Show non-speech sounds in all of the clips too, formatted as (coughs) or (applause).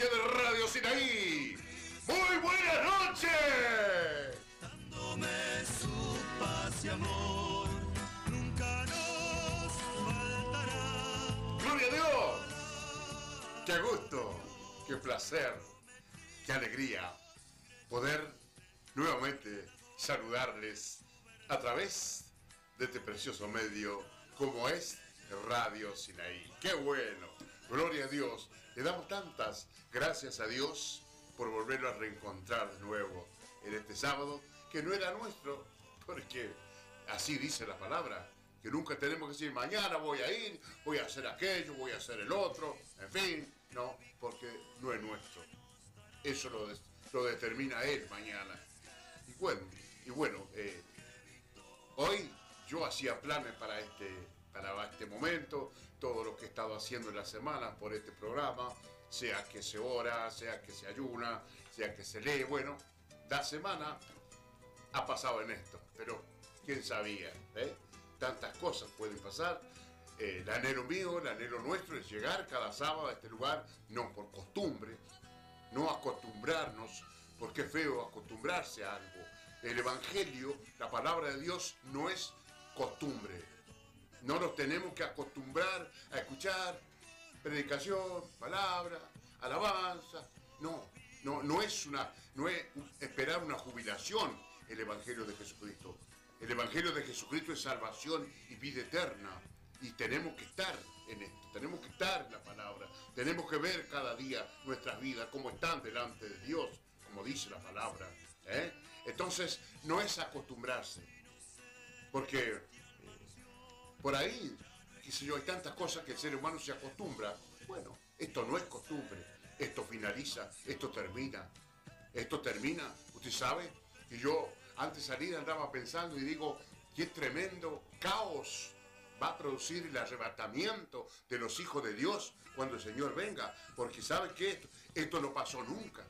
audiencia de Radio Sinaí, muy buenas noches. dándome su paz y amor. Nunca nos faltará. Gloria a Dios. Qué gusto, qué placer, qué alegría poder nuevamente saludarles a través de este precioso medio como es Radio Sinaí. Qué bueno, gloria a Dios. Le damos tantas gracias a Dios por volverlo a reencontrar de nuevo en este sábado que no era nuestro, porque así dice la palabra, que nunca tenemos que decir mañana voy a ir, voy a hacer aquello, voy a hacer el otro, en fin, no, porque no es nuestro. Eso lo, lo determina él mañana. Y bueno, y bueno eh, hoy yo hacía planes para este, para este momento, todo lo que he estado haciendo en la semana por este programa, sea que se ora, sea que se ayuna, sea que se lee, bueno, la semana ha pasado en esto, pero quién sabía, ¿eh? Tantas cosas pueden pasar. Eh, el anhelo mío, el anhelo nuestro es llegar cada sábado a este lugar, no por costumbre, no acostumbrarnos, porque es feo acostumbrarse a algo. El Evangelio, la palabra de Dios, no es costumbre. No nos tenemos que acostumbrar a escuchar predicación, palabra, alabanza. No, no, no es una, no es esperar una jubilación el Evangelio de Jesucristo. El Evangelio de Jesucristo es salvación y vida eterna. Y tenemos que estar en esto, tenemos que estar en la palabra, tenemos que ver cada día nuestras vidas, cómo están delante de Dios, como dice la palabra. ¿eh? Entonces, no es acostumbrarse, porque por ahí, qué sé yo, hay tantas cosas que el ser humano se acostumbra. Bueno, esto no es costumbre, esto finaliza, esto termina, esto termina, usted sabe, y yo antes de salir andaba pensando y digo, qué tremendo caos va a producir el arrebatamiento de los hijos de Dios cuando el Señor venga, porque sabe que esto, esto no pasó nunca.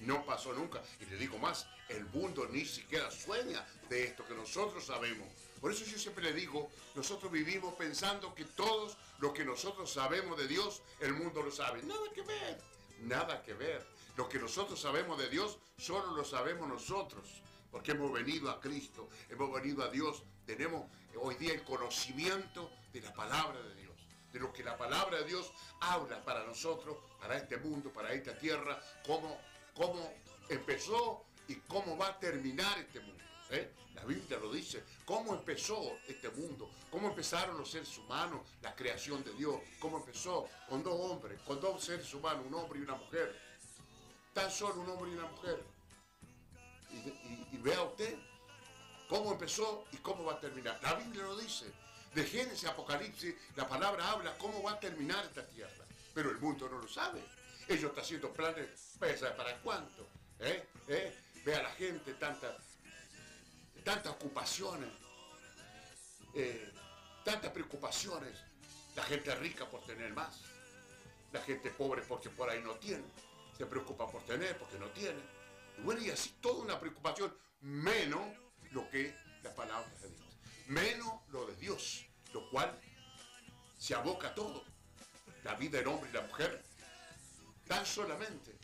No pasó nunca. Y le digo más, el mundo ni siquiera sueña de esto que nosotros sabemos. Por eso yo siempre le digo, nosotros vivimos pensando que todos lo que nosotros sabemos de Dios, el mundo lo sabe. Nada que ver. Nada que ver. Lo que nosotros sabemos de Dios, solo lo sabemos nosotros. Porque hemos venido a Cristo, hemos venido a Dios, tenemos hoy día el conocimiento de la palabra de Dios de lo que la palabra de Dios habla para nosotros, para este mundo, para esta tierra, cómo, cómo empezó y cómo va a terminar este mundo. ¿Eh? La Biblia lo dice, cómo empezó este mundo, cómo empezaron los seres humanos, la creación de Dios, cómo empezó con dos hombres, con dos seres humanos, un hombre y una mujer. Tan solo un hombre y una mujer. Y, vea usted cómo empezó y cómo va a terminar. La Biblia lo dice. De Génesis a Apocalipsis, la palabra habla cómo va a terminar esta tierra. Pero el mundo no lo sabe. Ellos están haciendo planes, ¿para para cuánto? ¿Eh? ¿Eh? La gente, tantas tantas ocupaciones, eh, tantas preocupaciones. La gente rica por tener más. La gente pobre porque por ahí no tiene. Se preocupa por tener porque no tiene. Y bueno, y así toda una preocupación, menos lo que la palabra de Dios. Menos lo de Dios, lo cual se aboca a todo. La vida del hombre y la mujer, tan solamente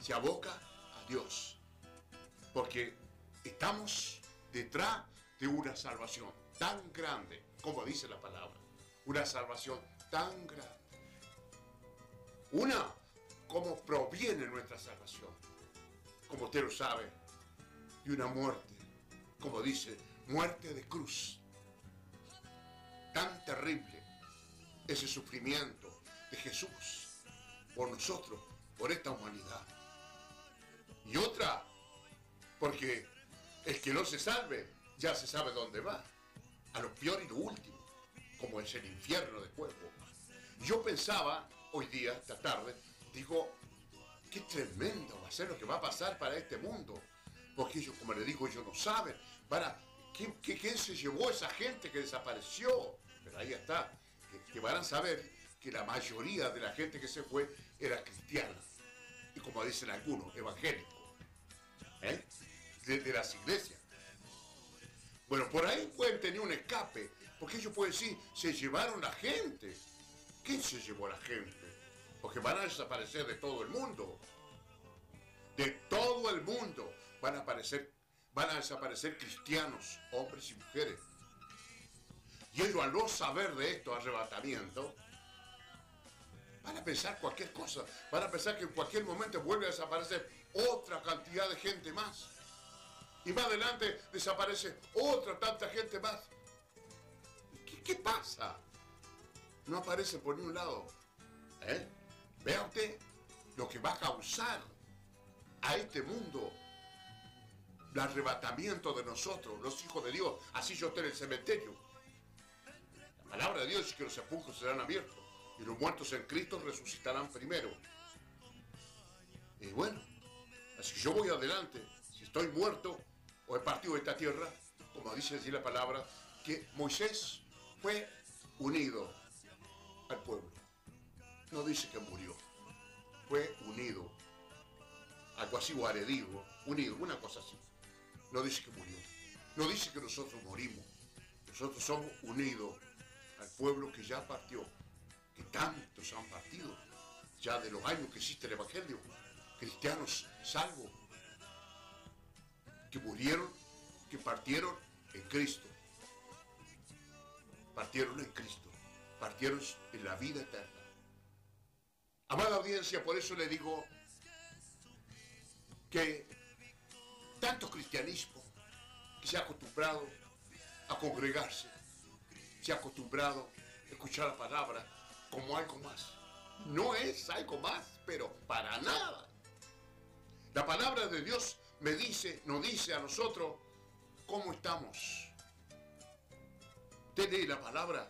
se aboca a Dios. Porque estamos detrás de una salvación tan grande, como dice la palabra. Una salvación tan grande. Una, como proviene nuestra salvación. Como usted lo sabe, de una muerte, como dice, muerte de cruz. Tan terrible ese sufrimiento de Jesús por nosotros, por esta humanidad. Y otra, porque el que no se salve ya se sabe dónde va, a lo peor y lo último, como es el infierno de cuerpo. Yo pensaba hoy día, esta tarde, digo, qué tremendo va a ser lo que va a pasar para este mundo. Porque ellos, como le digo, ellos no saben. Van a, ¿quién, qué- se llevó esa gente que desapareció? Pero ahí está. Que, que van a saber que la mayoría de la gente que se fue era cristiana. Y como dicen algunos, evangélicos. ¿eh? De, las iglesias. Bueno, por ahí pueden tener un escape, porque ellos pueden decir, se llevaron la gente. ¿Quién se llevó a la gente? Porque van a desaparecer de todo el mundo. De todo el mundo van a aparecer, van a desaparecer cristianos, hombres y mujeres. Y ellos al no saber de esto, arrebatamiento, van a pensar cualquier cosa. Van a pensar que en cualquier momento vuelve a desaparecer otra cantidad de gente más. Y más adelante desaparece otra tanta gente más. ¿Qué, pasa? No aparece por ningún lado. ¿Eh? Vea usted lo que va a causar a este mundo el arrebatamiento de nosotros, los hijos de Dios. Así yo estoy en el cementerio. La palabra de Dios dice que los sepulcros serán abiertos y los muertos en Cristo resucitarán primero. Y bueno, así yo voy adelante. Si estoy muerto o he partido de esta tierra, como dice así la palabra, que Moisés fue unido al pueblo. No dice que murió, fue unido. Algo así, o aredido, unido, una cosa así. No dice que murió. No dice que nosotros morimos. Nosotros somos unidos al pueblo que ya partió que tantos han partido ya de los años que existe el Evangelio, cristianos salvos, que murieron, que partieron en Cristo, partieron en Cristo, partieron en la vida eterna. Amada audiencia, por eso le digo que tanto cristianismo que se ha acostumbrado a congregarse, se ha acostumbrado a escuchar la palabra, como algo más. No es algo más, pero para nada. La palabra de Dios me dice, nos dice a nosotros cómo estamos. Usted lee la palabra,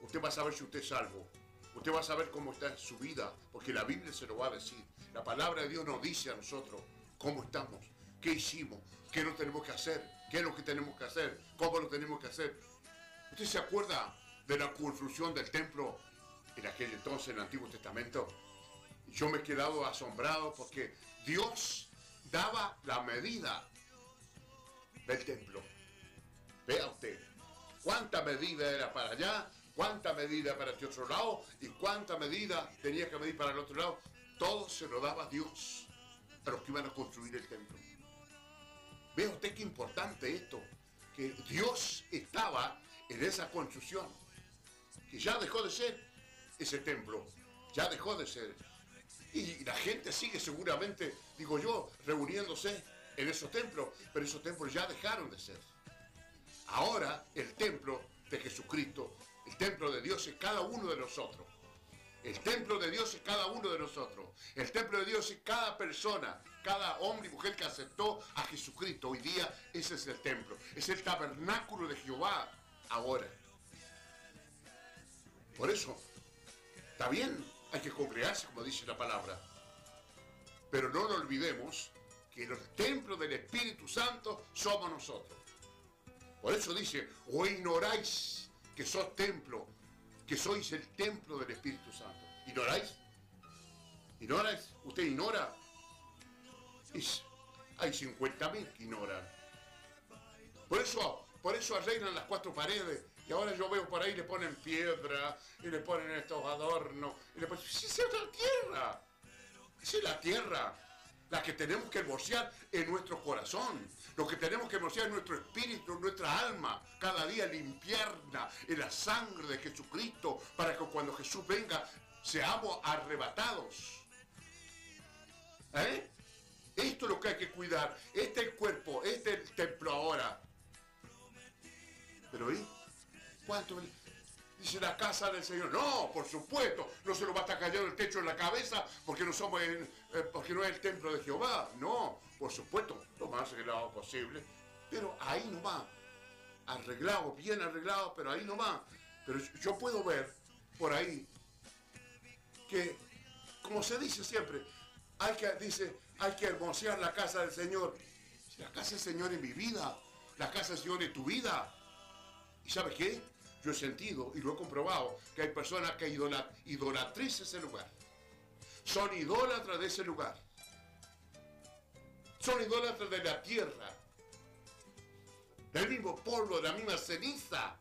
usted va a saber si usted es salvo. Usted va a saber cómo está su vida, porque la Biblia se lo va a decir. La palabra de Dios nos dice a nosotros cómo estamos, qué hicimos, qué no tenemos que hacer, qué es lo que tenemos que hacer, cómo lo tenemos que hacer. ¿Usted se acuerda de la construcción del templo en aquel entonces, en el Antiguo Testamento, yo me he quedado asombrado porque Dios daba la medida del templo. Vea usted, cuánta medida era para allá, cuánta medida para este otro lado y cuánta medida tenía que medir para el otro lado. Todo se lo daba Dios a los que iban a construir el templo. Vea usted qué importante esto, que Dios estaba en esa construcción, que ya dejó de ser ese templo. Ya dejó de ser. Y la gente sigue seguramente, digo yo, reuniéndose en esos templos, pero esos templos ya dejaron de ser. Ahora el templo de Jesucristo, el templo de Dios es cada uno de nosotros. El templo de Dios es cada uno de nosotros. El templo de Dios es cada persona, cada hombre y mujer que aceptó a Jesucristo. Hoy día ese es el templo. Es el tabernáculo de Jehová ahora. Por eso Está bien, hay que congregarse, como dice la palabra. Pero no lo olvidemos que el templo del Espíritu Santo somos nosotros. Por eso dice, o ignoráis que sos templo, que sois el templo del Espíritu Santo. ¿Ignoráis? ¿Ignoráis? ¿Usted ignora? hay 50.000 que ignoran. Por eso, por eso arreglan las cuatro paredes y ahora yo veo por ahí le ponen piedra y le ponen estos adornos. Y le ponen, ¡Sí, es la tierra! Sí, la tierra. La que tenemos que hermosear en nuestro corazón. Lo que tenemos que hermosear en nuestro espíritu, en nuestra alma. Cada día limpiarla en la sangre de Jesucristo. Para que cuando Jesús venga seamos arrebatados. ¿Eh? Esto es lo que hay que cuidar. Este es el cuerpo, este es el templo ahora. Pero ¿y? ¿Cuánto? Dice la casa del Señor. No, por supuesto, no se lo va a estar cayendo el techo en la cabeza porque no somos eh, porque no es el templo de Jehová. No, por supuesto, lo más arreglado posible. Pero ahí no va. Arreglado, bien arreglado, pero ahí no va. Pero yo puedo ver por ahí que, como se dice siempre, hay que, dice, hay que hermosear la casa del Señor. La casa del Señor en mi vida, la casa del Señor en tu vida. ¿Y sabe qué? Yo he sentido y lo he comprobado que hay personas que idolatriz ese lugar. Son idólatras de ese lugar. Son idólatras de la tierra. Del mismo polvo, de la misma ceniza.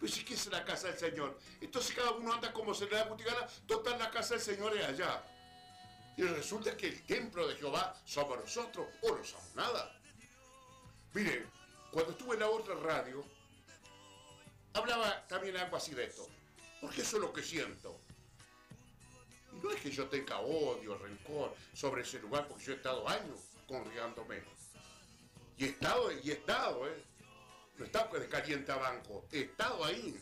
Pues sí que es la casa del Señor. Entonces cada uno anda como se le da gana. Total, la casa del Señor es allá. Y resulta que el templo de Jehová somos nosotros o no somos nada. Miren, cuando estuve en la otra radio, hablaba también algo así de esto. Porque eso es lo que siento. Y no es que yo tenga odio, rencor sobre ese lugar, porque yo he estado años congregándome. Y he estado, y he estado, ¿eh? No he estado de caliente a banco, he estado ahí.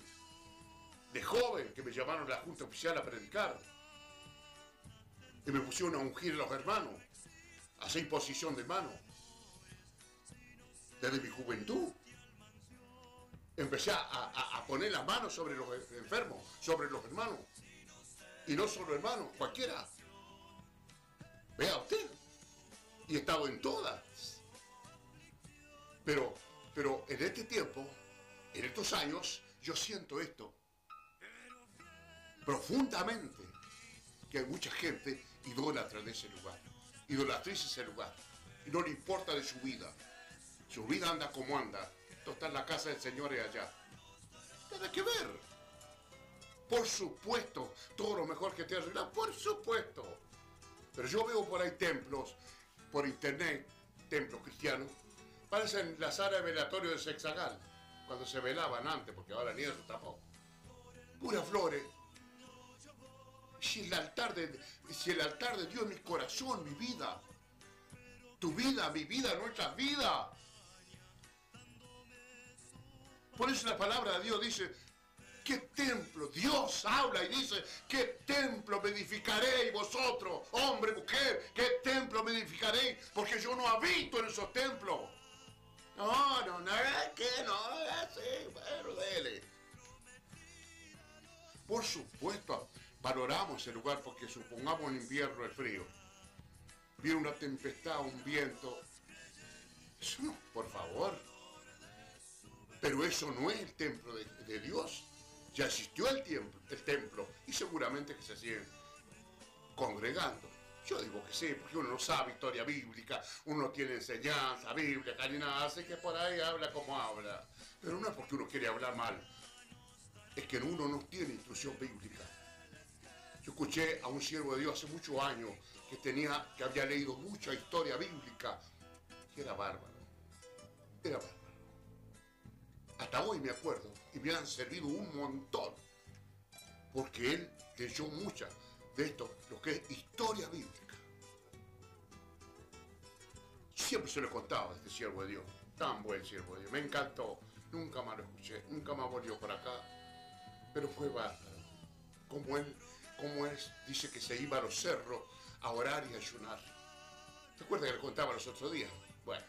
De joven, que me llamaron a la Junta Oficial a predicar. Y me pusieron a ungir a los hermanos, a hacer imposición de mano. Desde mi juventud. Empecé a, poner las manos sobre los enfermos, sobre los hermanos. Y no solo hermanos, cualquiera. Vea usted. Y he estado en todas. Pero, pero en este tiempo, en estos años, yo siento esto. Profundamente. Que hay mucha gente idólatra de ese lugar. Idolatriz ese lugar. Y no le importa de su vida. Su vida anda como anda. Está en la casa del Señor allá. Nada que ver. Por supuesto, todo lo mejor que te arregla, por supuesto. Pero yo veo por ahí templos, por internet, templos cristianos, parecen la sala de velatorio de Sexagal, cuando se velaban antes, porque ahora ni eso tampoco. Puras flores. Si el altar de, si el altar de Dios mi corazón, mi vida, tu vida, mi vida, nuestra vida. Por eso la palabra de Dios dice, ¿qué templo? Dios habla y dice, ¿qué templo me edificaréis vosotros, hombre, mujer? ¿Qué templo me edificaréis? Porque yo no habito en esos templos. No, no, nada que no, así, bueno, dele. Por supuesto, valoramos el lugar porque supongamos en invierno el frío. Viene una tempestad, un viento. Eso no, por favor. Pero eso no es el templo de, Dios. Ya existió el, templo, el templo y seguramente que se siguen congregando. Yo digo que sí, porque uno no sabe historia bíblica, uno no tiene enseñanza bíblica ni nada, así que por ahí habla como habla. Pero no es porque uno quiere hablar mal, es que uno no tiene instrucción bíblica. Yo escuché a un siervo de Dios hace muchos años que tenía, que había leído mucha historia bíblica, que era bárbaro. Era bárbaro. Hasta hoy me acuerdo y me han servido un montón. Porque él leyó mucha de esto, lo que es historia bíblica. Siempre se lo contaba este siervo de Dios. Tan buen siervo de Dios. Me encantó. Nunca más lo escuché. Nunca más volvió por acá. Pero fue bárbaro. Como él, como él dice que se iba a los cerros a orar y a ayunar. ¿Te acuerdas que le contaba los otros días? Bueno,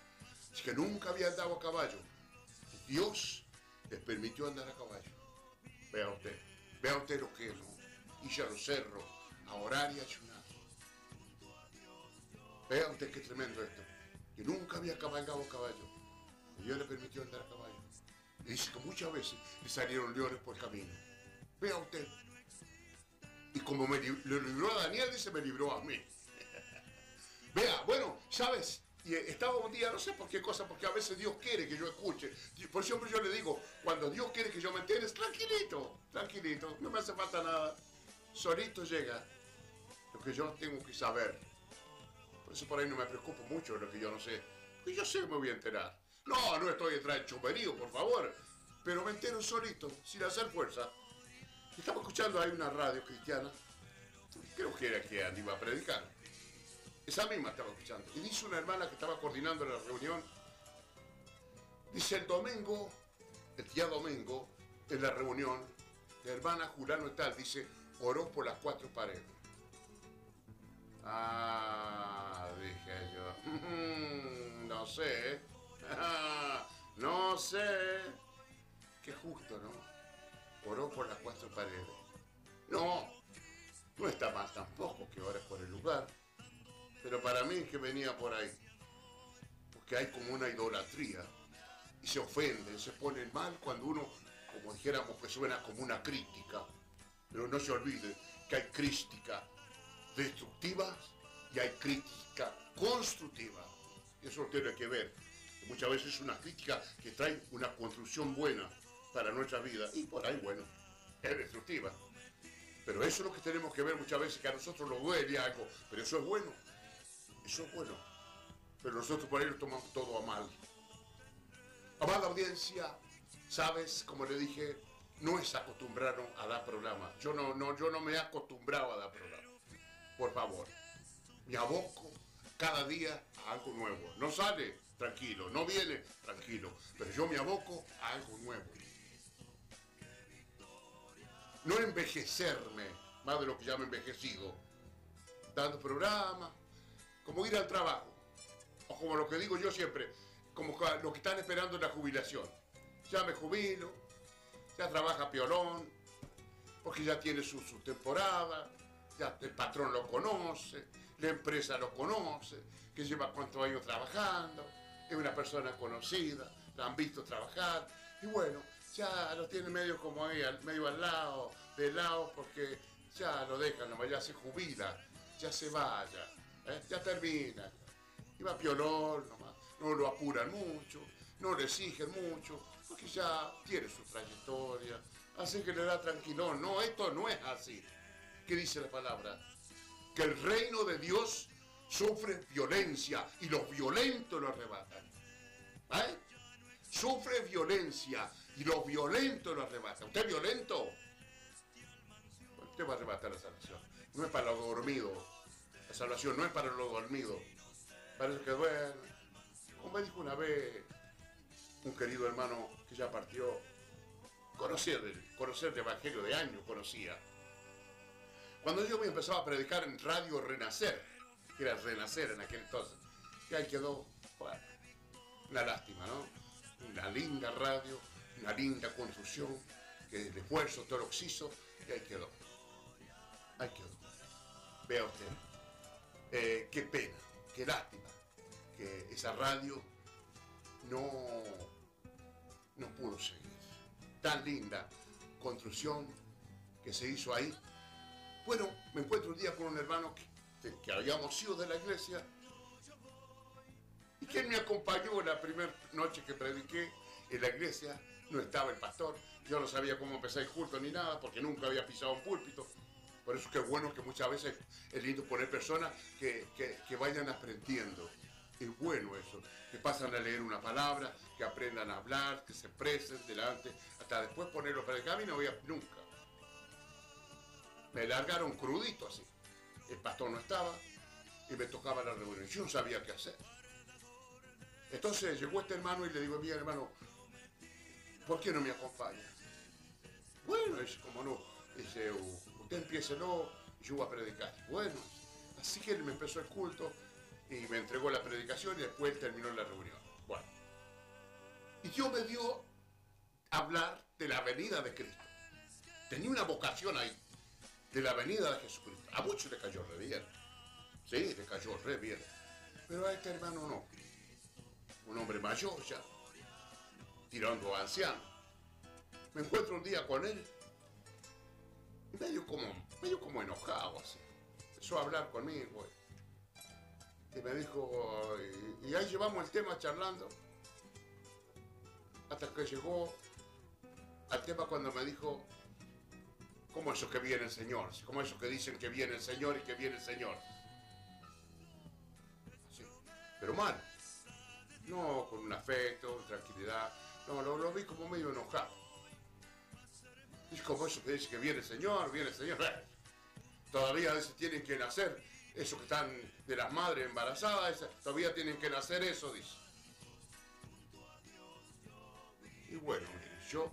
es que nunca había andado a caballo Dios les permitió andar a caballo. Vea usted, vea usted lo que es. Y a los cerros, a orar y a ayunar. Vea usted qué tremendo esto. Que nunca había cabalgado caballo. Dios le permitió andar a caballo. Y dice que muchas veces le salieron leones por el camino. Vea usted. Y como me libró a Daniel, dice, me libró a mí. (laughs) Vea, bueno, ¿sabes? Y estaba un día, no sé por qué cosa, porque a veces Dios quiere que yo escuche. Por siempre yo le digo, cuando Dios quiere que yo me entere, tranquilito, tranquilito, no me hace falta nada. Solito llega lo que yo tengo que saber. Por eso por ahí no me preocupo mucho de lo que yo no sé. Porque yo sé que me voy a enterar. No, no estoy detrás de chuperío, por favor. Pero me entero solito, sin hacer fuerza. Estaba escuchando ahí una radio cristiana. Creo que era que iba a predicar esa misma estaba escuchando. Y dice una hermana que estaba coordinando la reunión, dice el domingo, el día domingo, en la reunión, la hermana Julano tal, dice, oró por las cuatro paredes. Ah, dije yo, mm, no sé, (laughs) no sé. Qué justo, ¿no? Oró por las cuatro paredes. No, no está mal tampoco que ores por el lugar. Pero para mí es que venía por ahí. Porque hay como una idolatría. Y se ofende, se pone mal cuando uno, como dijéramos, que suena como una crítica. Pero no se olvide que hay crítica destructiva y hay crítica constructiva. Eso tiene que ver. Muchas veces es una crítica que trae una construcción buena para nuestra vida y por ahí, bueno, es destructiva. Pero eso es lo que tenemos que ver muchas veces, que a nosotros nos duele algo, pero eso es bueno. Eso es bueno. Pero nosotros por ahí lo tomamos todo a mal. Amada audiencia, sabes, como le dije, no es acostumbrarnos a dar programa. Yo no, no, yo no me he acostumbrado a dar programa. Por favor, me aboco cada día a algo nuevo. No sale, tranquilo. No viene, tranquilo. Pero yo me aboco a algo nuevo. No envejecerme más de lo que ya me envejecido. Dando programa, como ir al trabajo. O como lo que digo yo siempre, como lo que están esperando la jubilación. Ya me jubilo, ya trabaja Piolón, porque ya tiene su, su temporada, ya el patrón lo conoce, la empresa lo conoce, que lleva cuántos años trabajando, es una persona conocida, la han visto trabajar, y bueno, ya lo tiene medio como ahí, medio al lado, de lado, porque ya lo dejan, nomás ya se jubila, ya se vaya, ¿eh? ya termina. Y va piolón nomás, no lo apuran mucho, no le exigen mucho, porque ya tiene su trayectoria, así que le da tranquilón. No, esto no es así. ¿Qué dice la palabra? Que el reino de Dios sufre violencia y los violentos lo arrebatan. ¿Eh? Sufre violencia y los violentos lo arrebatan. ¿Usted es violento? Usted va a arrebatar la salvación. No es para los dormidos. Salvación no es para los dormidos. Parece que duerme. Como me dijo una vez un querido hermano que ya partió, conocer el, conocer el Evangelio de años, conocía. Cuando yo me empezaba a predicar en Radio Renacer, que era Renacer en aquel entonces, y ahí quedó, una lástima, ¿no? Una linda radio, una linda construcción, que el esfuerzo, todo lo que hizo, y ahí quedó. Ahí quedó. Vea usted. Eh, qué pena, qué lástima que esa radio no, no pudo seguir. Tan linda construcción que se hizo ahí. Bueno, me encuentro un día con un hermano que, que habíamos sido de la iglesia y que me acompañó la primera noche que prediqué en la iglesia. No estaba el pastor, yo no sabía cómo empezar el culto ni nada porque nunca había pisado un púlpito. Por eso es que es bueno que muchas veces es lindo poner personas que, que, vayan aprendiendo es bueno eso, que pasan a leer una palabra, que aprendan a hablar, que se expresen delante, hasta después ponerlo para el camino, no voy a, nunca. Me largaron crudito así. El pastor no estaba y me tocaba la reunión. Yo no sabía qué hacer. Entonces llegó este hermano y le digo, mi hermano, ¿por qué no me acompaña? Bueno, es como no, dice, usted empiécelo, yo voy a predicar. Bueno, así que él me empezó el culto y me entregó la predicación y después terminó la reunión. Bueno. Y Dios me dio hablar de la venida de Cristo. Tenía una vocación ahí, de la venida de Jesucristo. A muchos le cayó re bien. Sí, le cayó re bien. Pero a este hermano no. Un hombre mayor ya, tirando anciano. Me encuentro un día con él, medio como, medio como enojado así. Empezó a hablar conmigo y me dijo, y, ahí llevamos el tema charlando, hasta que llegó al tema cuando me dijo, ¿cómo eso que viene el Señor? ¿Cómo eso que dicen que viene el Señor y que viene el Señor? Así, pero mal, no con un afecto, tranquilidad, no, lo, lo vi como medio enojado. Es como eso que dice que viene el Señor, viene el Señor. Todavía a veces tienen que nacer esos que están de las madres embarazadas, todavía tienen que nacer eso, dice. Y bueno, yo,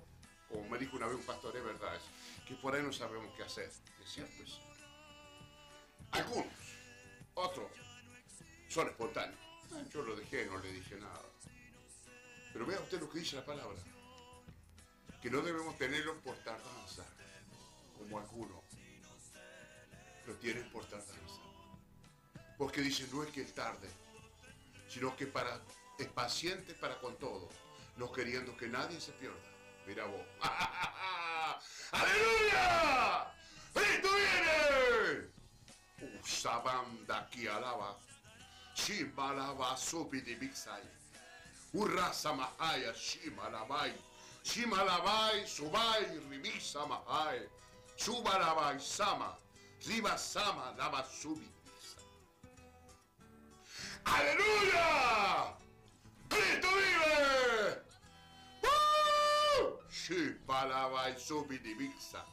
como me dijo una vez un pastor, es verdad, es que por ahí no sabemos qué hacer. Es cierto eso. Algunos, otros, son espontáneos. Ah, yo lo dejé, no le dije nada. Pero vea usted lo que dice la palabra. Que no debemos tenerlo por lo tienen por tardanza. Porque dice, no es que es tarde, sino que para, es paciente para con todo, no queriendo que nadie se pierda. Mira vos. (laughs) ¡Aleluya! ¡Cristo viene! Usa banda que alaba. Shimalaba Subidibixai. Urrasa Mahaya Shimalabai. Shimalabai Subai Ribisa Mahai. Subalabai Sama. Riba Sama Lava Subi. ¡Aleluya! ¡Cristo vive! ¡Woo! Shimalabai Subidibisa.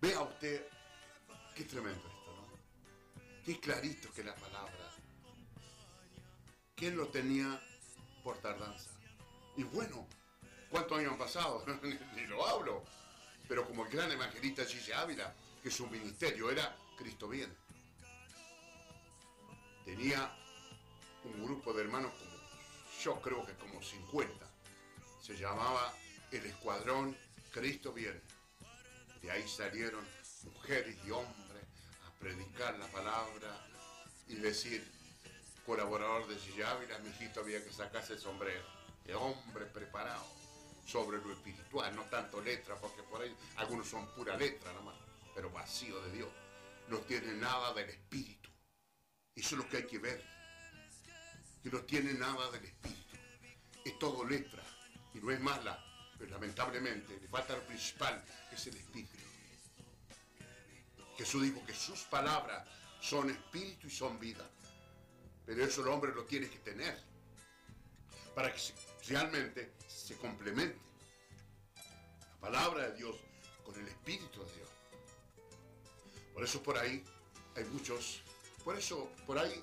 Vea usted qué tremendo esto, ¿no? Qué clarito que la palabra. ¿Quién lo tenía por tardanza? Y bueno, ¿cuántos años han pasado? (laughs) Ni lo hablo. Pero como el gran evangelista Gigi Ávila, que su ministerio era Cristo viene. Tenía un grupo de hermanos como, yo creo que como 50. Se llamaba el Escuadrón Cristo viene. De ahí salieron mujeres y hombres a predicar la palabra y decir, colaborador de Gigi Ávila, mi hijito había que sacarse el sombrero. El hombre preparado sobre lo espiritual, no tanto letra, porque por ahí algunos son pura letra nomás, pero vacío de Dios. No tiene nada del espíritu. Eso es lo que hay que ver. Que no tiene nada del espíritu. Es todo letra y no es mala, pero lamentablemente le falta lo principal, es el espíritu. Jesús dijo que sus palabras son espíritu y son vida. Pero eso el hombre lo tiene que tener para que realmente se complemente la palabra de Dios con el Espíritu de Dios. Por eso por ahí hay muchos, por eso por ahí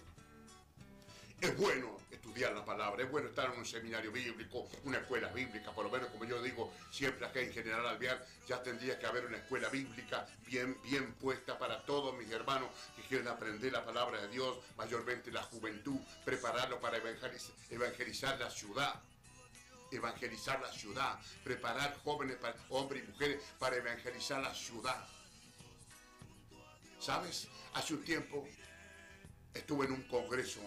es bueno estudiar la palabra, es bueno estar en un seminario bíblico, una escuela bíblica, por lo menos como yo digo siempre acá en General Alvear, ya tendría que haber una escuela bíblica bien, bien puesta para todos mis hermanos que quieren aprender la palabra de Dios, mayormente la juventud, prepararlo para evangelizar, evangelizar la ciudad evangelizar la ciudad, preparar jóvenes, hombres y mujeres para evangelizar la ciudad. ¿Sabes? Hace un tiempo estuve en un congreso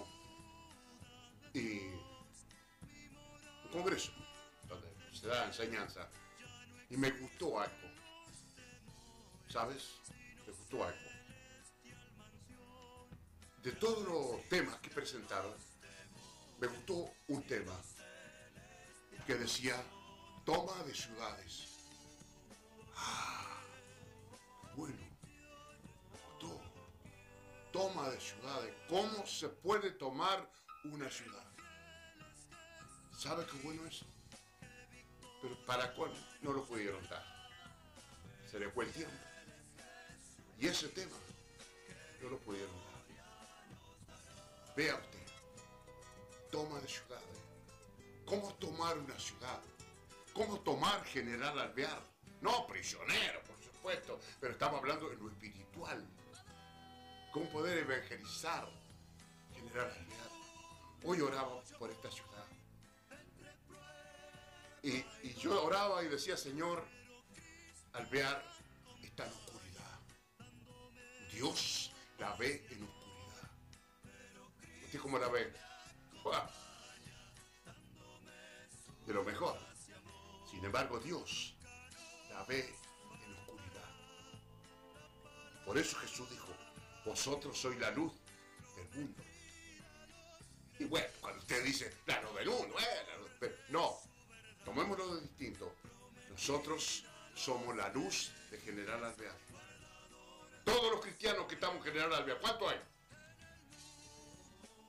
y un congreso donde se da enseñanza y me gustó algo. ¿Sabes? Me gustó algo. De todos los temas que presentaron, me gustó un tema que decía toma de ciudades. Ah, bueno. Toma de ciudades. ¿Cómo se puede tomar una ciudad? ¿Sabe qué bueno es? Pero para cuál no lo pudieron dar. Se le fue el tiempo. Y ese tema no lo pudieron dar. Vea usted. Toma de ciudades. ¿Cómo tomar una ciudad? ¿Cómo tomar General Alvear? No prisionero, por supuesto, pero estamos hablando de lo espiritual. ¿Cómo poder evangelizar General Alvear? Hoy oraba por esta ciudad. Y, yo oraba y decía, Señor, Alvear está en oscuridad. Dios la ve en oscuridad. ¿Usted cómo la ve? ¡Buah! De lo mejor. Sin embargo, Dios la ve en oscuridad. Por eso Jesús dijo, vosotros sois la luz del mundo. Y bueno, cuando usted dice, la luz del mundo, eh, no, tomémoslo de distinto. Nosotros somos la luz de General Alvear. Todos los cristianos que estamos en General Alvear, ¿cuánto hay?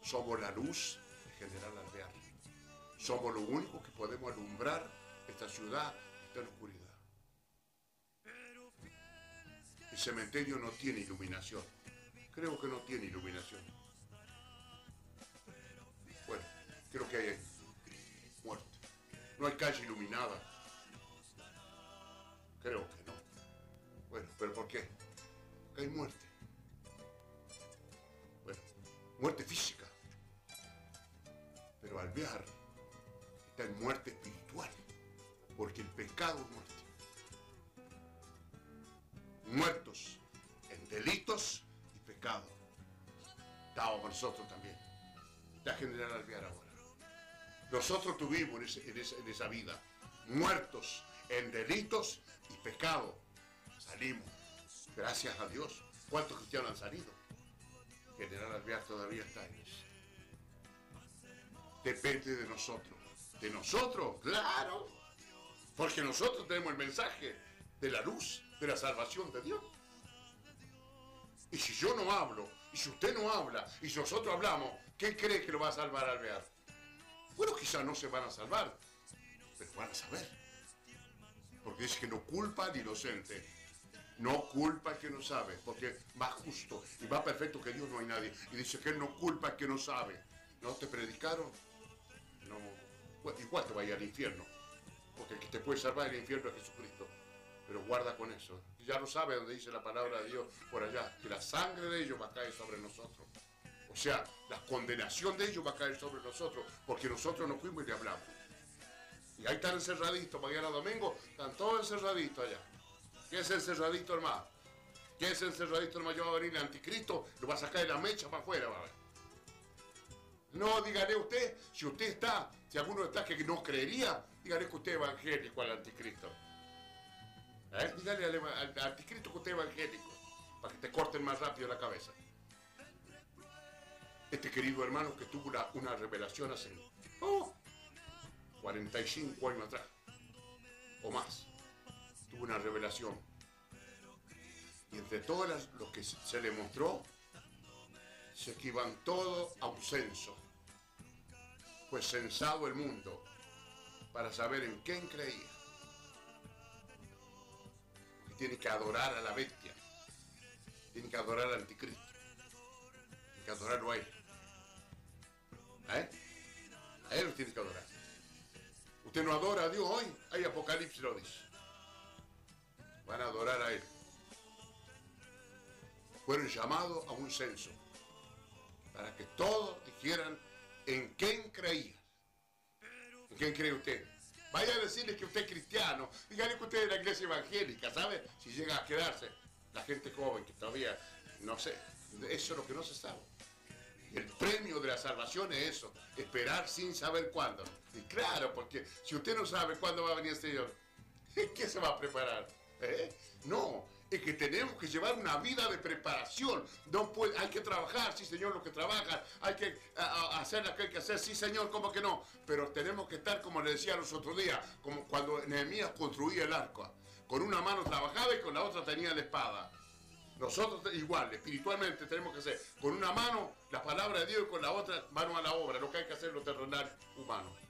Somos la luz de General Alvear. Somos los únicos que podemos alumbrar esta ciudad está en oscuridad. El cementerio no tiene iluminación. Creo que no tiene iluminación. Bueno, creo que hay muerte. No hay calle iluminada. Creo que no. Bueno, pero ¿por qué? Hay muerte. Bueno, muerte física. Pero alvear en muerte espiritual, porque el pecado es muerte. Muertos en delitos y pecados. Estábamos nosotros también. Está General Alvear ahora. Nosotros tuvimos en, esa, en esa vida muertos en delitos y pecados. Salimos. Gracias a Dios. ¿Cuántos cristianos han salido? General Alvear todavía está en eso. Depende de nosotros. ¿De nosotros? Claro. Porque nosotros tenemos el mensaje de la luz, de la salvación de Dios. Y si yo no hablo, y si usted no habla, y si nosotros hablamos, ¿qué cree que lo va a salvar Alvear? Bueno, quizás no se van a salvar, pero van a saber. Porque dice que no culpa al inocente. No culpa al que no sabe, porque va justo y va perfecto que Dios no hay nadie. Y dice que no culpa al que no sabe. ¿No te predicaron? Igual te va a ir al infierno. Porque el que te puede salvar del infierno es Jesucristo. Pero guarda con eso. Ya lo sabe donde dice la palabra de Dios por allá. Que la sangre de ellos va a caer sobre nosotros. O sea, la condenación de ellos va a caer sobre nosotros. Porque nosotros no fuimos y le hablamos. Y ahí están encerraditos. Mañana domingo están todos encerraditos allá. ¿Qué es encerradito, hermano? ¿Qué es encerradito, hermano? Yo va a venir el anticristo, lo va a sacar de la mecha para afuera, va a ver. No, dígale usted, si usted está, si alguno está que no creería, dígale que usted es evangélico al anticristo. ¿Eh? Dígale al, anticristo que usted es evangélico, para que te corten más rápido la cabeza. Este querido hermano que tuvo una, revelación hace 45 uh, años atrás, o más tuvo una revelación. Y entre todas lo que se le mostró, se equivan todo a un censo. Fue censado el mundo para saber en quién creía. Tiene que adorar a la bestia. Tiene que adorar al anticristo. Tiene que adorarlo a él. ¿A él? A él tiene que adorar. Usted no adora a Dios hoy, hay Apocalipsis lo dice van a adorar a Él. Fueron llamados a un censo para que todos dijeran en quién creían. ¿En quién cree usted? Vaya a decirle que usted es cristiano, dígale que usted es de la iglesia evangélica, ¿sabe? Si llega a quedarse la gente joven que todavía, no sé, eso es lo que no se sabe. El premio de la salvación es eso, esperar sin saber cuándo. Y claro, porque si usted no sabe cuándo va a venir el Señor, (laughs) ¿qué se va a preparar? ¿Eh? No, es que tenemos que llevar una vida de preparación. No hay que trabajar, sí señor, lo que trabaja, hay que hacer lo que hay que hacer, sí señor, ¿cómo que no? Pero tenemos que estar, como le decía los otros días, como cuando Nehemías construía el arco. Con una mano trabajaba y con la otra tenía la espada. Nosotros igual, espiritualmente tenemos que hacer con una mano la palabra de Dios y con la otra mano a la obra, lo que hay que hacer lo terrenal humano.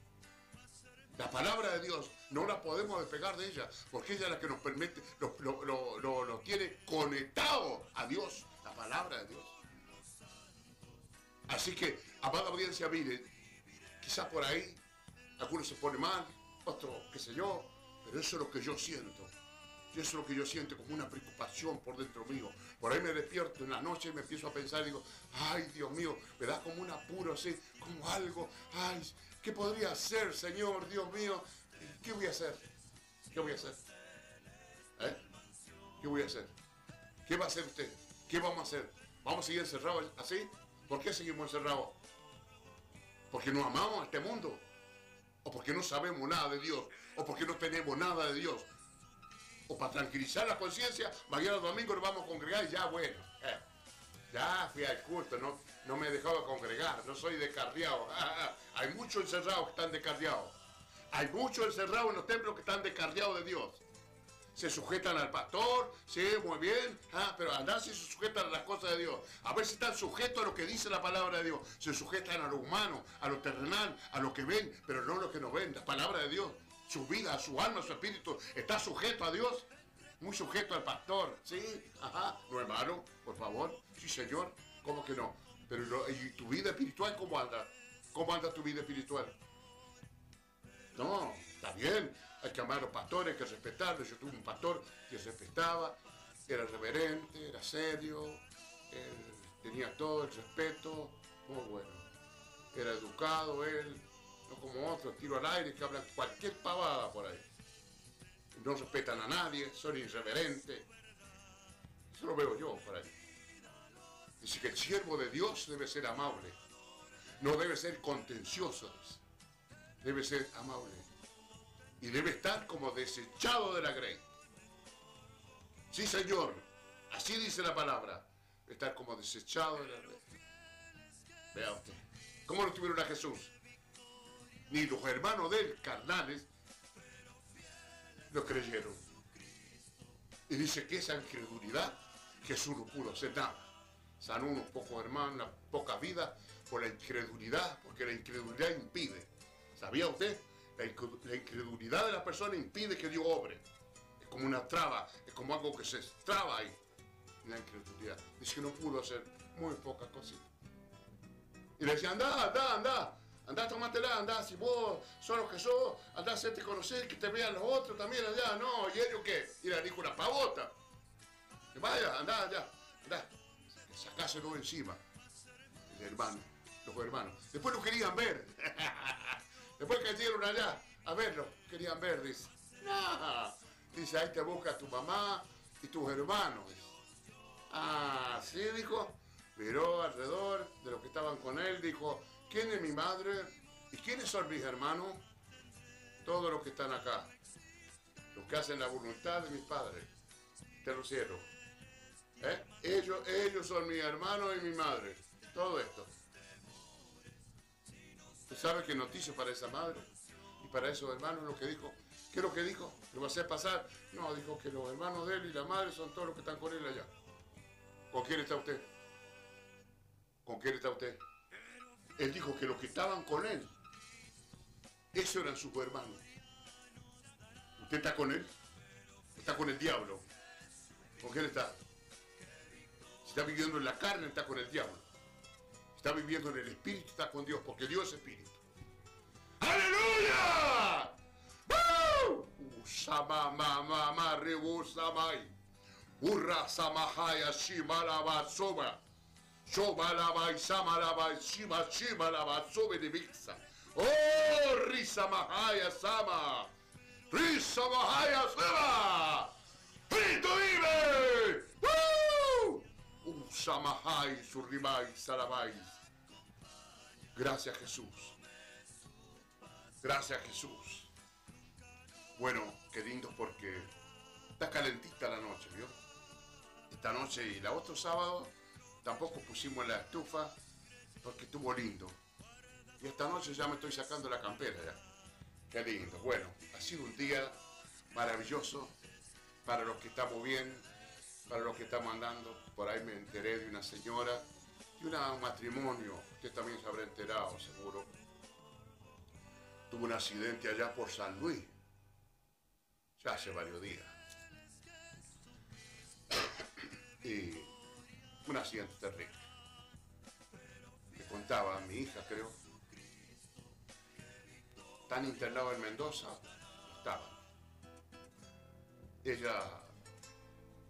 La palabra de Dios no la podemos despegar de ella, porque ella es la que nos permite, lo, tiene conectado a Dios, la palabra de Dios. Así que, amada audiencia, mire, quizás por ahí algunos se pone mal, otros qué sé yo, pero eso es lo que yo siento. Eso es lo que yo siento como una preocupación por dentro mío. Por ahí me despierto en la noche y me empiezo a pensar y digo, ay Dios mío, me da como un apuro así, como algo, ay, ¿Qué podría hacer, Señor, Dios mío? ¿Qué voy a hacer? ¿Qué voy a hacer? ¿Eh? ¿Qué voy a hacer? ¿Qué va a hacer usted? ¿Qué vamos a hacer? ¿Vamos a seguir encerrados así? ¿Por qué seguimos encerrados? ¿Porque no amamos a este mundo? ¿O porque no sabemos nada de Dios? ¿O porque no tenemos nada de Dios? ¿O para tranquilizar la conciencia, mañana domingo nos vamos a congregar y ya bueno? Ya fui al culto, no, no me he dejado congregar, no soy descarriado. Ah, ah, hay muchos encerrados que están descarriados. Hay muchos encerrados en los templos que están descarriados de Dios. Se sujetan al pastor, sí, muy bien, ah, pero andar si se sujetan a las cosas de Dios. A ver si están sujetos a lo que dice la palabra de Dios. Se sujetan a lo humano, a lo terrenal, a lo que ven, pero no a lo que no ven. La palabra de Dios, su vida, su alma, su espíritu, está sujeto a Dios muy sujeto al pastor, ¿sí? Ajá, no es malo, por favor, sí señor, ¿cómo que no? Pero ¿y tu vida espiritual cómo anda? ¿Cómo anda tu vida espiritual? No, está bien, hay que amar a los pastores, hay que respetarlos. Yo tuve un pastor que respetaba, era reverente, era serio, tenía todo el respeto, muy bueno. Era educado él, no como otros, tiro al aire que hablan cualquier pavada por ahí. No respetan a nadie, son irreverentes. Eso lo veo yo por ahí. Dice que el siervo de Dios debe ser amable. No debe ser contencioso. Debe ser amable. Y debe estar como desechado de la grey. Sí, Señor. Así dice la palabra. Estar como desechado de la grey. Vea usted. ¿Cómo no tuvieron a Jesús? Ni los hermanos de él, carnales, lo creyeron. Y dice que esa incredulidad, Jesús no pudo hacer nada. Sanó unos pocos hermanos, una poca vida por la incredulidad, porque la incredulidad impide. ¿Sabía usted? La, incredulidad de la persona impide que Dios obre. Es como una traba, es como algo que se traba ahí. La incredulidad. Dice que no pudo hacer muy pocas cositas. Y le decía, anda, anda, anda, anda, tómatela, anda, si vos sos lo que sos, anda a hacerte conocer, que te vean los otros también allá, no, y ellos qué, y le dijo una pavota. Vaya, anda, allá, anda, sacáselo encima. El hermano, los hermanos. Después lo querían ver. (laughs) Después cayeron allá a verlo, querían ver, dice. Dice, ahí te busca tu mamá y tus hermanos. Ah, sí, dijo miró alrededor de los que estaban con él, dijo, ¿quién es mi madre? ¿Y quiénes son mis hermanos? Todos los que están acá, los que hacen la voluntad de mis padres, te lo cierro. ¿Eh? Ellos, ellos son mis hermanos y mi madre, todo esto. ¿Usted sabe qué noticia para esa madre y para esos hermanos lo que dijo? ¿Qué es lo que dijo? ¿Lo va a hacer pasar? No, dijo que los hermanos de él y la madre son todos los que están con él allá. ¿Con quién está usted? ¿Con quién está usted? Él dijo que los que estaban con él, esos eran sus hermanos. ¿Usted está con él? Está con el diablo. ¿Con quién está? Está viviendo en la carne, está con el diablo. Está viviendo en el espíritu, está con Dios, porque Dios es espíritu. ¡Aleluya! Sama mama samai. Urra samahaya shimala soma. Shomalabai, Samalabai, Shima, Shimalabai, Sobe de Vixa. Oh, Risa Mahaya Sama. Risa Mahaya Sama. Cristo vive. Usamahai, Surrimai, Salabai. Gracias Jesús. Gracias Jesús. Bueno, qué lindo porque está calentita la noche, ¿vio? Esta noche y la otro sábado Tampoco pusimos la estufa porque estuvo lindo. Y esta noche ya me estoy sacando la campera ya. Qué lindo. Bueno, ha sido un día maravilloso para los que estamos bien, para los que estamos andando. Por ahí me enteré de una señora, de un matrimonio, usted también se habrá enterado seguro. Tuvo un accidente allá por San Luis, ya hace varios días. y un accidente terrible. Me contaba mi hija, creo. Tan internado en Mendoza, estaba. Ella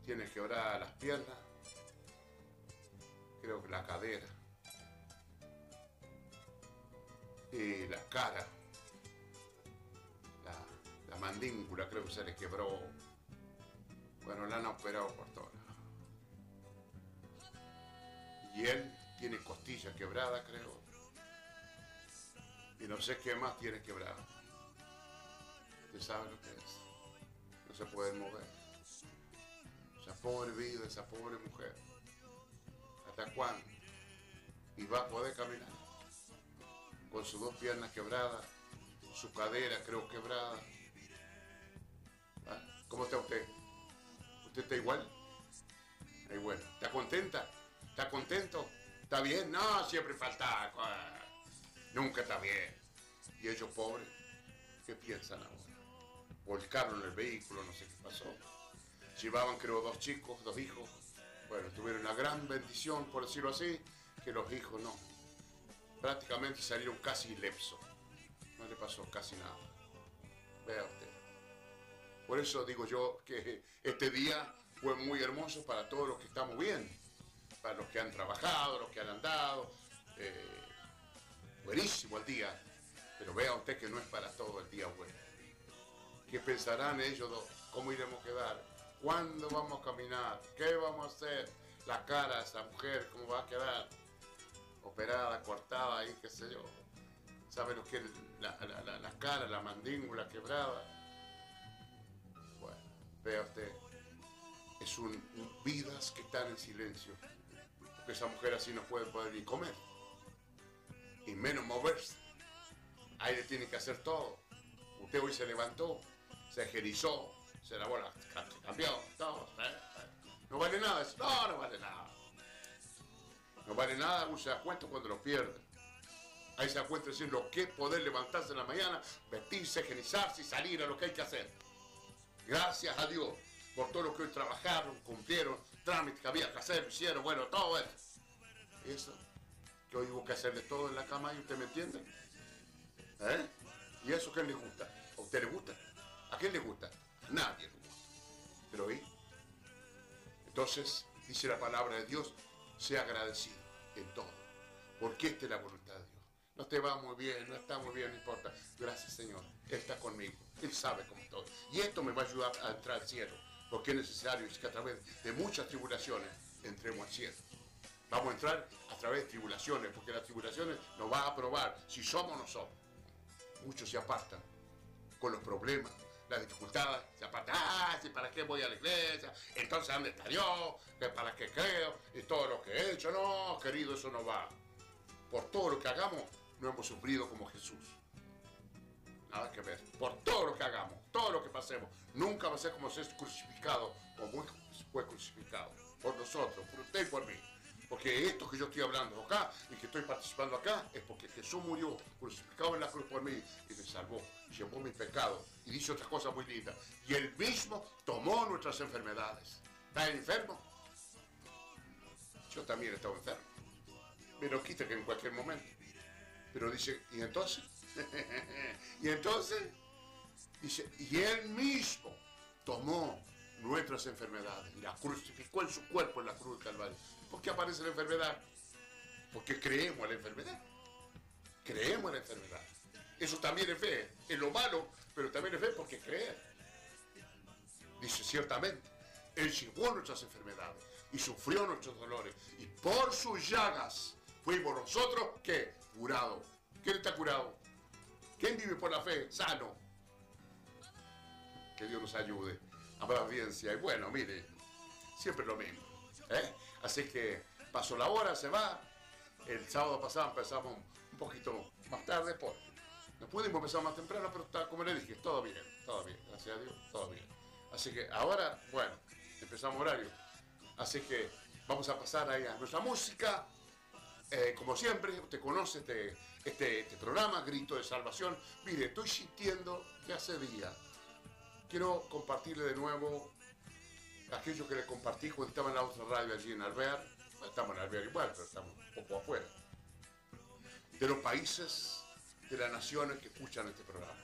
tiene quebradas las piernas, creo que la cadera y la cara, la, la mandíbula creo que se le quebró. Bueno, la han operado por todo. Y él tiene costilla quebrada, creo. Y no sé qué más tiene quebrado. Usted sabe lo que es. No se puede mover. Esa pobre vida, esa pobre mujer. ¿Hasta cuándo? Y va a poder caminar. Con sus dos piernas quebradas, su cadera creo quebrada. ¿Ah? ¿Cómo está usted? ¿Usted está igual? Ahí bueno. ¿Está contenta? ¿Está contento? ¿Está bien? No, siempre falta. Nunca está bien. ¿Y ellos pobres? ¿Qué piensan ahora? Volcaron el vehículo, no sé qué pasó. Llevaban creo dos chicos, dos hijos. Bueno, tuvieron una gran bendición, por decirlo así, que los hijos no. Prácticamente salieron casi ilepsos. No le pasó casi nada. Vea usted. Por eso digo yo que este día fue muy hermoso para todos los que estamos bien para los que han trabajado, los que han andado. Eh, buenísimo el día, pero vea usted que no es para todo el día bueno. ¿Qué pensarán ellos? ¿Cómo iremos a quedar? ¿Cuándo vamos a caminar? ¿Qué vamos a hacer? La cara de esa mujer, ¿cómo va a quedar? Operada, cortada, ahí, qué sé yo. ¿Sabe lo que es la, la cara, la mandíbula quebrada? Bueno, vea usted, es un vidas que están en silencio esa mujer así no puede poder ni comer. y menos moverse. Ahí le tiene que hacer todo. Usted hoy se levantó, se agerizó, se la cambió, todo. ¿eh? No vale nada. No, no vale nada. No vale nada, uno se da cuenta cuando lo pierde. Ahí se da cuenta de decir lo que poder levantarse en la mañana, vestirse, higienizarse y salir a lo que hay que hacer. Gracias a Dios por todo lo que hoy trabajaron, cumplieron, trámites que había que hacer, hicieron, bueno, todo eso. Eso, que hoy hubo que hacerle todo en la cama y usted me entiende. ¿Eh? ¿Y eso qué le gusta? ¿A usted le gusta? ¿A quién le gusta? A nadie le gusta. Pero hoy, entonces, dice la palabra de Dios, sea agradecido en todo, porque esta es la voluntad de Dios. No te va muy bien, no está muy bien, no importa. Gracias Señor, Él está conmigo, Él sabe cómo estoy. Y esto me va a ayudar a entrar al cielo, porque es necesario que a través de muchas tribulaciones entremos al cielo. Vamos a entrar a través de tribulaciones, porque las tribulaciones nos van a probar si somos o no somos. Muchos se apartan con los problemas, las dificultades, se apartan, ah, ¿sí, ¿para qué voy a la iglesia? Entonces, ¿dónde está Dios? ¿Que ¿Para qué creo? Y todo lo que he hecho, no, querido, eso no va. Por todo lo que hagamos, no hemos sufrido como Jesús. Nada que ver. Por todo lo que hagamos, todo lo que pasemos, nunca va a ser como ser crucificado, como fue crucificado. Por nosotros, por usted y por mí. Porque esto que yo estoy hablando acá y que estoy participando acá es porque Jesús murió crucificado en la cruz por mí y me salvó, llevó mis pecados y dice otras cosas muy lindas. Y él mismo tomó nuestras enfermedades. ¿Está enfermo? Yo también he estado enfermo. Me lo quita que en cualquier momento. Pero dice, ¿y entonces? (laughs) y entonces, dice, y él mismo tomó nuestras enfermedades y las crucificó en su cuerpo en la cruz del Calvario. ¿Por qué aparece la enfermedad? Porque creemos en la enfermedad. Creemos en la enfermedad. Eso también es fe. Es lo malo, pero también es fe porque creer. Dice ciertamente, Él llevó nuestras enfermedades y sufrió nuestros dolores. Y por sus llagas fuimos nosotros, ¿qué? Curados. ¿Quién está curado? ¿Quién vive por la fe? Sano. Que Dios nos ayude a la audiencia. Y bueno, mire, siempre lo mismo. ¿eh? Así que pasó la hora, se va. El sábado pasado empezamos un poquito más tarde, porque no pudimos empezar más temprano, pero está, como le dije, todo bien, todo bien, gracias a Dios, todo bien. Así que ahora, bueno, empezamos horario. Así que vamos a pasar ahí a nuestra música. Eh, como siempre, usted conoce este, este, este, programa, Grito de Salvación. Mire, estoy sintiendo que hace días. Quiero compartirle de nuevo aquello que le compartí en la otra radio allí en Alvear. Estamos en Alvear igual, pero estamos un poco afuera. De los países, de las naciones que escuchan este programa.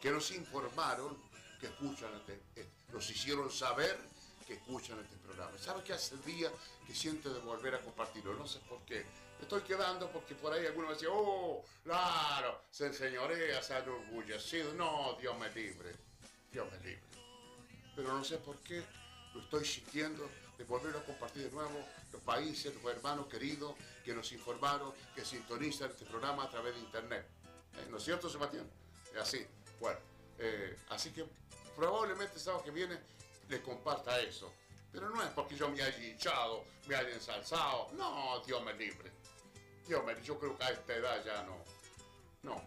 Que nos informaron que escuchan este, eh, nos hicieron saber que escuchan este programa. ¿Sabe qué hace días que siento de volver a compartirlo? No sé por qué. Me estoy quedando porque por ahí alguno me decía, oh, claro, se enseñorea, se han orgullecido. No, Dios me libre, Dios me libre. Pero no sé por qué estoy sintiendo de volverlo a compartir de nuevo, los países, los hermanos queridos que nos informaron, que sintonizan este programa a través de internet. ¿Eh? ¿No es cierto, Sebastián? Es así. Bueno, eh, así que probablemente el sábado que viene le comparta eso. Pero no es porque yo me haya hinchado, me haya ensalzado. No, Dios me libre. Dios me yo creo que a esta edad ya no. No.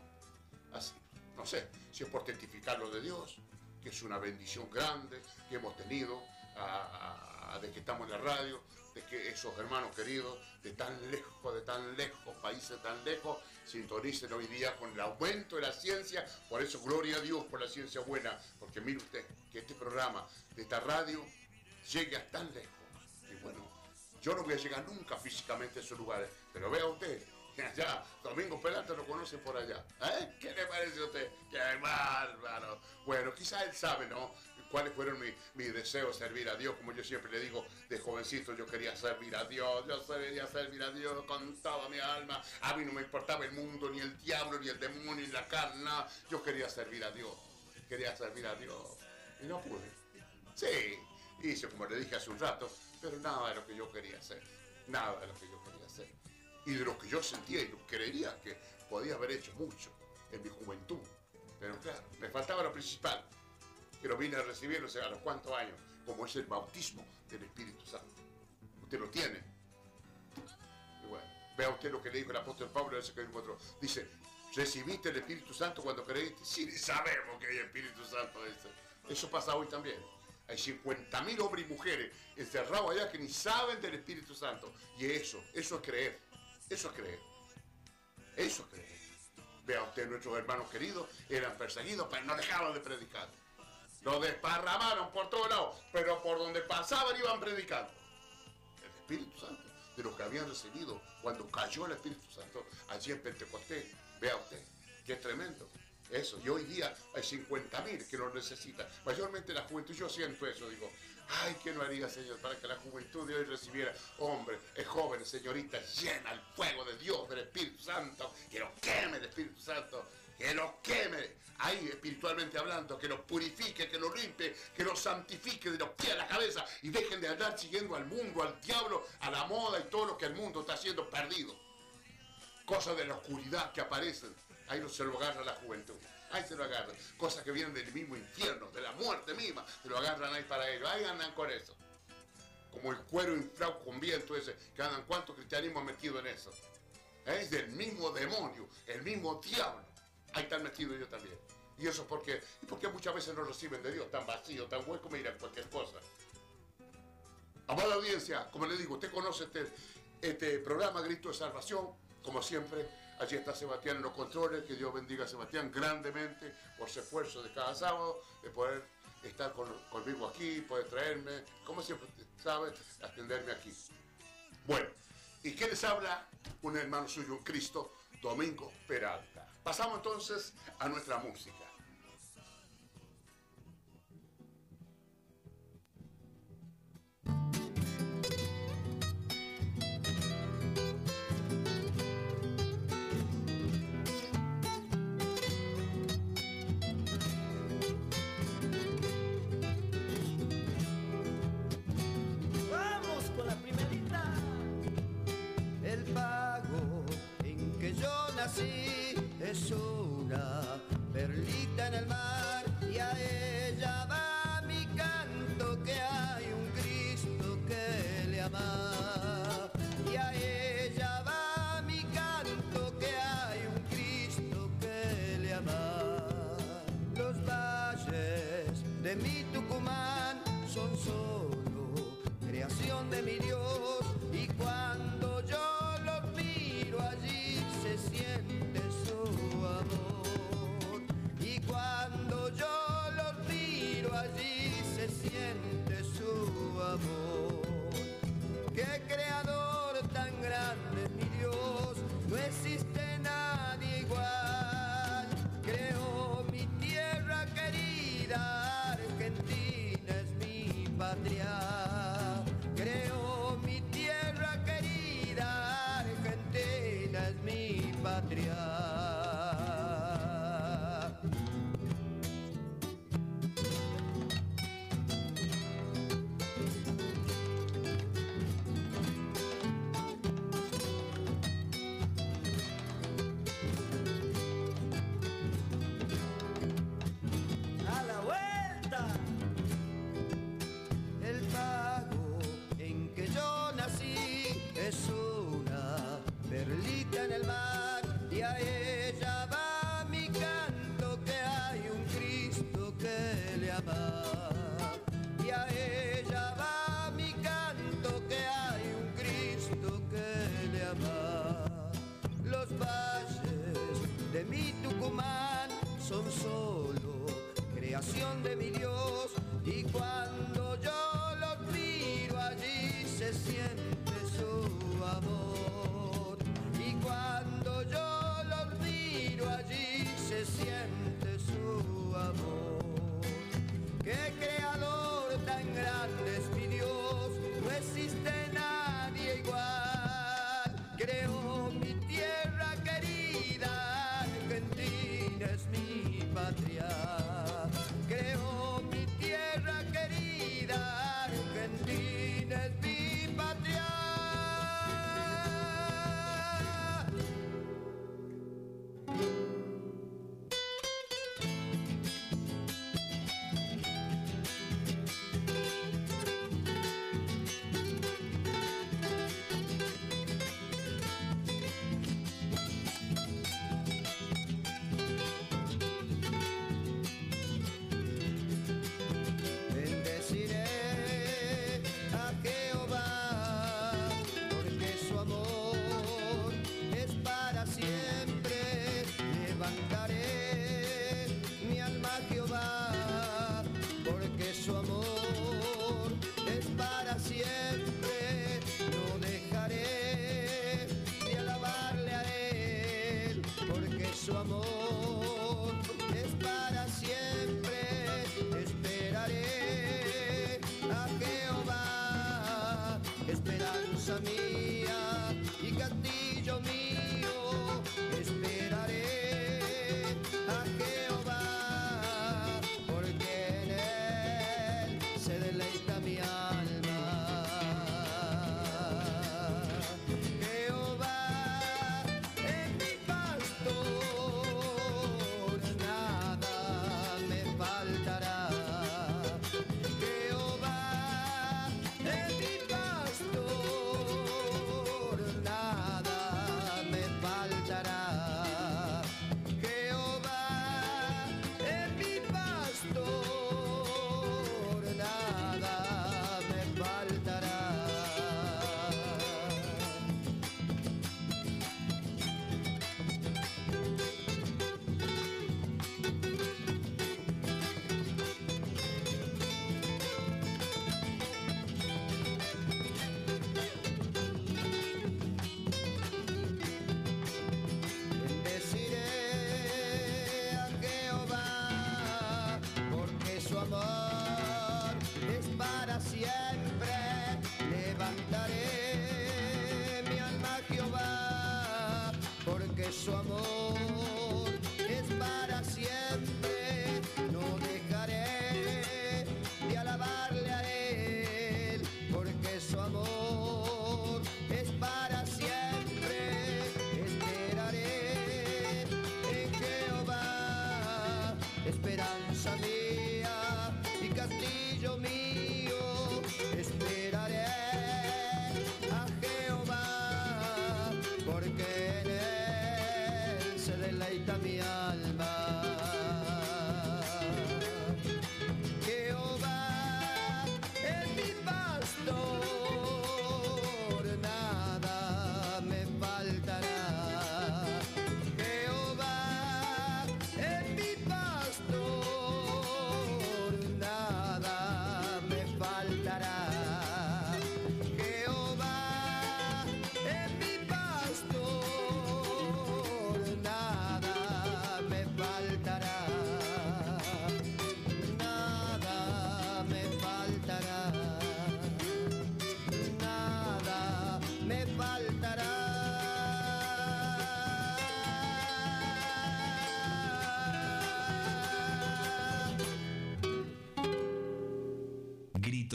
Así. No sé si es por testificar lo de Dios, que es una bendición grande que hemos tenido a- a- de que estamos en la radio, de que esos hermanos queridos de tan lejos, de tan lejos, países tan lejos, sintonicen hoy día con el aumento de la ciencia. Por eso, gloria a Dios por la ciencia buena, porque mire usted que este programa de esta radio llegue a tan lejos. Y bueno, yo no voy a llegar nunca físicamente a esos lugares, pero vea usted, (laughs) allá, Domingo Pelante lo conoce por allá. ¿Eh? ¿Qué le parece a usted? ¡Qué bárbaro! Bueno, quizás él sabe, ¿no? Cuáles fueron mis mi deseos, servir a Dios, como yo siempre le digo, de jovencito yo quería servir a Dios, yo quería servir a Dios con toda mi alma, a mí no me importaba el mundo, ni el diablo, ni el demonio, ni la carne, yo quería servir a Dios, quería servir a Dios, y no pude. Sí, hice como le dije hace un rato, pero nada de lo que yo quería hacer, nada de lo que yo quería hacer. Y de lo que yo sentía y lo creería que podía haber hecho mucho en mi juventud. Pero claro, me faltaba lo principal, lo vine a recibir, no sé a los cuántos años, como es el bautismo del Espíritu Santo. Usted lo tiene. Bueno, Vea usted lo que le dijo el apóstol Pablo en ese que encontró. Dice, ¿recibiste el Espíritu Santo cuando creíste? Sí, sabemos que hay Espíritu Santo. Eso pasa hoy también. Hay 50.000 hombres y mujeres encerrados allá que ni saben del Espíritu Santo. Y eso, eso es creer. Eso es creer. Eso es creer. Vea usted, nuestros hermanos queridos eran perseguidos, pero no dejaban de predicar. Lo desparramaron por todos lados, pero por donde pasaban iban predicando. El Espíritu Santo, de los que habían recibido cuando cayó el Espíritu Santo allí en Pentecostés. Vea usted, qué tremendo. Eso, y hoy día hay 50.000 que lo necesitan. Mayormente la juventud, yo siento eso, digo, ay, ¿qué no haría, Señor, para que la juventud de hoy recibiera, hombre, es joven, señorita, llena el fuego de Dios, del Espíritu Santo, que lo queme el Espíritu Santo, que lo queme, ahí espiritualmente hablando, que lo purifique, que lo limpie, que lo santifique de los pies a la cabeza y dejen de andar siguiendo al mundo, al diablo, a la moda y todo lo que el mundo está haciendo perdido. Cosas de la oscuridad que aparecen Ahí se lo agarra la juventud. Ahí se lo agarran. Cosas que vienen del mismo infierno, de la muerte misma. Se lo agarran ahí para ellos. Ahí andan con eso. Como el cuero inflado con viento ese. Que andan cuánto cristianismo metido en eso. Es del mismo demonio, el mismo diablo. Ahí están metidos ellos también. Y eso es porque, porque muchas veces no reciben de Dios tan vacío, tan hueco, mira, cualquier cosa. Amada audiencia, como le digo, usted conoce este, este programa Grito de Salvación, como siempre, Allí está Sebastián en los controles, que Dios bendiga a Sebastián grandemente por su esfuerzo de cada sábado, de poder estar conmigo aquí, poder traerme, como siempre sabe, atenderme aquí. Bueno, ¿y qué les habla? Un hermano suyo, Cristo, Domingo Peralta. Pasamos entonces a nuestra música. Es una perlita en el mar y a ella va mi canto que hay un Cristo que le ama. Y a ella va mi canto que hay un Cristo que le ama. Los valles de mi Tucumán son solo creación de mi Dios su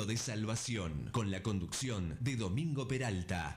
De Salvación, con la conducción de Domingo Peralta.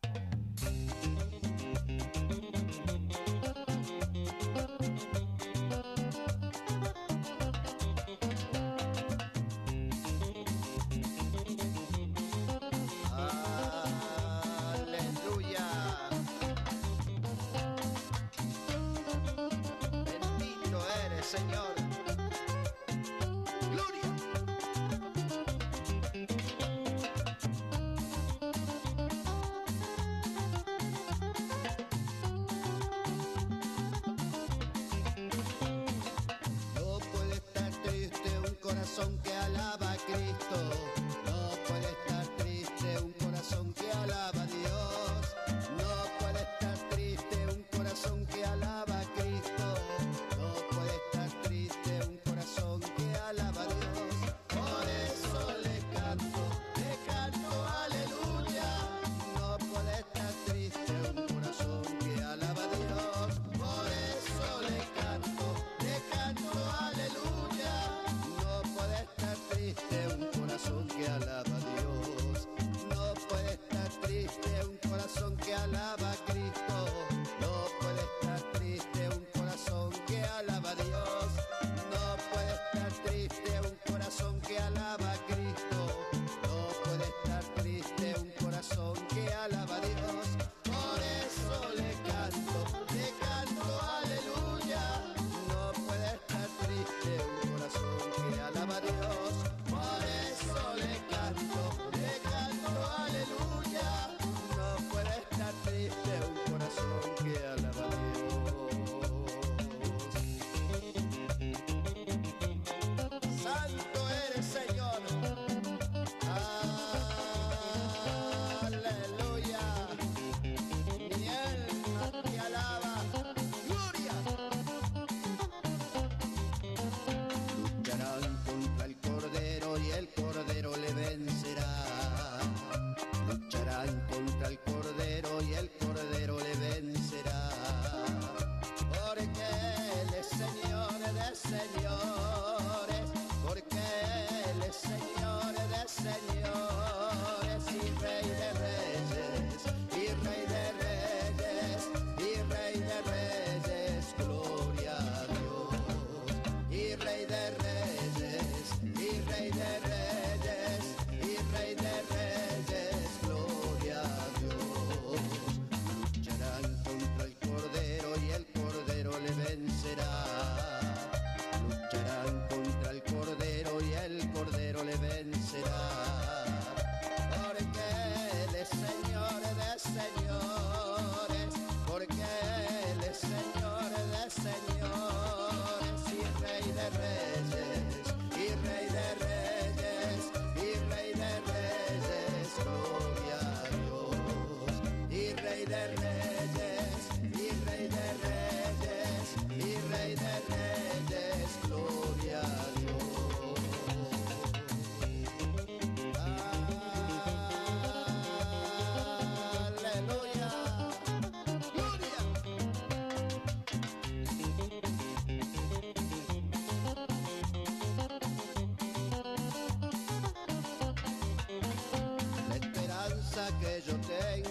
que yo tengo.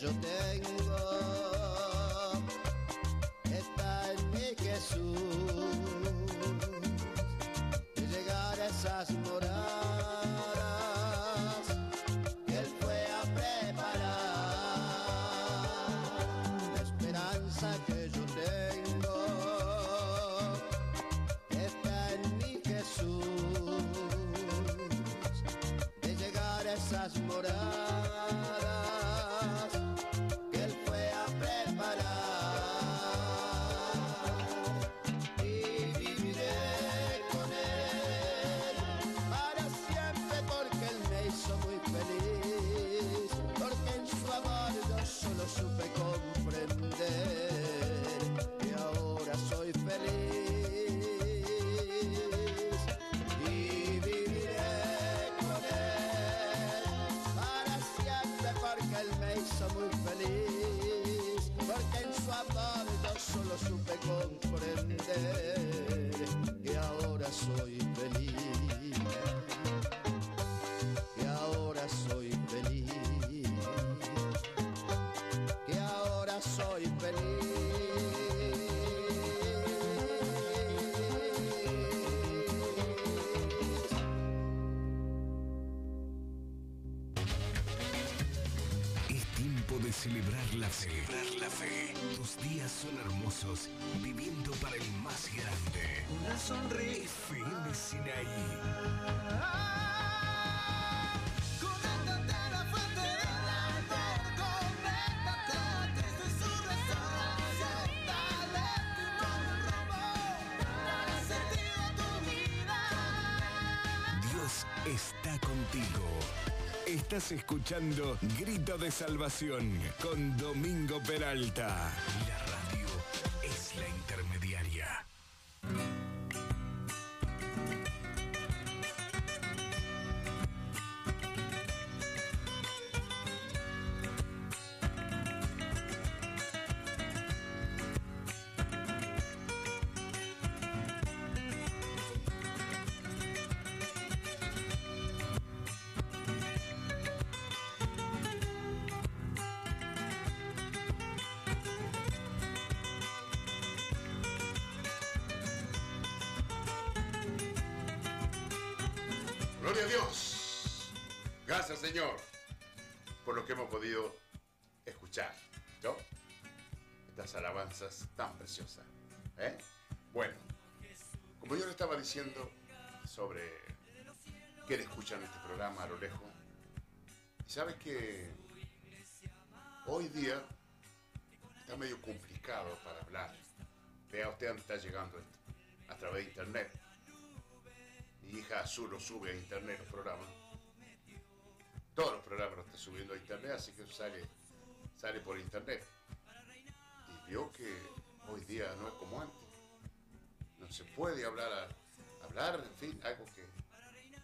Yo tengo está en mi Jesús. Y llegar a esas moradas que Él fue a preparar. La esperanza que celebrar la fe. la fe. Tus días son hermosos, viviendo para el más grande. Una sonrisa. FM Sinaí. Está contigo. Estás escuchando Grito de Salvación con Domingo Peralta. Sube a internet los programas. Todos los programas los está subiendo a internet, así que sale, sale por internet. Y vio que hoy día no es como antes. No se puede hablar, a- hablar, en fin, algo que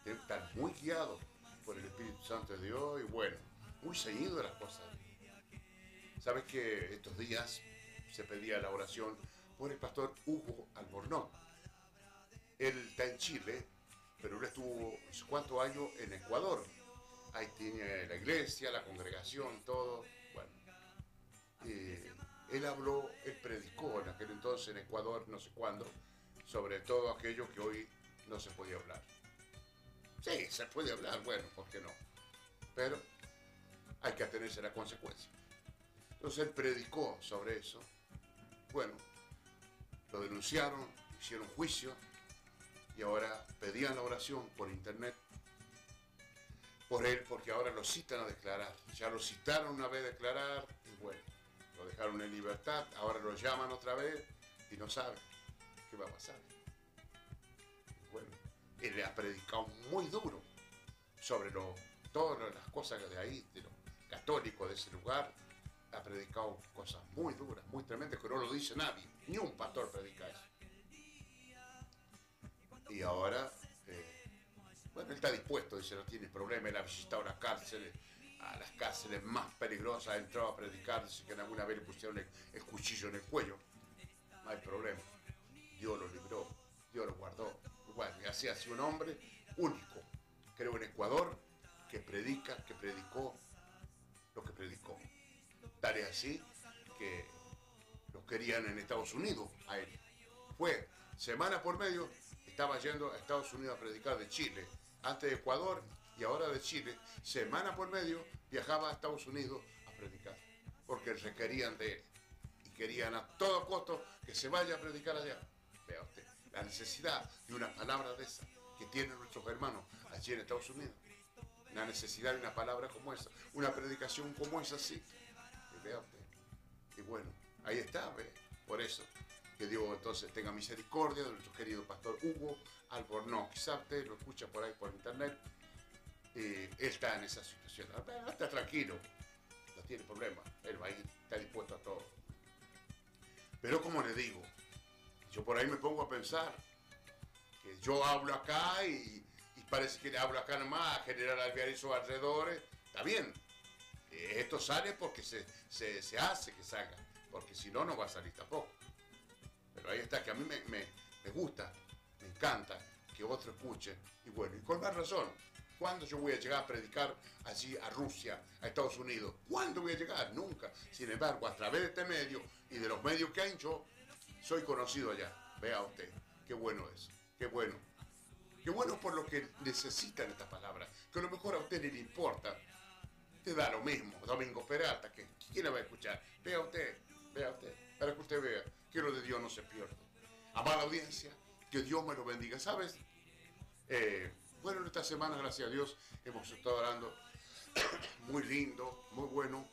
debe estar muy guiado por el Espíritu Santo de Dios y bueno, muy seguido de las cosas. Sabes que estos días se pedía la oración por el pastor Hugo Albornoz. Él está en Chile, pero él estuvo cuántos años en Ecuador. Ahí tiene la iglesia, la congregación, todo. Bueno, eh, él habló, él predicó en aquel entonces en Ecuador, no sé cuándo, sobre todo aquello que hoy no se podía hablar. Sí, se puede hablar, bueno, ¿por qué no? Pero hay que atenerse a la consecuencia. Entonces él predicó sobre eso. Bueno, lo denunciaron, hicieron juicio y ahora pedían la oración por internet por él porque ahora lo citan a declarar. Ya lo citaron una vez a declarar y bueno, lo dejaron en libertad, ahora lo llaman otra vez y no saben qué va a pasar. Bueno, él ha predicado muy duro sobre lo, todas las cosas de ahí, de los católicos de ese lugar, ha predicado cosas muy duras, muy tremendas, que no lo dice nadie, ni un pastor predica eso. Y ahora, eh, bueno, él está dispuesto, dice, no tiene problema, él ha visitado las cárceles, a las cárceles más peligrosas, ha entrado a predicar, dice que en alguna vez le pusieron el, cuchillo en el cuello, no hay problema. Dios lo libró, Dios lo guardó. Bueno, y así ha sido un hombre único, creo en Ecuador, que predica, que predicó lo que predicó. Tal es así que lo querían en Estados Unidos a él. Fue semana por medio, estaba yendo a Estados Unidos a predicar de Chile, antes de Ecuador y ahora de Chile. Semana por medio viajaba a Estados Unidos a predicar, porque requerían de él y querían a todo costo que se vaya a predicar allá. Vea usted, la necesidad de una palabra de esa que tienen nuestros hermanos allí en Estados Unidos. La necesidad de una palabra como esa, una predicación como esa, sí. Y vea usted. Y bueno, ahí está, ¿ve? Por eso, que Dios entonces tenga misericordia de nuestro querido pastor Hugo Albornoz. Quizá usted lo escucha por ahí por internet. Y él está en esa situación. Ah, Está tranquilo, no tiene problema. Él va a ir, está dispuesto a todo. Pero como le digo, yo por ahí me pongo a pensar que yo hablo acá y, y parece que le hablo acá nomás a generar alviarizo alrededores. Está bien. Eh, Esto sale porque se, se- se hace que salga. Porque si no, no va a salir tampoco. Ahí está, que a mí me, gusta, me encanta que otro escuche. Y bueno, y con más razón. ¿Cuándo yo voy a llegar a predicar allí a Rusia, a Estados Unidos? ¿Cuándo voy a llegar? Nunca. Sin embargo, a través de este medio y de los medios que hay, yo soy conocido allá. Vea usted, qué bueno es, qué bueno. Qué bueno por lo que necesitan estas palabras. Que a lo mejor a usted ni le importa. Te da lo mismo, Domingo Peralta, que ¿quién le va a escuchar? Vea usted, vea usted, para que usted vea que lo de Dios no se pierda. Amada audiencia, que Dios me lo bendiga. ¿Sabes? Eh, bueno, en esta semana, gracias a Dios, hemos estado hablando (coughs) muy lindo, muy bueno.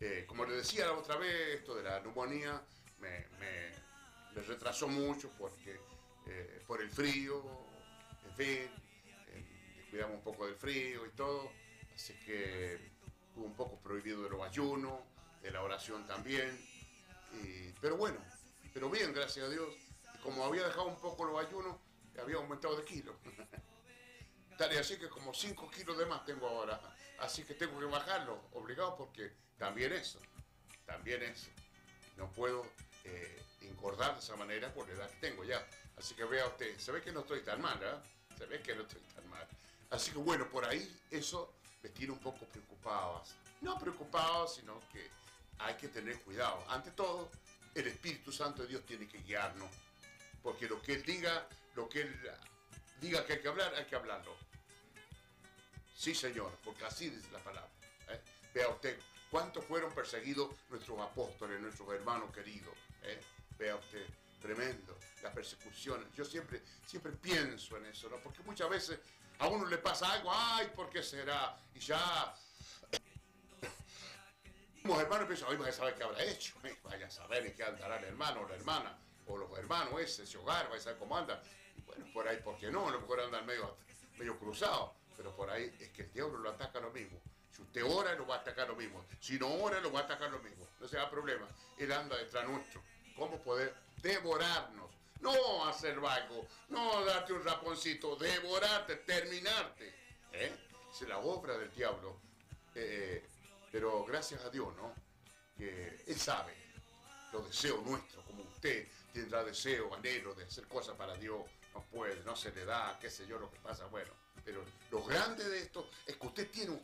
Eh, como le decía la otra vez, esto de la neumonía me, retrasó mucho porque eh, por el frío, en fin, eh, cuidamos un poco del frío y todo, así que estuve un poco prohibido de los ayunos, de la oración también, pero bueno, pero bien, gracias a Dios, como había dejado un poco los ayunos, había aumentado de kilos. (laughs) Tal y así que como 5 kilos de más tengo ahora. Así que tengo que bajarlo, obligado, porque también eso, también eso. No puedo eh, engordar de esa manera por la edad que tengo ya. Así que vea usted, se ve que no estoy tan mal, ¿verdad? Se ve que no estoy tan mal. Así que bueno, por ahí eso me tiene un poco preocupado. No preocupado, sino que hay que tener cuidado. Ante todo, el Espíritu Santo de Dios tiene que guiarnos. Porque lo que Él diga, lo que Él diga que hay que hablar, hay que hablarlo. Sí, Señor, porque así dice la palabra. ¿eh? Vea usted, ¿cuántos fueron perseguidos nuestros apóstoles, nuestros hermanos queridos? ¿eh? Vea usted, tremendo, las persecuciones. Yo siempre, siempre pienso en eso, ¿no? Porque muchas veces a uno le pasa algo, ay, ¿por qué será? Y ya... Hermanos piensan, hoy vaya a saber qué habrá hecho. ¿eh? (laughs) Vaya a saber en qué andará el hermano o la hermana, o los hermanos ese, ese hogar, vaya a saber cómo anda. Y bueno, por ahí, ¿por qué no? A lo mejor andan medio, medio cruzados, pero por ahí es que el diablo lo ataca lo mismo. Si usted ora, lo va a atacar lo mismo. Si no ora, lo va a atacar lo mismo. No se da problema. Él anda detrás nuestro. ¿Cómo poder devorarnos? No hacer vago, no darte un raponcito, devorarte, terminarte. ¿eh? Es la obra del diablo. Eh, pero gracias a Dios, ¿no? Que Él sabe los deseos nuestros, como usted tendrá deseo, anhelo de hacer cosas para Dios, no puede, no se le da, qué sé yo lo que pasa, bueno. Pero lo grande de esto es que usted tiene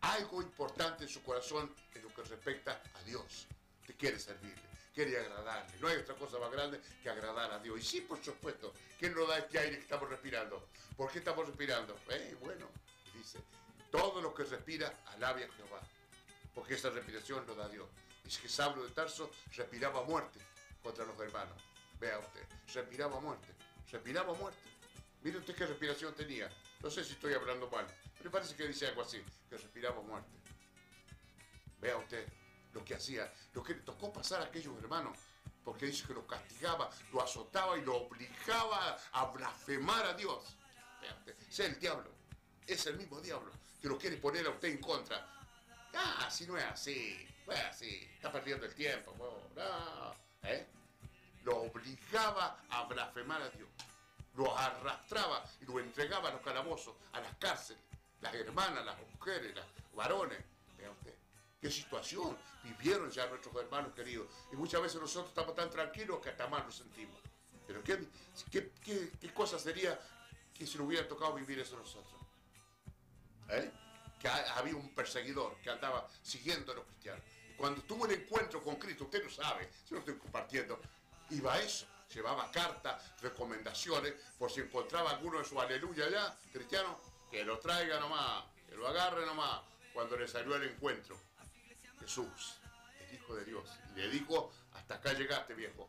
algo importante en su corazón en lo que respecta a Dios. Usted quiere servirle, quiere agradarle. No hay otra cosa más grande que agradar a Dios. Y sí, por supuesto, ¿quién nos da este aire que estamos respirando? ¿Por qué estamos respirando? Eh, bueno, dice, todo lo que respira, alabe a Jehová. Porque esa respiración lo da Dios. Dice que Saulo de Tarso respiraba muerte contra los hermanos. Vea usted, respiraba muerte, respiraba muerte. Mire usted qué respiración tenía. No sé si estoy hablando mal, pero parece que dice algo así, que respiraba muerte. Vea usted lo que hacía, lo que le tocó pasar a aquellos hermanos, porque dice que lo castigaba, lo azotaba y lo obligaba a blasfemar a Dios. Vea usted, es el diablo, es el mismo diablo que lo quiere poner a usted en contra. Ah, si no es así, no es así, está perdiendo el tiempo, po, no, ¿eh? Lo obligaba a blasfemar a Dios, lo arrastraba y lo entregaba a los calabozos, a las cárceles, las hermanas, las mujeres, los varones. Vea usted, qué situación vivieron ya nuestros hermanos queridos. Y muchas veces nosotros estamos tan tranquilos que hasta mal nos sentimos. Pero qué, qué, qué- qué cosa sería que si nos hubiera tocado vivir eso nosotros. ¿Eh? Que ha- había un perseguidor que andaba siguiendo a los cristianos. Cuando tuvo el encuentro con Cristo, usted lo sabe, yo lo estoy compartiendo, iba a eso, llevaba cartas, recomendaciones, por si encontraba alguno de su aleluya allá, cristiano, que lo traiga nomás, que lo agarre nomás, cuando le salió el encuentro. Jesús, el Hijo de Dios, le dijo, hasta acá llegaste viejo,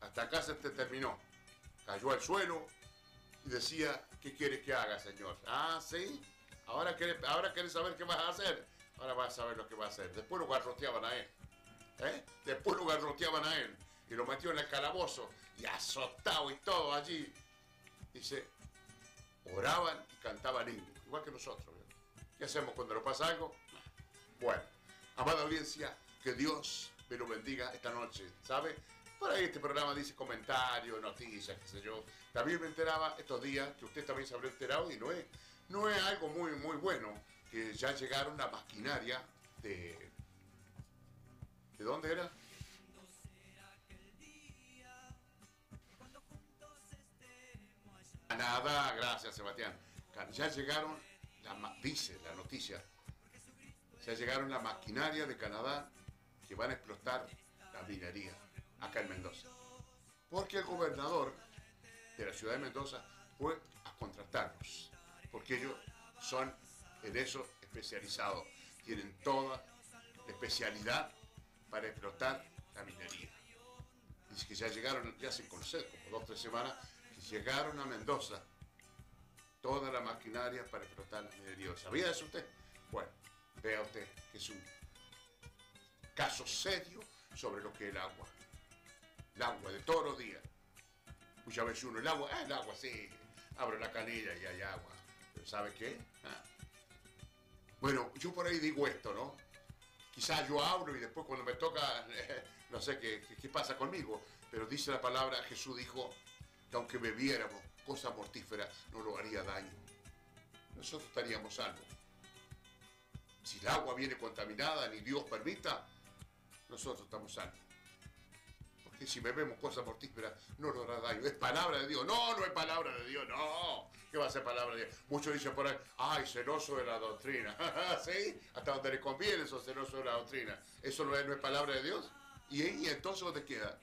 hasta acá se te terminó. Cayó al suelo y decía, ¿qué quieres que haga, Señor? Ah, sí, ahora quieres, ahora quieres saber qué vas a hacer. Ahora vas a saber lo que va a hacer. Después lo garroteaban a él. ¿eh? Después lo garroteaban a él. Y lo metió en el calabozo. Y azotado y todo allí. Dice, oraban y cantaban himnos. Igual que nosotros. ¿verdad? ¿Qué hacemos cuando nos pasa algo? Bueno, amada audiencia, que Dios me lo bendiga esta noche. ¿Sabe? Por ahí este programa dice comentarios, noticias, qué sé yo. También me enteraba estos días que usted también se habrá enterado y no es, no es algo muy, muy bueno que ya llegaron la maquinaria de... ¿De dónde era? Canadá, gracias Sebastián. Ya llegaron, la, dice la noticia, ya llegaron la maquinaria de Canadá que van a explotar la minería acá en Mendoza. Porque el gobernador de la ciudad de Mendoza fue a contratarlos, porque ellos son en eso especializados, tienen toda la especialidad para explotar la minería. Dice que ya llegaron, ya se conoce, como dos o tres semanas, que llegaron a Mendoza toda la maquinaria para explotar la minería. ¿Sabía eso usted? Bueno, vea usted que es un caso serio sobre lo que es el agua. El agua de todos los días. Muchas veces uno, el agua, ah, el agua, sí, abro la canilla y hay agua. ¿Sabe qué? Ah. Bueno, yo por ahí digo esto, ¿no? Quizás yo hablo y después cuando me toca, (laughs) no sé qué, qué- pasa conmigo, pero dice la palabra, Jesús dijo que aunque bebiéramos cosas mortíferas, no lo haría daño. Nosotros estaríamos salvos. Si el agua viene contaminada, ni Dios permita, nosotros estamos salvos. Porque si bebemos cosas mortíferas, no nos hará daño. Es palabra de Dios. No, no es palabra de Dios, no. ¿Qué va a ser palabra de Dios? Muchos dicen por ahí, ay, celoso de la doctrina. (laughs) ¿Sí? Hasta donde le conviene, son celosos de la doctrina. ¿Eso no es, no es palabra de Dios? ¿Y, entonces dónde queda?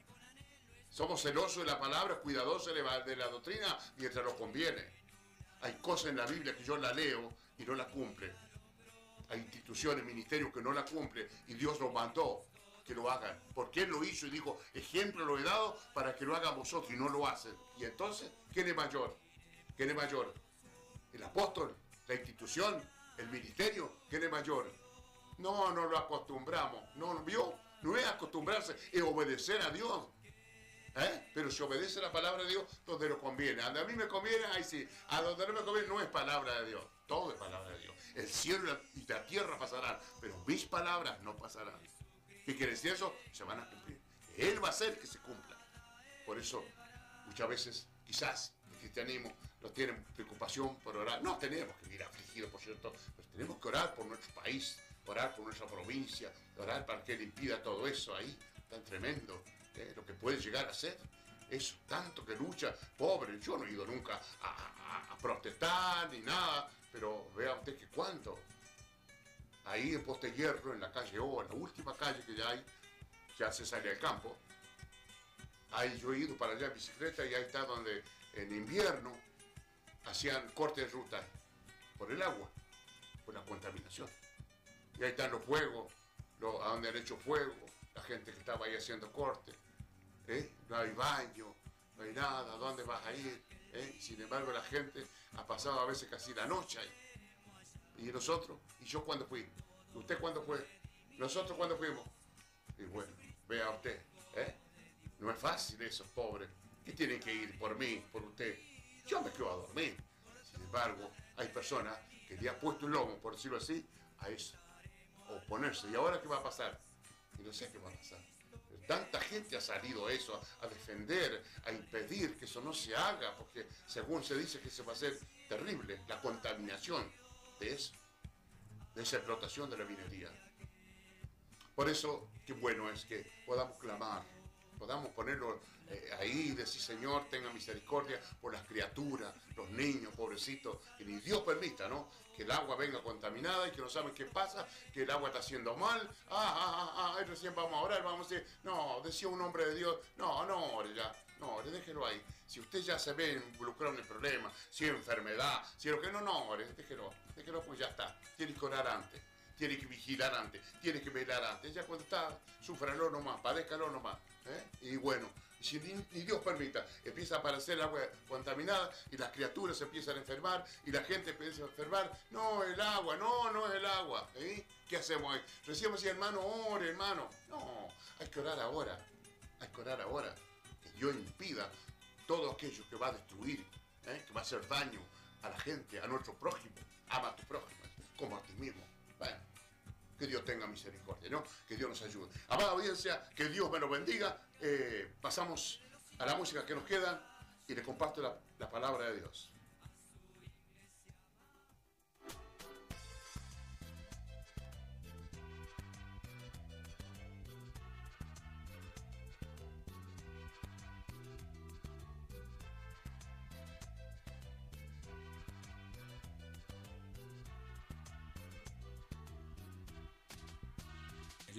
Somos celosos de la palabra, cuidadosos de la doctrina mientras nos conviene. Hay cosas en la Biblia que yo la leo y no la cumple. Hay instituciones, ministerios que no la cumplen y Dios los mandó lo hagan. Porque Él lo hizo y dijo, ejemplo lo he dado para que lo hagan vosotros y no lo hacen. Y entonces, ¿quién es mayor? ¿Quién es mayor? ¿El apóstol? ¿La institución? ¿El ministerio? ¿Quién es mayor? No, no lo acostumbramos. No, ¿vio? No es acostumbrarse, es obedecer a Dios. ¿Eh? Pero si obedece la palabra de Dios, donde lo conviene. A mí me conviene, ahí sí. A donde no me conviene, no es palabra de Dios. Todo es palabra de Dios. El cielo y la tierra pasarán, pero mis palabras no pasarán. ¿Qué quiere decir eso? Se van a cumplir. Él va a hacer que se cumpla. Por eso, muchas veces, quizás, el cristianismo no tiene preocupación por orar. No tenemos que vivir afligidos, por cierto, pero tenemos que orar por nuestro país, orar por nuestra provincia, orar para que Él impida todo eso ahí, tan tremendo, ¿eh? lo que puede llegar a ser. Eso, tanto que lucha, pobre, yo no he ido nunca a, a- a protestar ni nada, pero vea usted que cuánto. Ahí en Poste Hierro, en la calle O, en la última calle que ya hay, ya se sale al campo, Ahí yo he ido para allá en bicicleta y ahí está donde en invierno hacían cortes de ruta por el agua, por la contaminación. Y ahí están los fuegos, a donde han hecho fuego, la gente que estaba ahí haciendo cortes. ¿eh? No hay baño, no hay nada, ¿dónde vas a ir? ¿eh? Sin embargo, la gente ha pasado a veces casi la noche ahí. ¿Y nosotros? ¿Y yo cuándo fui? ¿Usted cuándo fue? ¿Nosotros cuándo fuimos? Y bueno, vea usted, ¿eh? No es fácil eso, pobre. Que tienen que ir por mí, por usted. Yo me quedo a dormir. Sin embargo, hay personas que le han puesto un lomo, por decirlo así, a eso. Oponerse. ¿Y ahora qué va a pasar? Y no sé qué va a pasar. Tanta gente ha salido eso, a defender, a impedir que eso no se haga, porque según se dice que se va a hacer terrible la contaminación de de esa explotación de la minería. Por eso, qué bueno es que podamos clamar podamos ponerlo eh, ahí decir, Señor, tenga misericordia por las criaturas, los niños, pobrecitos, que ni Dios permita, ¿no? Que el agua venga contaminada y que no saben qué pasa, que el agua está haciendo mal. Ah, ah, ah, ah, recién vamos a orar, vamos a decir, no, decía un hombre de Dios, no, no, ya, no, déjelo ahí. Si usted ya se ve involucrado en el problema, si enfermedad, si lo que no, no, déjelo, déjelo, pues ya está. Tiene que orar antes tiene que vigilar antes, tiene que velar antes. Ya cuando está, sufralo nomás, padécalo nomás. ¿eh? Y bueno, si ni, Dios permita, empieza a aparecer agua contaminada y las criaturas se empiezan a enfermar y la gente empieza a enfermar. No, el agua, no, no es el agua. ¿eh? ¿Qué hacemos ahí? Recién decía, hermano, ore, hermano. No, hay que orar ahora. Hay que orar ahora. Dios impida todo aquello que va a destruir, ¿eh? que va a hacer daño a la gente, a nuestro prójimo. Ama a tu prójimo, como a ti mismo. Bueno, que Dios tenga misericordia, ¿no? Que Dios nos ayude. Amada audiencia, que Dios me lo bendiga. Eh, pasamos a la música que nos queda y le comparto la palabra de Dios.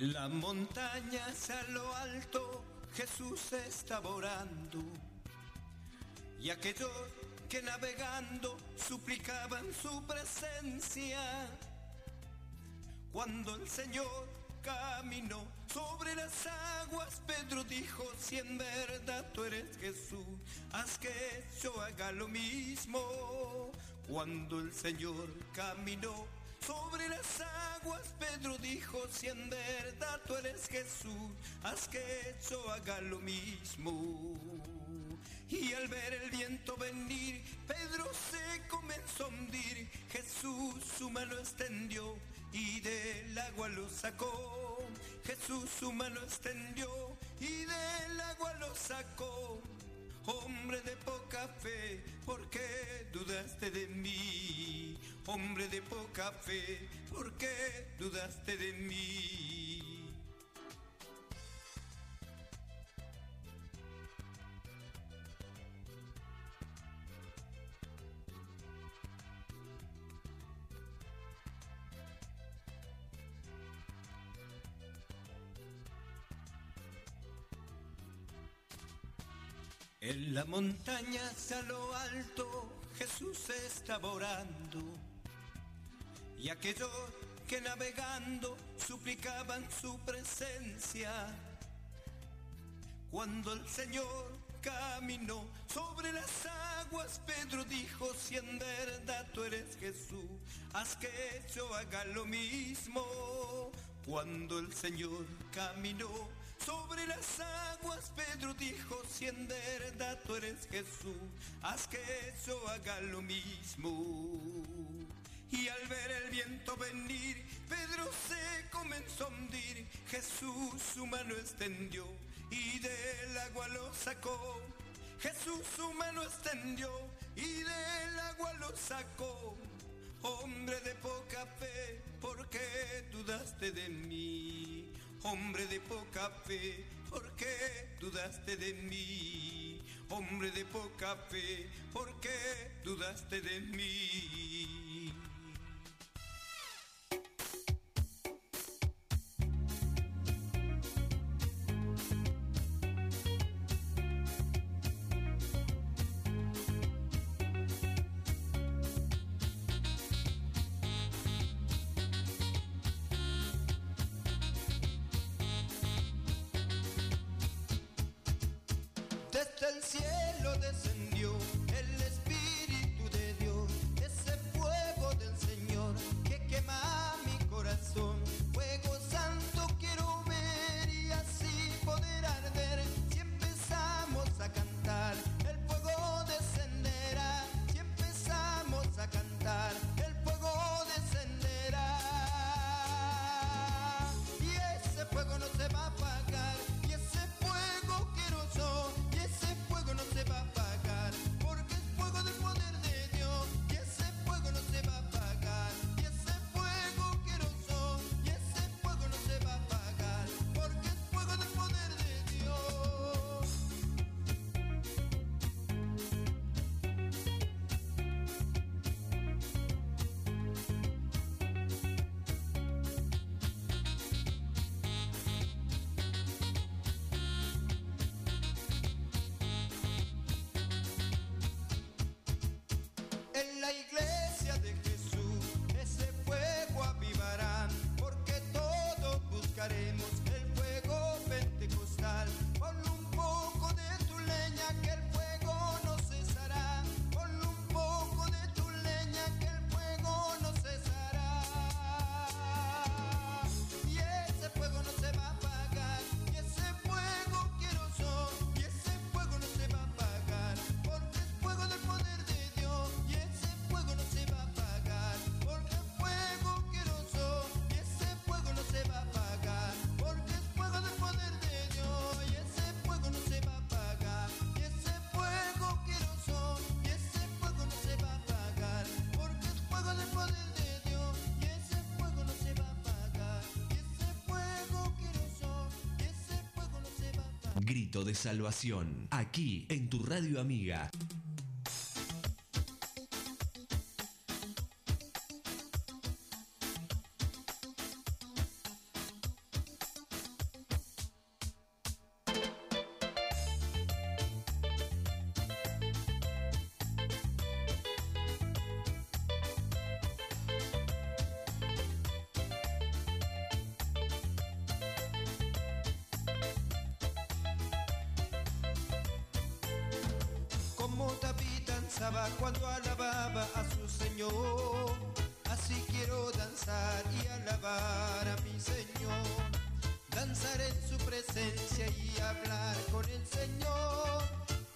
Las montañas a lo alto Jesús estaba orando y aquellos que navegando suplicaban su presencia. Cuando el Señor caminó sobre las aguas, Pedro dijo, si en verdad tú eres Jesús, haz que yo haga lo mismo. Cuando el Señor caminó sobre las aguas, Pedro dijo, si en verdad tú eres Jesús, haz que yo haga lo mismo. Y al ver el viento venir, Pedro se comenzó a hundir. Jesús su mano extendió y del agua lo sacó. Jesús su mano extendió y del agua lo sacó. Hombre de poca fe, ¿por qué dudaste de mí? Hombre de poca fe, ¿por qué dudaste de mí? En la montaña a lo alto Jesús estaba orando y aquellos que navegando suplicaban su presencia. Cuando el Señor caminó sobre las aguas, Pedro dijo, si en verdad tú eres Jesús, haz que yo haga lo mismo. Cuando el Señor caminó sobre las aguas, Pedro dijo, si en verdad tú eres Jesús, haz que yo haga lo mismo. Y al ver el viento venir, Pedro se comenzó a hundir. Jesús su mano extendió y del agua lo sacó. Jesús su mano extendió y del agua lo sacó. Hombre de poca fe, ¿por qué dudaste de mí? Hombre de poca fe, ¿por qué dudaste de mí? Hombre de poca fe, ¿por qué dudaste de mí? Cielo descendió presencia de Grito de salvación. Aquí, en tu radio amiga. Cuando alababa a su Señor. Así quiero danzar y alabar a mi Señor. Danzar en su presencia y hablar con el Señor.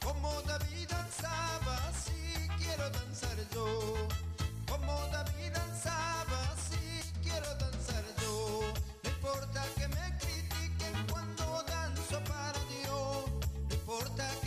Como David danzaba, así quiero danzar yo. Como David danzaba, así quiero danzar yo. No importa que me critiquen cuando danzo para Dios. No importa que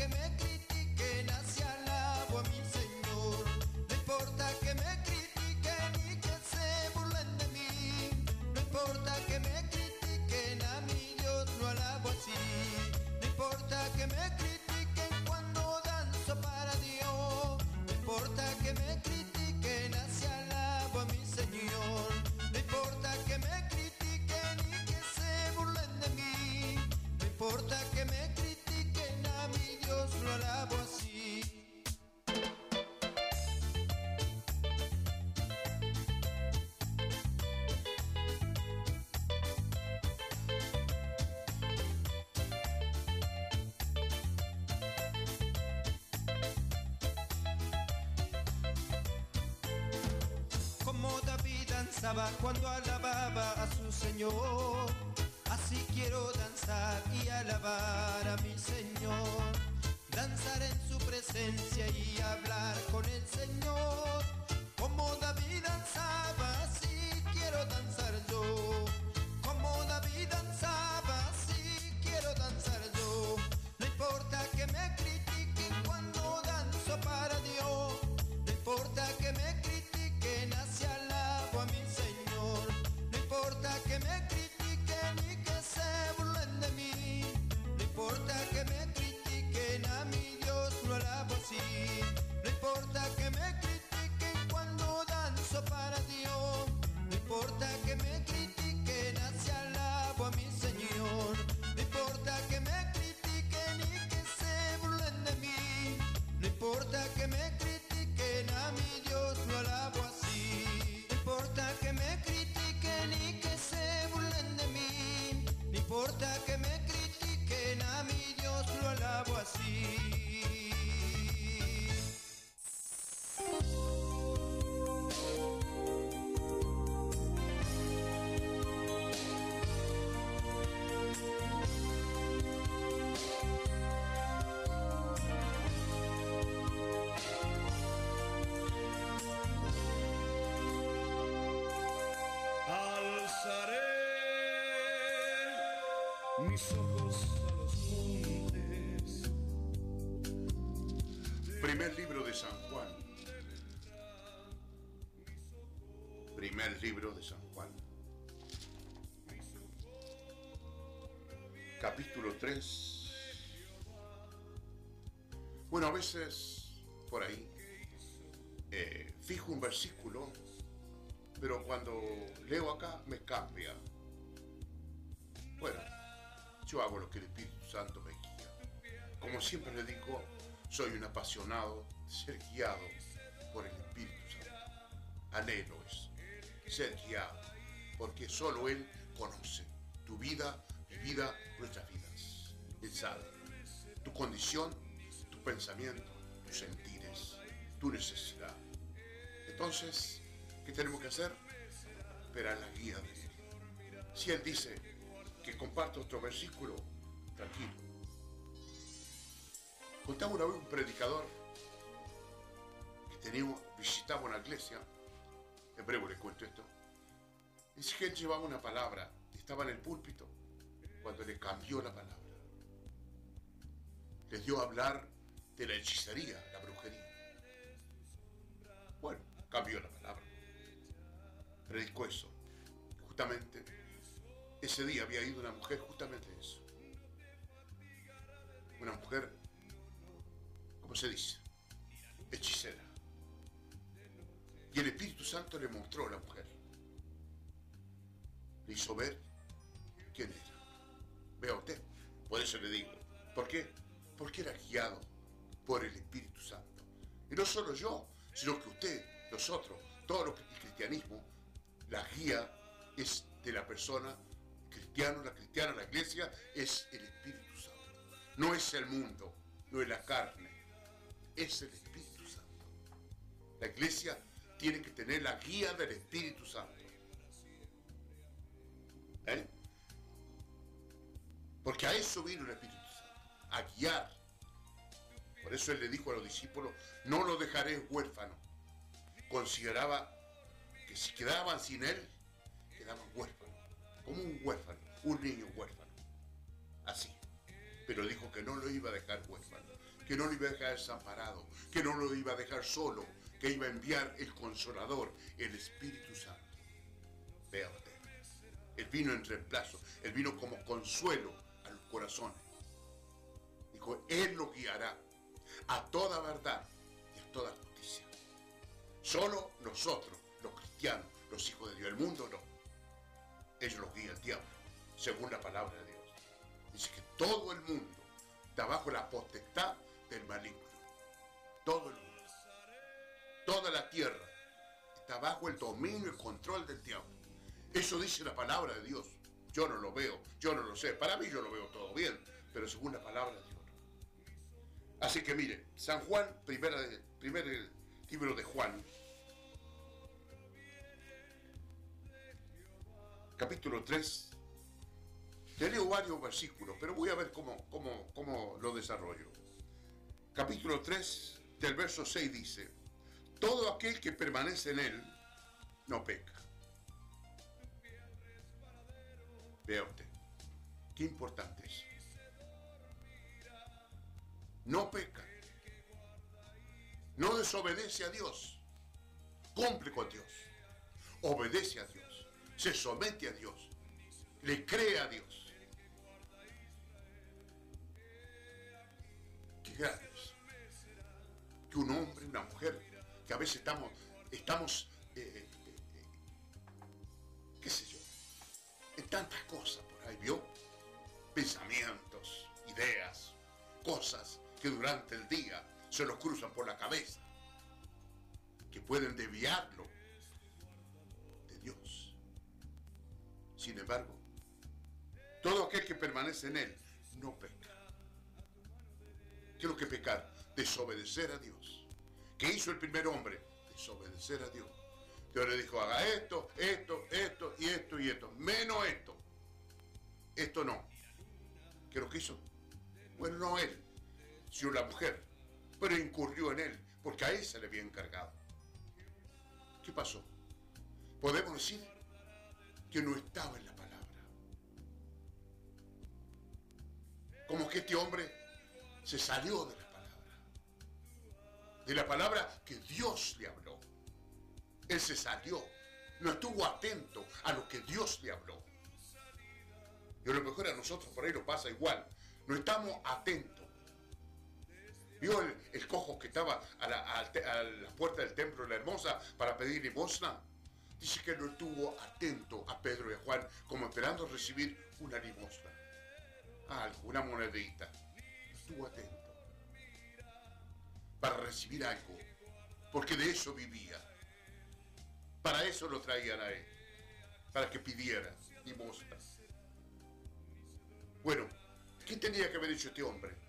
No importa que me critiquen cuando danzo para Dios. No importa que me critiquen, así alabo a mi Señor. No importa que me critiquen y que se burlen de mí. No importa que me critiquen, a mi Dios lo alabo así. Cuando alababa a su Señor. Así quiero danzar y alabar a mi Señor. Danzar en su presencia y hablar con el Señor. Como David danzaba, así quiero danzar yo. Como David danzaba, así quiero danzar yo. No importa que me No importa que me critiquen cuando danzo para Dios. No importa que me critiquen, así alabo a mi Señor. No importa que me critiquen y que se burlen de mí. No importa que me critiquen, a mi Dios lo alabo así. No importa que me critiquen y que se burlen de mí. No importa que me critiquen, a mi Dios lo alabo así. Bueno, a veces por ahí eh, fijo un versículo, pero cuando leo acá me cambia. Bueno, yo hago lo que el Espíritu Santo me guía. Como siempre le digo, soy un apasionado ser guiado por el Espíritu Santo. anhelo es ser guiado, porque solo Él conoce tu vida, mi vida, nuestras vidas. Él sabe tu condición, tu pensamiento, tus sentires, tu necesidad. Entonces, ¿qué tenemos que hacer? Esperar la guía de Él. Si Él dice que comparto otro versículo, tranquilo. Contaba una vez un predicador que teníamos, visitaba una iglesia, en breve les cuento esto, dice que él llevaba una palabra, estaba en el púlpito, cuando le cambió la palabra. Les dio a hablar de la hechicería, la brujería. Bueno, cambió la palabra. Predicó eso. Justamente, ese día había ido una mujer justamente eso. Una mujer, ¿cómo se dice? Hechicera. Y el Espíritu Santo le mostró a la mujer. Le hizo ver quién era. Vea usted, por eso le digo. ¿Por qué? Porque era guiado por el Espíritu Santo. Y no solo yo, sino que usted, nosotros, todo lo que el cristianismo, la guía es de la persona cristiano, la cristiana, la iglesia, es el Espíritu Santo. No es el mundo, no es la carne, es el Espíritu Santo. La iglesia tiene que tener la guía del Espíritu Santo. ¿Eh? Porque a eso vino el Espíritu Santo, a guiar. Por eso él le dijo a los discípulos, no lo dejaré huérfano. Consideraba que si quedaban sin él, quedaban huérfanos, como un huérfano, un niño huérfano. Así. Pero dijo que no lo iba a dejar huérfano, que no lo iba a dejar desamparado, que no lo iba a dejar solo, que iba a enviar el consolador, el Espíritu Santo. Vea usted. Él vino en reemplazo, él vino como consuelo a los corazones. Dijo, Él lo guiará a toda verdad y a toda justicia. Solo nosotros, los cristianos, los hijos de Dios, el mundo no. Ellos los guía el diablo, según la palabra de Dios. Dice que todo el mundo está bajo la potestad del maligno. Todo el mundo. Toda la tierra está bajo el dominio y control del diablo. Eso dice la palabra de Dios. Yo no lo veo, yo no lo sé. Para mí yo lo veo todo bien, pero según la palabra de Dios. Así que mire, San Juan, primera primer libro de Juan, capítulo 3. Te leo varios versículos, pero voy a ver cómo, cómo, cómo lo desarrollo. Capítulo 3, del verso 6 dice, todo aquel que permanece en él no peca. Vea usted, qué importante es. No peca. No desobedece a Dios. Cumple con Dios. Obedece a Dios. Se somete a Dios. Le cree a Dios. Qué grande es. Que un hombre, una mujer, que a veces estamos, estamos, eh, eh, eh, qué sé yo, en tantas cosas por ahí, ¿vio? Pensamientos, ideas, cosas que durante el día se nos cruzan por la cabeza, que pueden desviarlo de Dios. Sin embargo, todo aquel que permanece en Él no peca. ¿Qué es lo que pecar? Desobedecer a Dios. ¿Qué hizo el primer hombre? Desobedecer a Dios. Dios le dijo, haga esto, esto, esto y esto y esto. Menos esto. Esto no. ¿Qué es lo que hizo? Bueno, no él, sino la mujer. Pero incurrió en él, porque a él se le había encargado. ¿Qué pasó? Podemos decir que no estaba en la palabra. Como que este hombre se salió de la palabra. De la palabra que Dios le habló. Él se salió. No estuvo atento a lo que Dios le habló. Y a lo mejor a nosotros por ahí nos pasa igual. No estamos atentos. ¿Vio el, el cojo que estaba a la, puerta del templo de la hermosa para pedir limosna? Dice que no estuvo atento a Pedro y a Juan como esperando recibir una limosna. Algo, una monedita. Estuvo atento. Para recibir algo. Porque de eso vivía. Para eso lo traían a él, para que pidiera limosna. Bueno, ¿qué tenía que haber dicho este hombre?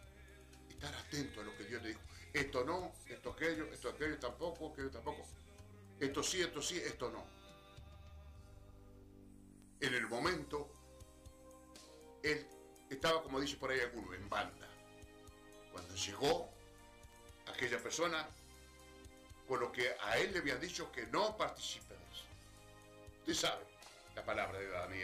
Estar atento a lo que Dios le dijo. Esto no, esto aquello, esto aquello tampoco, aquello tampoco. Esto sí, esto sí, esto no. En el momento, él estaba, como dice por ahí alguno, en banda. Cuando llegó aquella persona, con lo que a él le habían dicho que no participe de eso. Usted sabe la palabra de Adán y.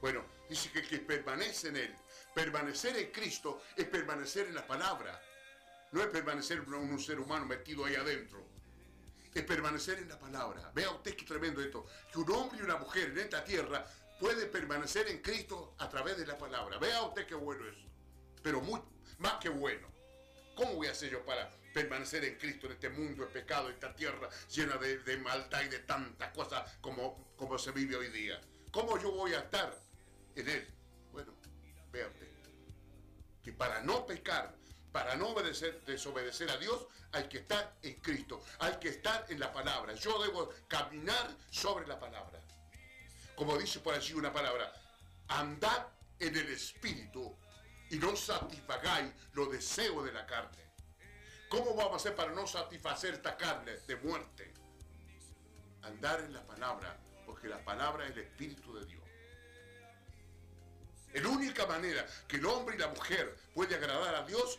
Bueno, dice que el que permanece en él, permanecer en Cristo es permanecer en la palabra. No es permanecer un ser humano metido ahí adentro. Es permanecer en la palabra. Vea usted qué tremendo esto. Que un hombre y una mujer en esta tierra puede permanecer en Cristo a través de la palabra. Vea usted qué bueno eso. Pero muy, más que bueno. ¿Cómo voy a hacer yo para permanecer en Cristo en este mundo de pecado, en esta tierra llena de, de maldad y de tantas cosas como, como se vive hoy día? ¿Cómo yo voy a estar en Él? Usted. Que para no pecar, para no obedecer, desobedecer a Dios, hay que estar en Cristo, hay que estar en la palabra. Yo debo caminar sobre la palabra. Como dice por allí una palabra, andad en el Espíritu y no satisfagáis los deseos de la carne. ¿Cómo vamos a hacer para no satisfacer esta carne de muerte? Andar en la palabra, porque la palabra es el Espíritu de Dios. La única manera que el hombre y la mujer puede agradar a Dios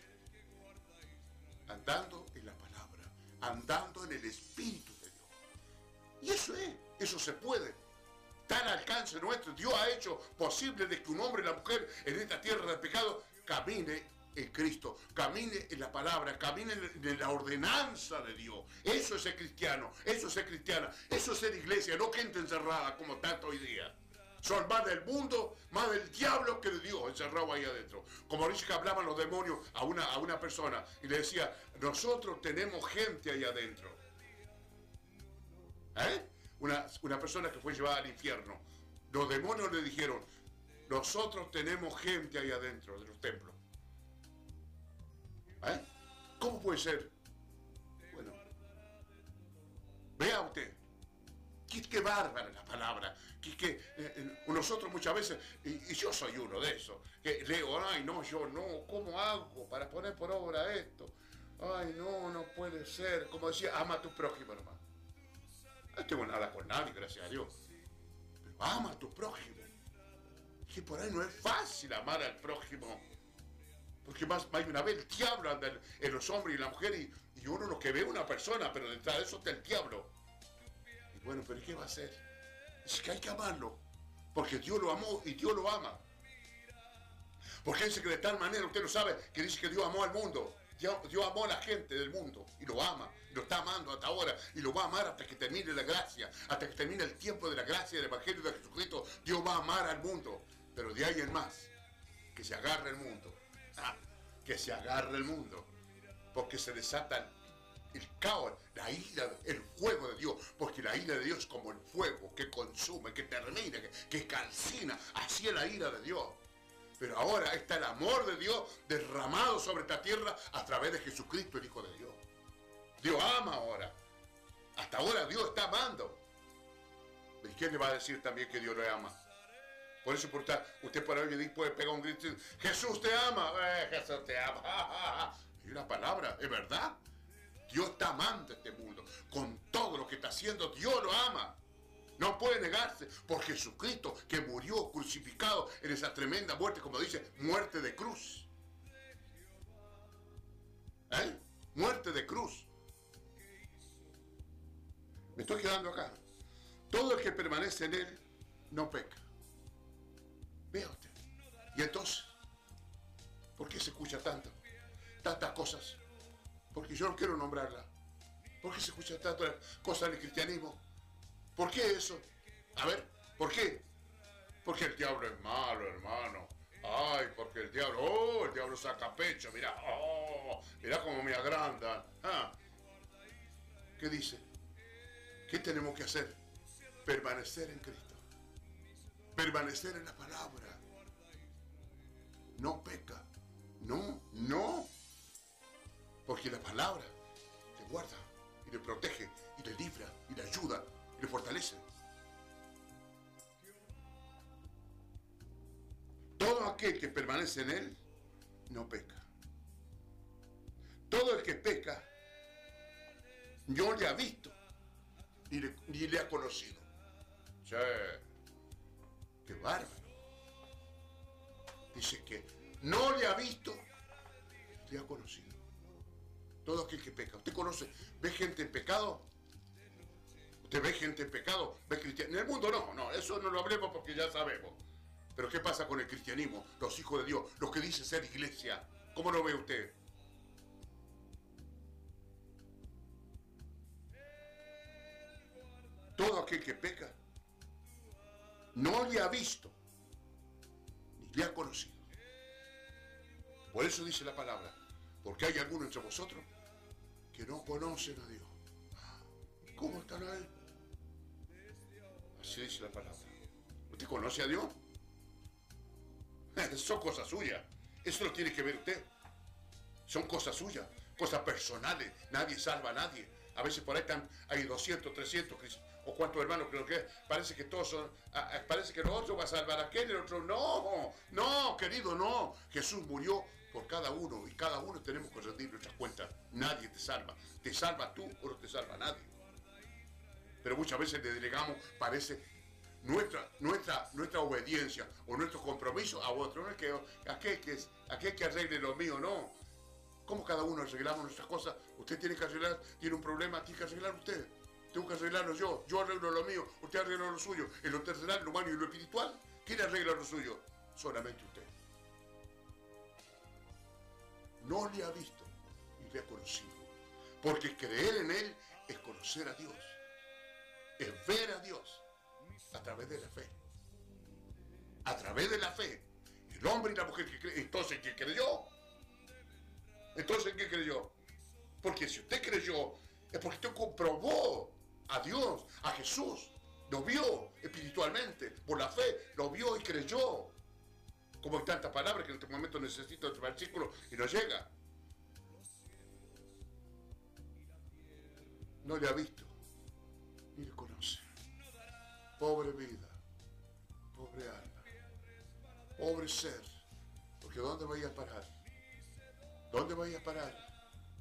andando en la palabra, andando en el Espíritu de Dios. Y eso es, eso se puede. Al alcance nuestro. Dios ha hecho posible de que un hombre y la mujer en esta tierra de pecado camine en Cristo, camine en la palabra, camine en la ordenanza de Dios. Eso es ser cristiano, eso es ser cristiana, eso es ser iglesia, no gente encerrada como tanto hoy día. Son más del mundo, más del diablo que de Dios encerrado ahí adentro. Como dice que hablaban los demonios a una, a una persona y le decía, nosotros tenemos gente ahí adentro. ¿Eh? Una, una persona que fue llevada al infierno. Los demonios le dijeron, nosotros tenemos gente ahí adentro de los templos. ¿Eh? ¿Cómo puede ser? Bueno, vea usted. Qué, qué bárbara la palabra. Que, que, eh, eh, nosotros muchas veces, y, y yo soy uno de esos, que leo, ay no, yo no, ¿cómo hago para poner por obra esto? Ay no, no puede ser. Como decía, ama a tu prójimo, hermano. No tengo nada con nadie, gracias a Dios. Pero ama a tu prójimo. Que por ahí no es fácil amar al prójimo. Porque más, más una vez el diablo anda en, en los hombres y la mujer y, y uno lo que ve una persona, pero detrás de eso está el diablo. Bueno, pero ¿y qué va a hacer? Es que hay que amarlo. Porque Dios lo amó y Dios lo ama. Porque dice que de tal manera, usted lo sabe, que dice que Dios amó al mundo. Dios, Dios amó a la gente del mundo y lo ama. Y lo está amando hasta ahora. Y lo va a amar hasta que termine la gracia. Hasta que termine el tiempo de la gracia del Evangelio de Jesucristo. Dios va a amar al mundo. Pero de ahí en más, que se agarre el mundo. Ah, que se agarre el mundo. Porque se desatan el caos, la ira, el fuego de Dios, porque la ira de Dios es como el fuego que consume, que termina, que, que calcina, así es la ira de Dios. Pero ahora está el amor de Dios derramado sobre esta tierra a través de Jesucristo, el Hijo de Dios. Dios ama ahora. Hasta ahora Dios está amando. ¿Y quién le va a decir también que Dios lo ama? Por eso por estar, usted por ahí puede pegar un grito y decir, Jesús te ama, eh, Jesús te ama. (laughs) Y la palabra, es verdad. Dios está amando este mundo. Con todo lo que está haciendo, Dios lo ama. No puede negarse por Jesucristo que murió crucificado en esa tremenda muerte, como dice, muerte de cruz. ¿Eh? Muerte de cruz. Me estoy quedando acá. Todo el que permanece en él no peca. Vea usted. Y entonces, ¿por qué se escucha tanto? Tantas cosas. Porque yo no quiero nombrarla. ¿Por qué se escucha tantas cosas del cristianismo? ¿Por qué eso? A ver, ¿por qué? Porque el diablo es malo, hermano. Ay, porque el diablo, oh, el diablo saca pecho, mira, oh, mira cómo me agrandan. Ah. ¿Qué dice? ¿Qué tenemos que hacer? Permanecer en Cristo. Permanecer en la palabra. No peca. No, no. Porque la palabra te guarda. y le protege y le libra y le ayuda y le fortalece. Todo aquel que permanece en él no peca. Todo el que peca no le ha visto ni le, le ha conocido. Che, qué bárbaro. Dice que no le ha visto, le ha conocido. Todo aquel que peca. ¿Usted conoce? ¿Ve gente en pecado? ¿Usted ve gente en pecado? ¿Ve cristianos? En el mundo no, no, eso no lo hablemos porque ya sabemos. Pero ¿qué pasa con el cristianismo? Los hijos de Dios, los que dicen ser iglesia. ¿Cómo lo ve usted? Todo aquel que peca no le ha visto ni le ha conocido. Por eso dice la palabra, porque hay algunos entre vosotros que no conocen a Dios. ¿Cómo están ahí? Así dice la palabra. ¿Usted conoce a Dios? (laughs) Son cosas suyas. Eso lo tiene que ver usted. Son cosas suyas, cosas personales. Nadie salva a nadie. A veces por ahí hay 200, 300, o cuántos hermanos creo que. Parece que todos son, parece que el otro va a salvar a aquel, el otro no, no, querido, no. Jesús murió por cada uno y cada uno tenemos que rendir nuestras cuentas. Nadie te salva. Te salva tú o no te salva nadie. Pero muchas veces le delegamos, parece, nuestra, nuestra, nuestra obediencia o nuestro compromiso a otro. No es que aquel que, aquel que arregle lo mío, no. ¿Cómo cada uno arreglamos nuestras cosas? Usted tiene que arreglar, tiene un problema, tiene que arreglar usted. Tengo que arreglarlo yo. Yo arreglo lo mío, usted arregla lo suyo. En lo terrenal, lo humano y lo espiritual, ¿quién arregla lo suyo? Solamente usted. No le ha visto y le ha conocido. Porque creer en Él es conocer a Dios. Es ver a Dios a través de la fe. A través de la fe. El hombre y la mujer que creen. Entonces, ¿qué creyó? Entonces, ¿qué creyó? Porque si usted creyó, es porque usted comprobó a Dios, a Jesús. Lo vio espiritualmente, por la fe, lo vio y creyó. Como hay tantas palabras que en este momento necesito otro versículo y no llega. No le ha visto, ni le conoce. Pobre vida, pobre alma, pobre ser. Porque ¿dónde vaya a parar? ¿Dónde vaya a parar?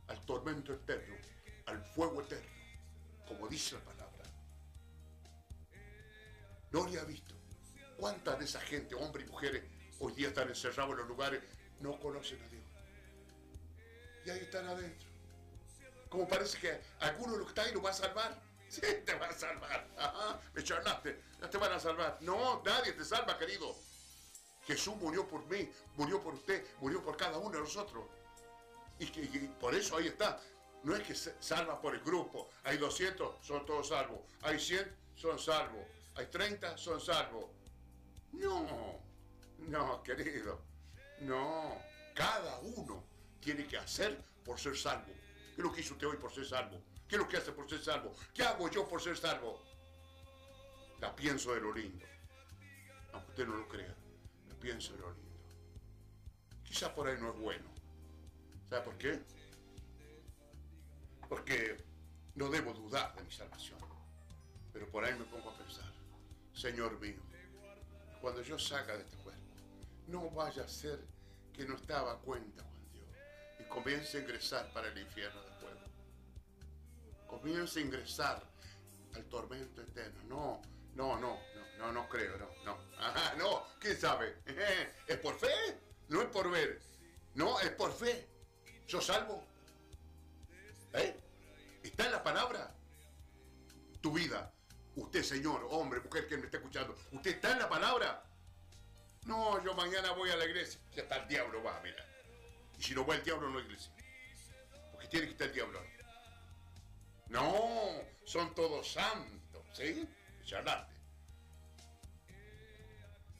Al tormento eterno, al fuego eterno, como dice la palabra. No le ha visto. ¿Cuántas de esa gente, hombres y mujeres, hoy día están encerrados en los lugares, no conocen a Dios? Y ahí están adentro. Como parece que alguno que está ahí lo va a salvar. Sí, te va a salvar. Ajá, me charlaste. No te van a salvar. No, nadie te salva, querido. Jesús murió por mí, murió por usted, murió por cada uno de nosotros. Y, que, y por eso ahí está. No es que se salva por el grupo. Hay 200, son todos salvos. Hay 100, son salvos. Hay 30, son salvos. No, no, querido. No. Cada uno tiene que hacer por ser salvo. ¿Qué es lo que hizo usted hoy por ser salvo? ¿Qué es lo que hace por ser salvo? ¿Qué hago yo por ser salvo? La pienso de lo lindo. Aunque usted no lo crea. La pienso de lo lindo. Quizás por ahí no es bueno. ¿Sabe por qué? Porque no debo dudar de mi salvación. Pero por ahí me pongo a pensar, Señor mío, cuando yo salga de este no vaya a ser que no estaba cuenta con Dios y comience a ingresar para el infierno después. Comience a ingresar al tormento eterno. No, no, no, no, no, no creo, no, no. Ajá, (laughs) no, ¿quién sabe? (laughs) ¿Es por fe? No es por ver. No, es por fe. ¿Yo salvo? ¿Eh? Está en la palabra. Tu vida. Usted, señor, hombre, mujer que me está escuchando. ¿Usted está en la palabra? No, yo mañana voy a la iglesia. Ya está el diablo, va, mira. Y si no va el diablo, no hay iglesia. Porque tiene que estar el diablo. No, son todos santos, ¿sí? Charlate.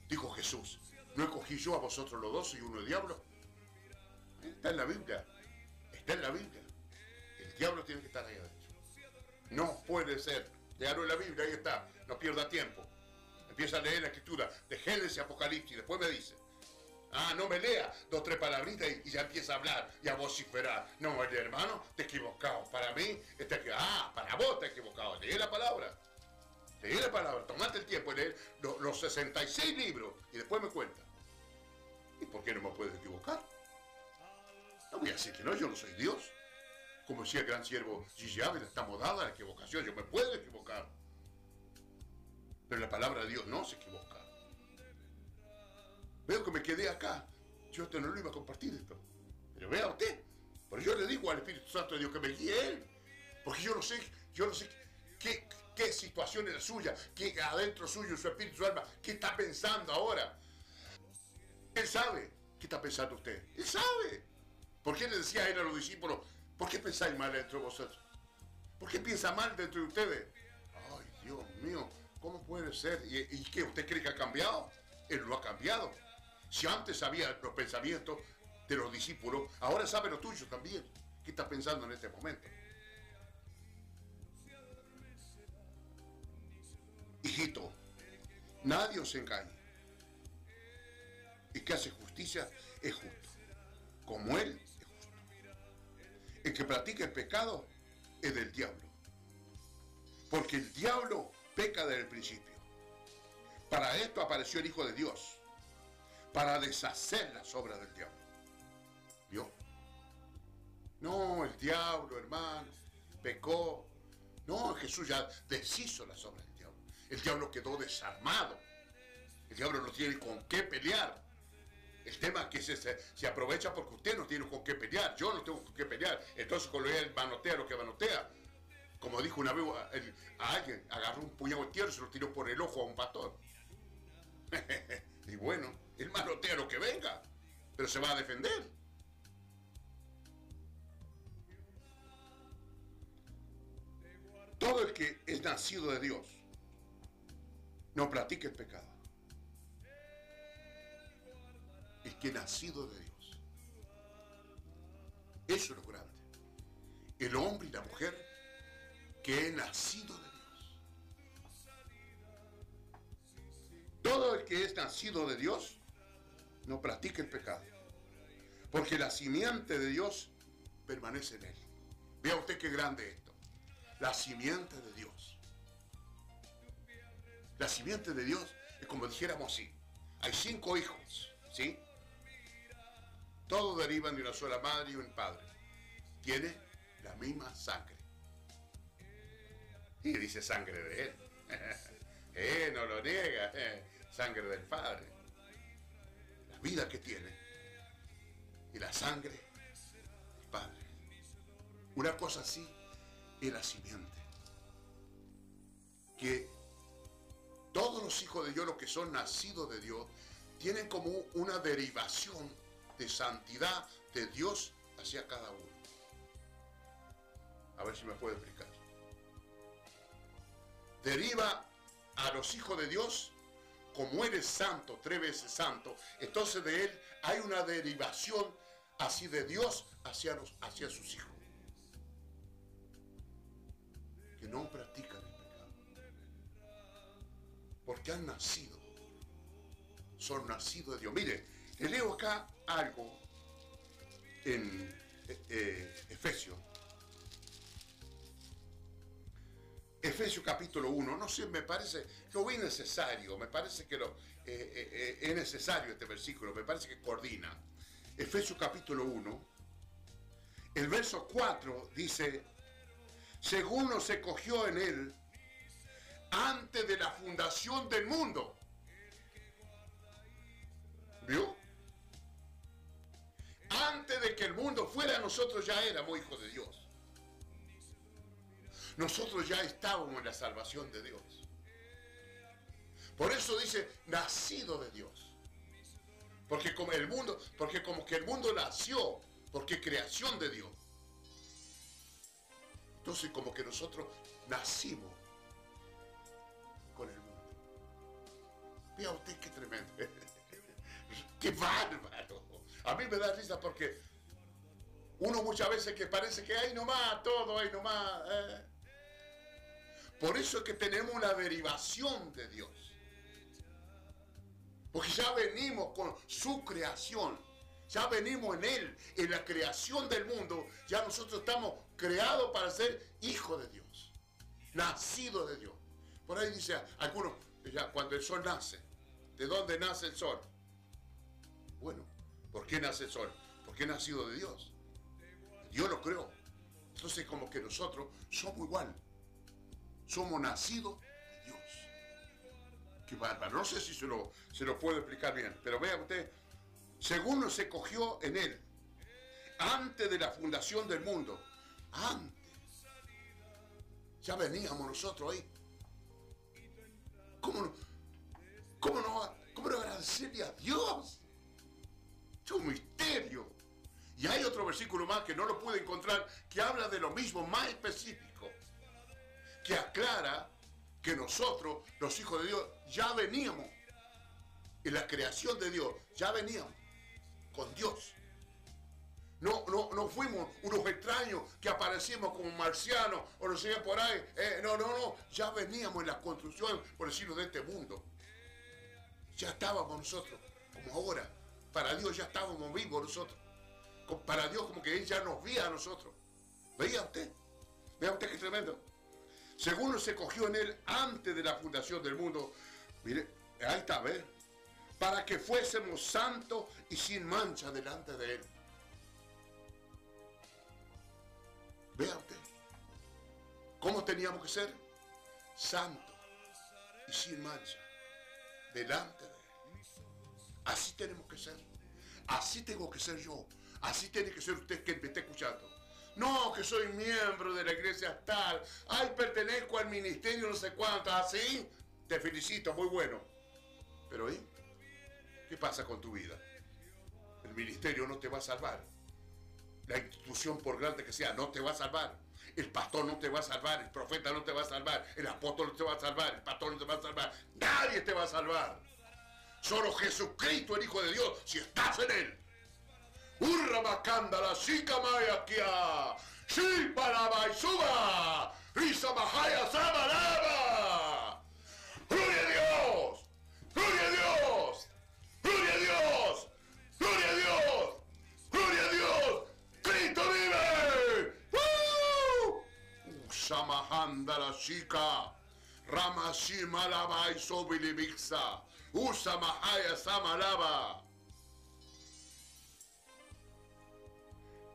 Dijo Jesús, ¿no escogí yo a vosotros los dos y uno el diablo? Está en la Biblia. Está en la Biblia. El diablo tiene que estar ahí adentro. No puede ser. Déjalo en la Biblia, ahí está. No pierda tiempo. Empieza a leer la escritura de Génesis y Apocalipsis. Después me dice. Ah, no me lea dos, tres palabritas y, y ya empieza a hablar y a vociferar. No, hermano, te equivocado. Para mí, está Ah, para vos te equivocado. Lee la palabra. Lee la palabra. Tomate el tiempo de leer lo- los 66 libros y después me cuenta. ¿Y por qué no me puedo equivocar? No voy a decir que no, yo no soy Dios. Como decía el gran siervo Gigi Ávila, estamos dada a la equivocación, yo me puedo equivocar. Pero la palabra de Dios no se equivoca. Veo que me quedé acá. Yo esto no lo iba a compartir esto. Pero vea usted. Por eso yo le digo al Espíritu Santo de Dios que me guíe Él. Porque yo no sé, yo no sé qué, qué situación es la suya, qué adentro suyo, su espíritu, su alma, qué está pensando ahora. Él sabe qué está pensando usted. Él sabe. ¿Por qué le decía a él a los discípulos, ¿por qué pensáis mal dentro de vosotros? ¿Por qué piensa mal dentro de ustedes? Ay, Dios mío, ¿cómo puede ser? ¿Y, y qué? ¿Usted cree que ha cambiado? Él lo ha cambiado. Si antes sabía los pensamientos de los discípulos, ahora sabe los tuyos también. ¿Qué está pensando en este momento? Hijito, nadie os engañe. Y que hace justicia es justo, como Él es justo. El que practica el pecado es del diablo. Porque el diablo peca desde el principio. Para esto apareció el Hijo de Dios, para deshacer las obras del diablo. ¿Vio? No, el diablo, hermano, pecó. No, Jesús ya deshizo las obras del diablo. El diablo quedó desarmado. El diablo no tiene con qué pelear. El tema es que se, se, se aprovecha porque usted no tiene con qué pelear. Yo no tengo con qué pelear. Entonces, cuando él manotea lo que manotea, como dijo una vez a, alguien, agarró un puñado de tierra y se lo tiró por el ojo a un pastor. (laughs) y bueno, él manotea lo que venga, pero se va a defender. Todo el que es nacido de Dios no practica el pecado. El que es nacido de Dios. Eso es lo grande. El hombre y la mujer que es nacido de Dios. Todo el que es nacido de Dios no practica el pecado. Porque la simiente de Dios permanece en él. Vea usted qué grande esto. La simiente de Dios. La simiente de Dios es como dijéramos así. Hay cinco hijos, ¿sí? Todos derivan de una sola madre y un padre. Tiene la misma sangre. Y dice sangre de él. (laughs) eh, no lo niega. eh, sangre del padre. La vida que tiene. Y la sangre del padre. Una cosa así es la simiente. Que todos los hijos de Dios, los que son nacidos de Dios, tienen como una derivación de santidad de Dios hacia cada uno. A ver si me puedo explicar. Deriva a los hijos de Dios como Él es santo, tres veces santo. Entonces de Él hay una derivación así de Dios hacia, los, hacia sus hijos. Que no practican el pecado. Porque han nacido. Son nacidos de Dios. Mire, le leo acá algo en eh, eh, Efesios. Efesios capítulo 1, no sé, me parece, lo vi necesario, me parece que lo, eh, eh, eh, es necesario este versículo, me parece que coordina. Efesios capítulo 1, el verso 4 dice, según nos se cogió en él antes de la fundación del mundo. ¿Vio? Antes de que el mundo fuera, nosotros ya éramos hijos de Dios. Nosotros ya estábamos en la salvación de Dios. Por eso dice, nacido de Dios. Porque como el mundo, porque como que el mundo nació, porque creación de Dios. Entonces como que nosotros nacimos con el mundo. Vea usted qué tremendo. (laughs) qué bárbaro. A mí me da risa porque uno muchas veces que parece que hay nomás, todo hay nomás. eh. Por eso es que tenemos una derivación de Dios. Porque ya venimos con su creación. Ya venimos en Él, en la creación del mundo. Ya nosotros estamos creados para ser hijos de Dios. Nacidos de Dios. Por ahí dice algunos, ya, cuando el sol nace, ¿de dónde nace el sol? Bueno, ¿por qué nace el sol? Porque es nacido de Dios. Dios lo creó. Entonces como que nosotros somos igual. Somos nacidos de Dios. Qué bárbaro. No sé si se lo, se lo puedo explicar bien, pero vea usted, según nos se cogió en él, antes de la fundación del mundo, antes, ya veníamos nosotros ahí. ¿Cómo no, cómo no, cómo no agradecerle a Dios? Es un misterio. Y hay otro versículo más que no lo pude encontrar que habla de lo mismo, más específico, que aclara que nosotros, los hijos de Dios, ya veníamos en la creación de Dios, ya veníamos con Dios. No, no, no fuimos unos extraños que aparecimos como marcianos o no sé por ahí. Eh, no, no, no. Ya veníamos en la construcción, por decirlo, de este mundo. Ya estábamos nosotros, como ahora. Para Dios ya estábamos vivos nosotros. Para Dios como que Él ya nos veía a nosotros. ¿Veía usted? Vea usted qué tremendo. Según nos se cogió en Él antes de la fundación del mundo. Mire, ahí está, ¿ve? Para que fuésemos santos y sin mancha delante de Él. Vea usted. ¿Cómo teníamos que ser? Santos y sin mancha delante de Él. Así tenemos que ser. Así tengo que ser yo. Así tiene que ser usted que me esté escuchando. No, que soy miembro de la iglesia tal. Ay, pertenezco al ministerio no sé cuánto. Así, te felicito, muy bueno. Pero ¿y? ¿Qué pasa con tu vida? El ministerio no te va a salvar. La institución, por grande que sea, no te va a salvar. El pastor no te va a salvar, el profeta no te va a salvar, el apóstol no te va a salvar, el pastor no te va a salvar. Nadie te va a salvar. Solo Jesucristo, el Hijo de Dios, si estás en Él. Urra macanda la chica mayakia. Sí para suba. Risa mahaya sabalaba. ¡Gloria a Dios! ¡Gloria a Dios! ¡Gloria a Dios! ¡Gloria a Dios! ¡Gloria a Dios! ¡Cristo vive! Usamahanda la chica. Ramashima lava y sobilibixa. Usa mahaya samalaba.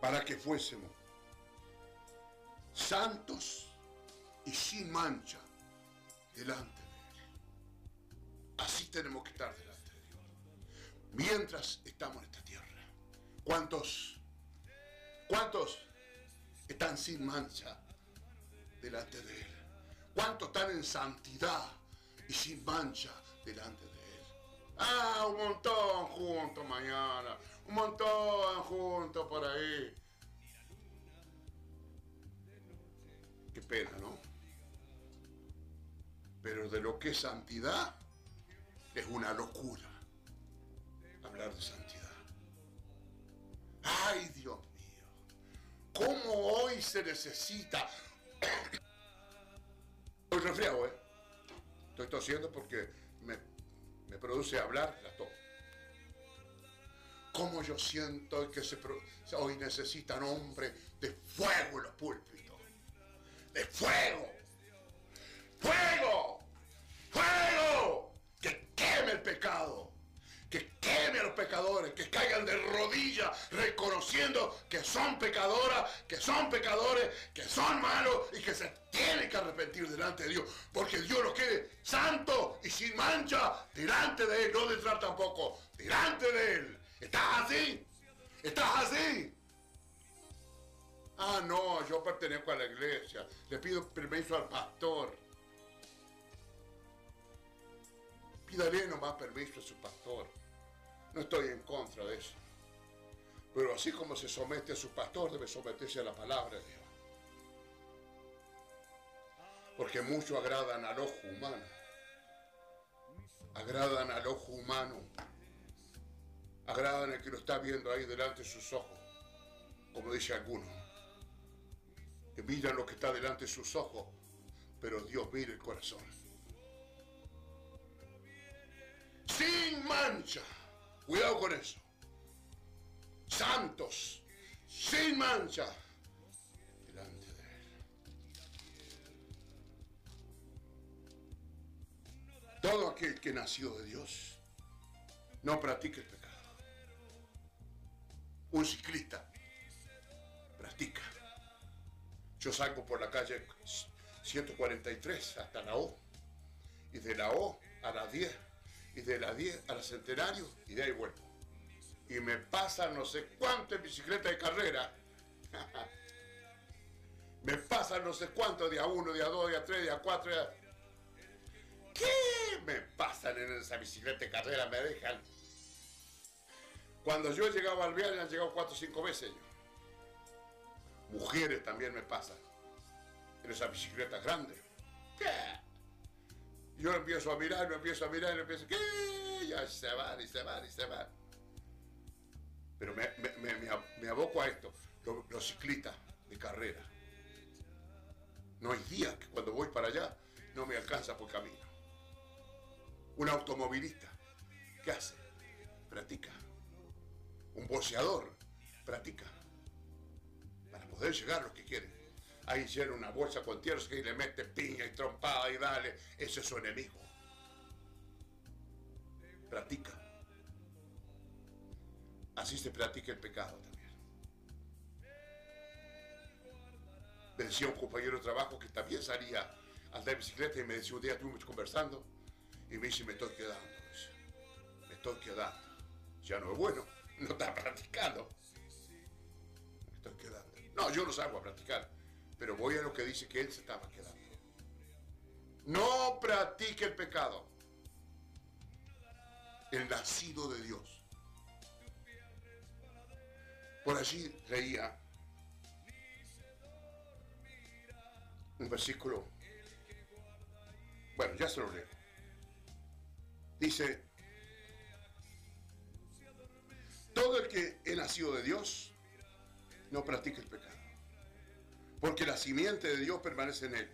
Para que fuésemos santos y sin mancha delante de Él. Así tenemos que estar delante de Dios. Mientras estamos en esta tierra. ¿Cuántos? ¿Cuántos están sin mancha delante de Él? ¿Cuántos están en santidad y sin mancha delante de Él? Ah, un montón juntos mañana, un montón juntos por ahí. Qué pena, ¿no? Pero de lo que es santidad es una locura hablar de santidad. Ay, Dios mío, ¿cómo hoy se necesita? (coughs) Estoy resfriado, ¿eh? Estoy tosiendo porque me, me produce hablar la tos. ¿Cómo yo siento que se, hoy necesitan hombres de fuego en los púlpitos? ¡De fuego! ¡Fuego! ¡Fuego! Que queme el pecado. Que queme a los pecadores. Que caigan de rodillas reconociendo que son pecadoras, que son pecadores, que son malos y que se tienen que arrepentir delante de Dios. Porque Dios los quiere santo y sin mancha delante de Él. No detrás tampoco. Delante de Él. ¿Estás así? ¿Estás así? Ah, no, yo pertenezco a la iglesia. Le pido permiso al pastor. Pídale nomás permiso a su pastor. No estoy en contra de eso. Pero así como se somete a su pastor, debe someterse a la palabra de Dios. Porque muchos agradan al ojo humano. Agradan al ojo humano. Agradan al que lo está viendo ahí delante de sus ojos. Como dice alguno. Que miran lo que está delante de sus ojos. Pero Dios mira el corazón. Sin mancha. Cuidado con eso. Santos, sin mancha, delante de Él. Todo aquel que nació de Dios no practica el. Un ciclista practica. Yo salgo por la calle 143 hasta la O, y de la O a la 10, y de la 10 a la Centenario, y de ahí vuelvo. Y me pasan no sé cuánto en bicicleta de carrera. (laughs) me pasan no sé cuánto de a 1, de a 2, de a 3, de a 4, de a... ¿Qué me pasan en esa bicicleta de carrera? Me dejan. Cuando yo he llegado al viaje han llegado 4 o 5 veces ellos. Mujeres también me pasan. En esa bicicleta grande. ¿Qué? Yo empiezo a mirar, lo empiezo a mirar, lo empiezo. ¿Qué? Ya se van y se van y se van. Pero me, me- me- me ab- me aboco a esto. Los, los ciclistas de carrera. No hay día que cuando voy para allá no me alcanza por camino. Un automovilista, ¿qué hace? Practica. Un boxeador, practica. Para poder llegar a lo que quiere. Ahí llena una bolsa con tierra y le mete piña y trompada y dale. Ese es su enemigo. Practica. Así se practica el pecado también. Decía un compañero de trabajo que también salía a andar bicicleta y me decía un día estuvimos conversando y me dice me estoy quedando. Me estoy quedando. Ya no es bueno, (laughs) no está practicando. Me estoy quedando. No, yo no salgo a practicar, pero voy a lo que dice que él se estaba quedando. No practique el pecado. El nacido de Dios. Por allí leía un versículo. Bueno, ya se lo leo. Dice, todo el que es nacido de Dios no practica el pecado. Porque la simiente de Dios permanece en él.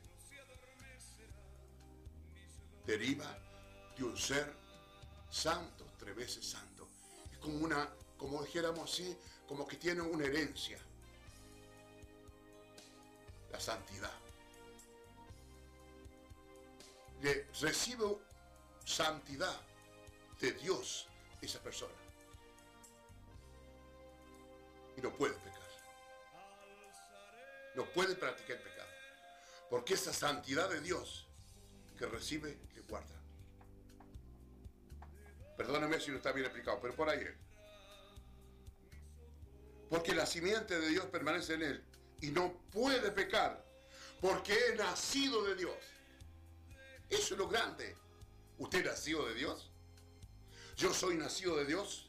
Deriva de un ser santo, tres veces santo. Es como una, como dijéramos así, como que tiene una herencia. La santidad. Le recibe santidad de Dios esa persona. Y no puede pecar. No puede practicar el pecado. Porque esa santidad de Dios que recibe, le guarda. Perdóname si no está bien explicado, pero por ahí es. Porque la simiente de Dios permanece en él y no puede pecar porque es nacido de Dios. Eso es lo grande. ¿Usted es nacido de Dios? Yo soy nacido de Dios.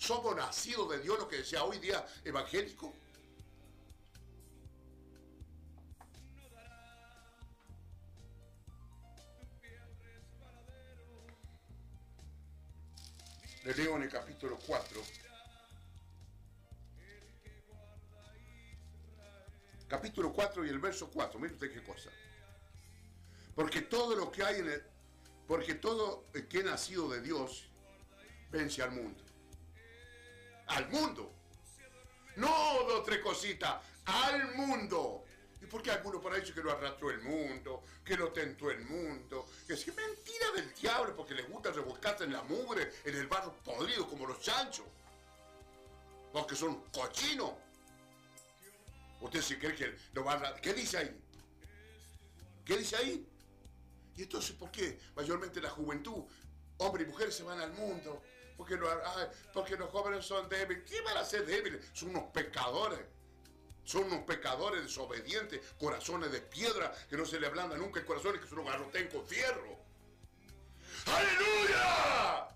Somos nacidos de Dios, lo que decía hoy día evangélico. Le leo en el capítulo 4. Capítulo 4 y el verso 4. Mire usted qué cosa. Porque todo lo que hay en el... Porque todo el que es nacido de Dios vence al mundo. Al mundo. No dos, tres cositas. Al mundo. ¿Y por qué alguno por ahí dice que lo arrastró el mundo? Que lo tentó el mundo. Que es que mentira del diablo porque les gusta revolcarse en la mugre, en el barro podrido como los chanchos. Porque son cochinos. ¿Usted se cree que lo va a... ¿Qué dice ahí? ¿Qué dice ahí? Y entonces, ¿por qué mayormente la juventud, hombres y mujeres se van al mundo? Porque, los jóvenes son débiles. ¿Qué van a ser débiles? Son unos pecadores. Son unos pecadores desobedientes, corazones de piedra, que no se le ablanda nunca y que se lo garroteen con fierro. ¡Aleluya!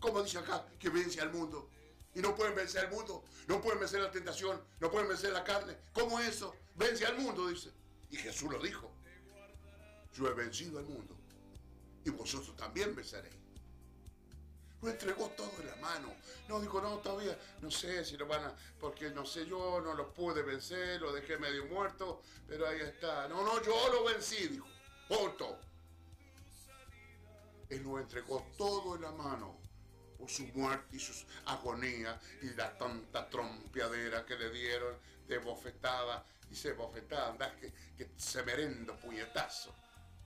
Como dice acá, que vence al mundo. Y no pueden vencer al mundo, no pueden vencer la tentación, no pueden vencer la carne. ¿Cómo eso? Vence al mundo, dice. Y Jesús lo dijo. Yo he vencido al mundo. Y vosotros también venceréis. Lo entregó todo en la mano. No dijo, no, todavía no sé si lo van a. Porque no sé, yo no lo pude vencer, lo dejé medio muerto, pero ahí está. No, no, yo lo vencí, dijo. Punto. Él nos entregó todo en la mano por su muerte y sus agonías y la tanta trompeadera que le dieron de bofetada. Dice bofetada, andás que, que se merendo puñetazo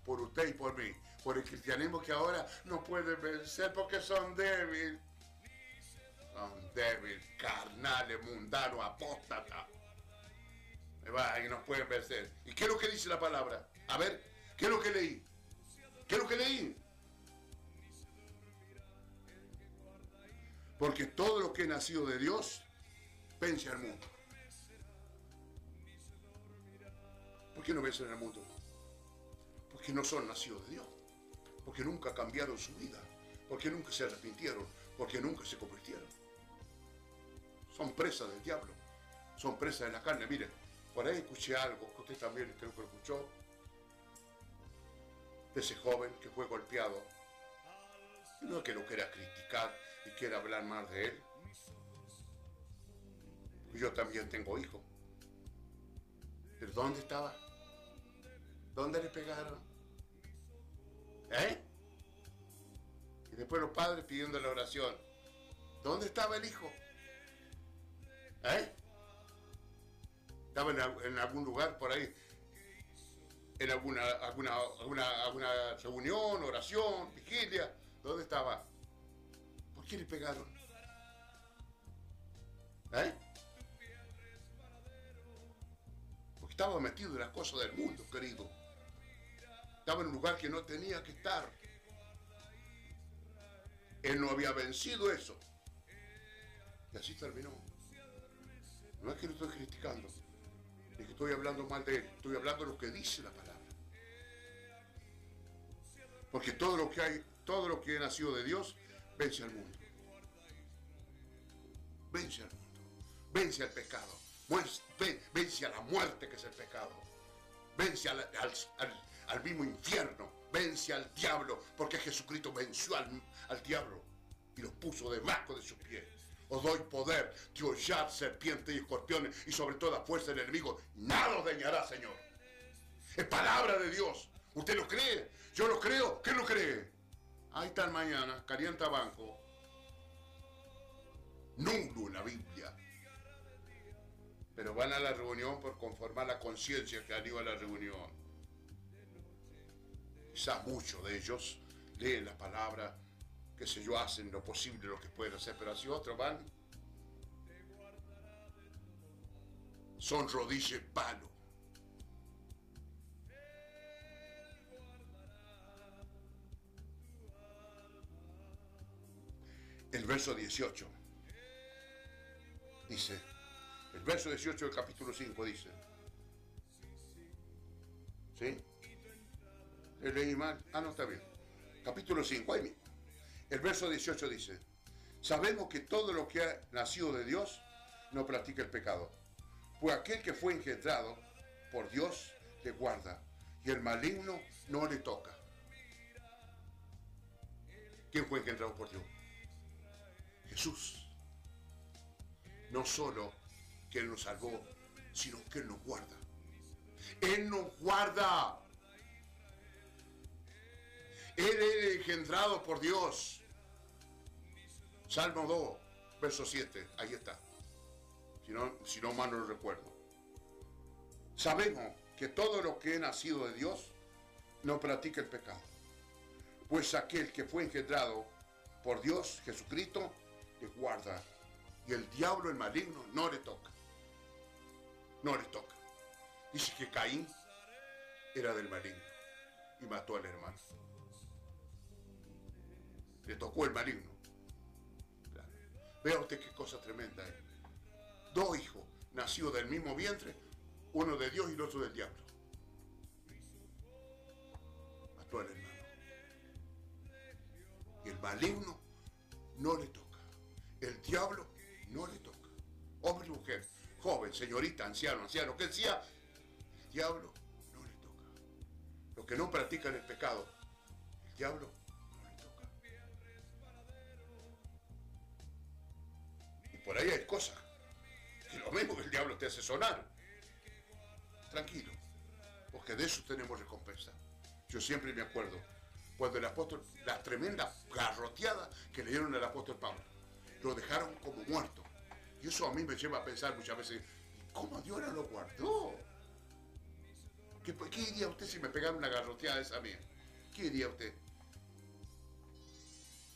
por usted y por mí, por el cristianismo que ahora no puede vencer porque son débiles. Son débiles, carnales, mundanos, apóstatas. Y nos pueden vencer. ¿Y qué es lo que dice la palabra? A ver, ¿qué es lo que leí? ¿Qué es lo que leí? Porque todo lo que es nacido de Dios vence al mundo. ¿Por qué no vencen al mundo? Porque no son nacidos de Dios. Porque nunca cambiaron su vida. Porque nunca se arrepintieron. Porque nunca se convirtieron. Son presas del diablo. Son presas de la carne. Miren, por ahí escuché algo que usted también creo que lo escuchó. De ese joven que fue golpeado. No es que lo quiera criticar y quiera hablar más de él. Yo también tengo hijos. ¿Pero dónde estaba? ¿Dónde le pegaron? ¿Eh? Y después los padres pidiendo la oración. ¿Dónde estaba el hijo? ¿Eh? Estaba en, al- en algún lugar por ahí. En alguna, alguna, alguna, alguna reunión, oración, vigilia. ¿Dónde estaba? ¿Por qué le pegaron? ¿Eh? Porque estaba metido en las cosas del mundo, querido. Estaba en un lugar que no tenía que estar. Él no había vencido eso. Y así terminó. No es que lo estoy criticando, ni que estoy hablando mal de él, estoy hablando de lo que dice la palabra. Porque todo lo que hay, todo lo que ha nacido de Dios, vence al mundo. Vence al mundo. Vence al pecado. Vence a la muerte que es el pecado. Vence al- al mismo infierno. Vence al diablo. Porque Jesucristo venció al, al diablo y lo puso debajo de sus pies. Os doy poder de hollar serpientes y escorpiones y sobre toda fuerza del enemigo. Nada os dañará, Señor. Es palabra de Dios. ¿Usted lo cree? Yo lo creo. ¿Qué lo cree? Ahí está el mañana, calienta banco. Nulo en la Biblia. Pero van a la reunión por conformar la conciencia que han ido a la reunión. Quizás muchos de ellos leen la palabra, qué sé yo, hacen lo posible, lo que pueden hacer, pero así otros van. Son rodillas en palo. el verso 18. Dice, el verso 18 del capítulo 5 dice. ¿Sí? ¿Le leí mal? Ah, no, está bien. Capítulo 5, ahí mismo. El verso 18 dice, sabemos que todo lo que ha nacido de Dios no practica el pecado, pues aquel que fue engendrado por Dios le guarda y el maligno no le toca. ¿Quién fue engendrado por Dios? Jesús. No solo que Él nos salvó, sino que Él nos guarda. Él nos guarda. Él es engendrado por Dios. Salmo 2, verso 7. Ahí está. Si no, si no mal no lo recuerdo. Sabemos que todo lo que es nacido de Dios no practica el pecado. Pues aquel que fue engendrado por Dios, Jesucristo, le guarda. Y el diablo, el maligno, no le toca. No le toca. Dice que Caín era del maligno y mató al hermano. Le tocó el maligno. Claro. Vea usted qué cosa tremenda es. Dos hijos nacidos del mismo vientre, uno de Dios y el otro del diablo. Mató al hermano. Y el maligno no le toca. El diablo no le toca. Hombre y mujer, joven, señorita, anciano, anciano, que sea, el diablo no le toca. Los que no practican el pecado, el diablo por ahí hay cosas que lo mismo que el diablo te hace sonar. Tranquilo, porque de eso tenemos recompensa. Yo siempre me acuerdo cuando el apóstol, la tremenda garroteada que le dieron al apóstol Pablo. Lo dejaron como muerto. Y eso a mí me lleva a pensar muchas veces, ¿cómo Dios no lo guardó? ¿Qué, qué diría usted si me pegaran una garroteada esa mía? ¿Qué diría usted?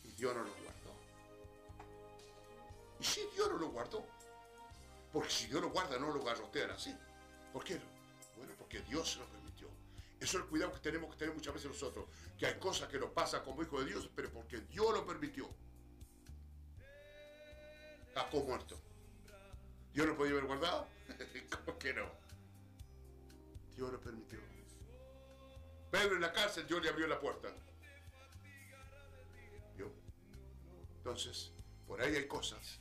Y Dios no lo. ¿Y si Dios no lo guardó? Porque si Dios lo guarda, no lo garrotean así. ¿Por qué? Bueno, porque Dios se lo permitió. Eso es el cuidado que tenemos que tener muchas veces nosotros. Que hay cosas que nos pasan como hijos de Dios, pero porque Dios lo permitió. Jacob muerto. ¿Dios lo podía haber guardado? (laughs) ¿Cómo que no? Dios lo permitió. Pedro en la cárcel, Dios le abrió la puerta. ¿Vio? Entonces, por ahí hay cosas.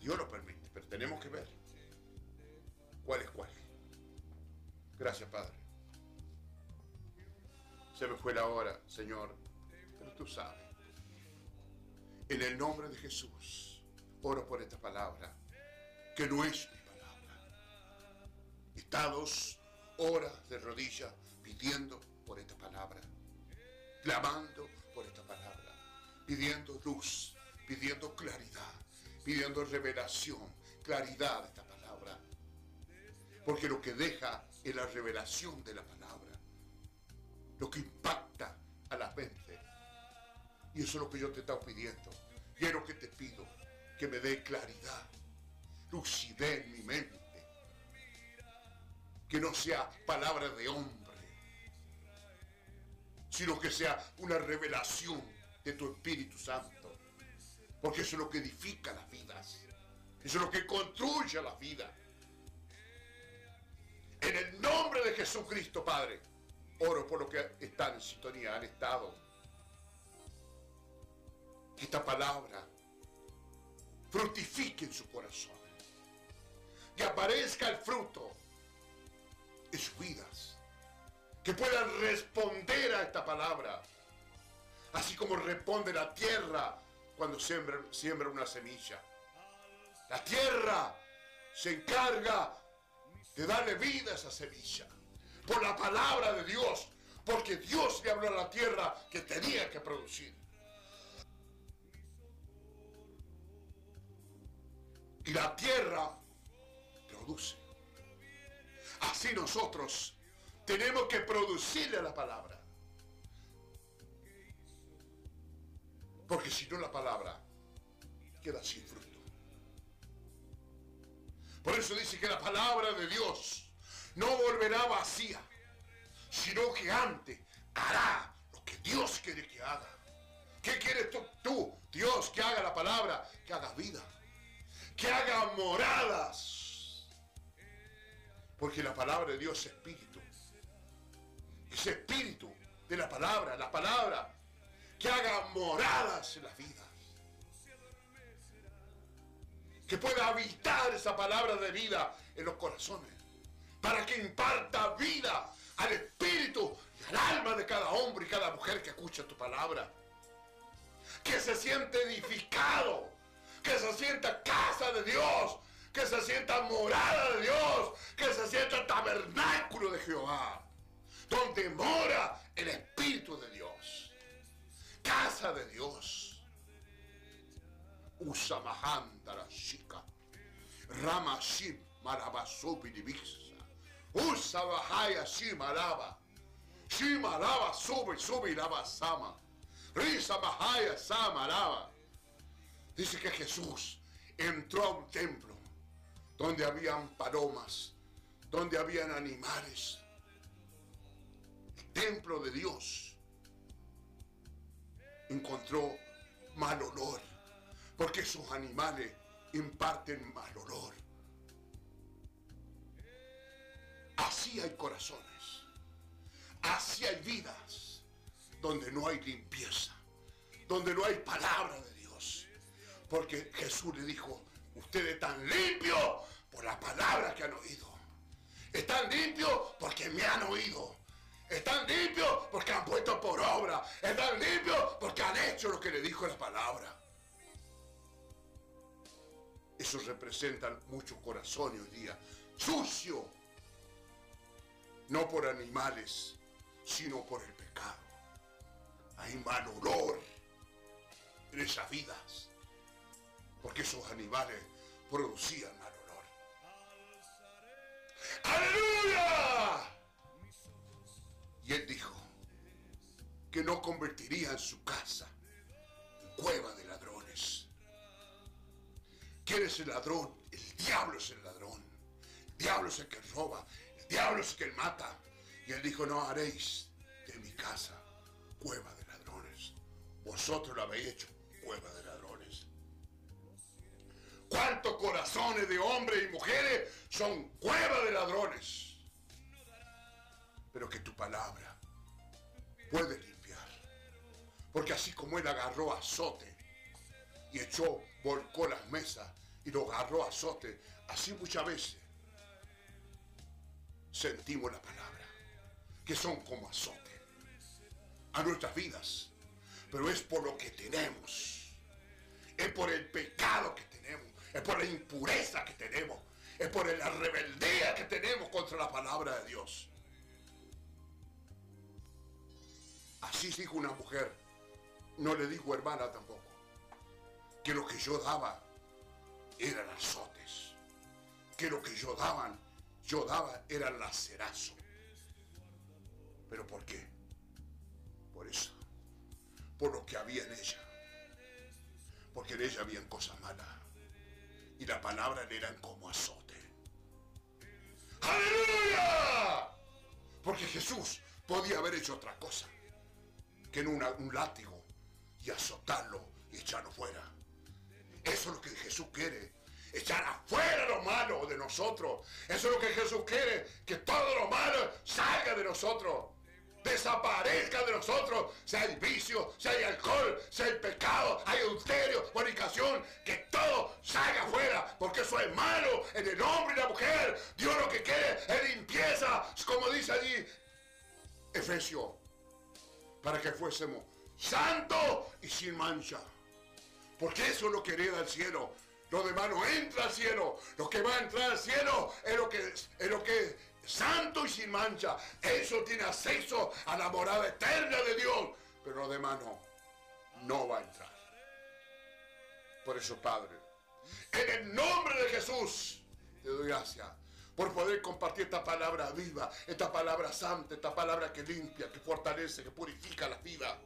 Dios lo permite, pero tenemos que ver cuál es cuál. Gracias, Padre. Se me fue la hora, Señor, pero tú sabes. En el nombre de Jesús, oro por esta palabra, que no es mi palabra. Estados, horas de rodillas, pidiendo por esta palabra, clamando por esta palabra, pidiendo luz, pidiendo claridad, pidiendo revelación, claridad de esta palabra. Porque lo que deja es la revelación de la palabra, lo que impacta a la mente. Y eso es lo que yo te estaba pidiendo. Y es lo que te pido, que me dé claridad, lucidez en mi mente. Que no sea palabra de hombre, sino que sea una revelación de tu Espíritu Santo. Porque eso es lo que edifica las vidas. Eso es lo que construye la vida. En el nombre de Jesucristo, Padre, oro por los que están en sintonía, han estado. Que esta palabra fructifique en su corazón. Que aparezca el fruto en sus vidas. Que puedan responder a esta palabra. Así como responde la tierra cuando siembra, una semilla. La tierra se encarga de darle vida a esa semilla. Por la palabra de Dios. Porque Dios le habló a la tierra que tenía que producir. Y la tierra produce. Así nosotros tenemos que producirle la palabra. Porque si no la palabra queda sin fruto. Por eso dice que la palabra de Dios no volverá vacía, sino que antes hará lo que Dios quiere que haga. ¿Qué quieres tú, Dios, que haga la palabra? Que haga vida, que haga moradas. Porque la palabra de Dios es espíritu. Ese espíritu de la palabra, la palabra, que haga moradas en las vidas. Que pueda habitar esa palabra de vida en los corazones. Para que imparta vida al espíritu y al alma de cada hombre y cada mujer que escucha tu palabra. Que se siente edificado. Que se sienta casa de Dios. Que se sienta morada de Dios. Que se sienta tabernáculo de Jehová. Donde mora el Espíritu de Dios. Casa de Dios. Usamahandara Shika. Ramashim Marabasubidibisa. Usabahaya Shimaraba. Shimaraba sube, sube lava sama. Risa Mahaya Samaraba. Dice que Jesús entró a un templo donde habían palomas, donde habían animales. Templo de Dios encontró mal olor, porque esos animales imparten mal olor. Así hay corazones, así hay vidas donde no hay limpieza, donde no hay palabra de Dios. Porque Jesús le dijo, ustedes están limpios por la palabra que han oído. Están limpios porque me han oído. Están limpios porque han puesto por obra. Están limpios porque han hecho lo que le dijo la palabra. Eso representan muchos corazones hoy día. Sucio. No por animales, sino por el pecado. hay mal olor en esas vidas. Porque esos animales producían mal olor. ¡Aleluya! Y él dijo que no convertiría en su casa en cueva de ladrones. ¿Quién es el ladrón? El diablo es el ladrón. El diablo es el que roba. El diablo es el que mata. Y él dijo, no haréis de mi casa cueva de ladrones. Vosotros lo habéis hecho cueva de ladrones. ¿Cuántos corazones de hombres y mujeres son cueva de ladrones? Pero que tu palabra puede limpiar. Porque así como él agarró azote y echó, volcó las mesas y lo agarró azote, así muchas veces sentimos la palabra, que son como azote a nuestras vidas. Pero es por lo que tenemos. Es por el pecado que tenemos. Es por la impureza que tenemos. Es por la rebeldía que tenemos contra la palabra de Dios. Así dijo una mujer. No le dijo hermana tampoco. Que lo que yo daba eran azotes. Que lo que yo daban, yo daba era lacerazo. ¿Pero por qué? Por eso. Por lo que había en ella. Porque en ella habían cosas malas. Y la palabra le eran como azote. ¡Aleluya! Porque Jesús podía haber hecho otra cosa que en un látigo y azotarlo y echarlo fuera. Eso es lo que Jesús quiere. Echar afuera lo malo de nosotros. Eso es lo que Jesús quiere. Que todo lo malo salga de nosotros. Desaparezca de nosotros. Si hay vicio, si hay alcohol, si hay pecado, hay adulterio, fornicación. Que todo salga afuera. Porque eso es malo en el hombre y la mujer. Dios lo que quiere es limpieza. Como dice allí Efesios. Para que fuésemos santos y sin mancha. Porque eso es lo que hereda el cielo. Lo demás no entra al cielo. Lo que va a entrar al cielo es lo que es lo que es santo y sin mancha. Eso tiene acceso a la morada eterna de Dios. Pero lo demás no. No va a entrar. Por eso, Padre, en el nombre de Jesús, te doy gracias por poder compartir esta palabra viva, esta palabra santa, esta palabra que limpia, que fortalece, que purifica la vida,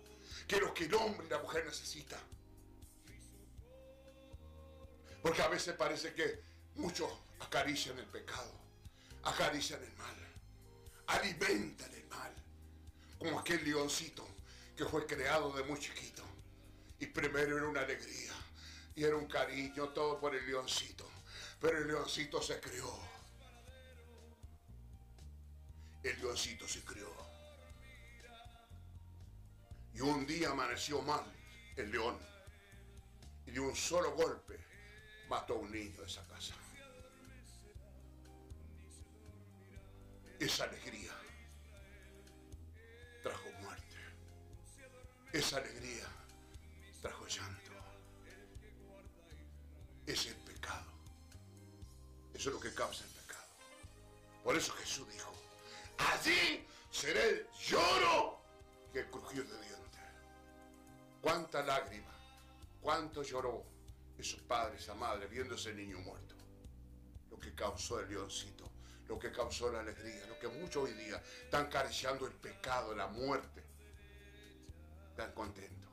que es lo que el hombre y la mujer necesitan. Porque a veces parece que muchos acarician el pecado, acarician el mal, alimentan el mal. Como aquel leoncito que fue creado de muy chiquito. Y primero era una alegría y era un cariño todo por el leoncito. Pero el leoncito se crió. El leoncito se crió. Y un día amaneció mal el león. Y de un solo golpe mató a un niño de esa casa. Esa alegría trajo muerte. Esa alegría trajo llanto. Es el pecado. Eso es lo que causa el pecado. Por eso Jesús dijo, allí será el lloro y el crujir de dientes. Cuánta lágrima, cuánto lloró esos padres, esa madre, viendo ese niño muerto. Lo que causó el leoncito, lo que causó la alegría, lo que muchos hoy día están acariciando el pecado, la muerte. Están contentos,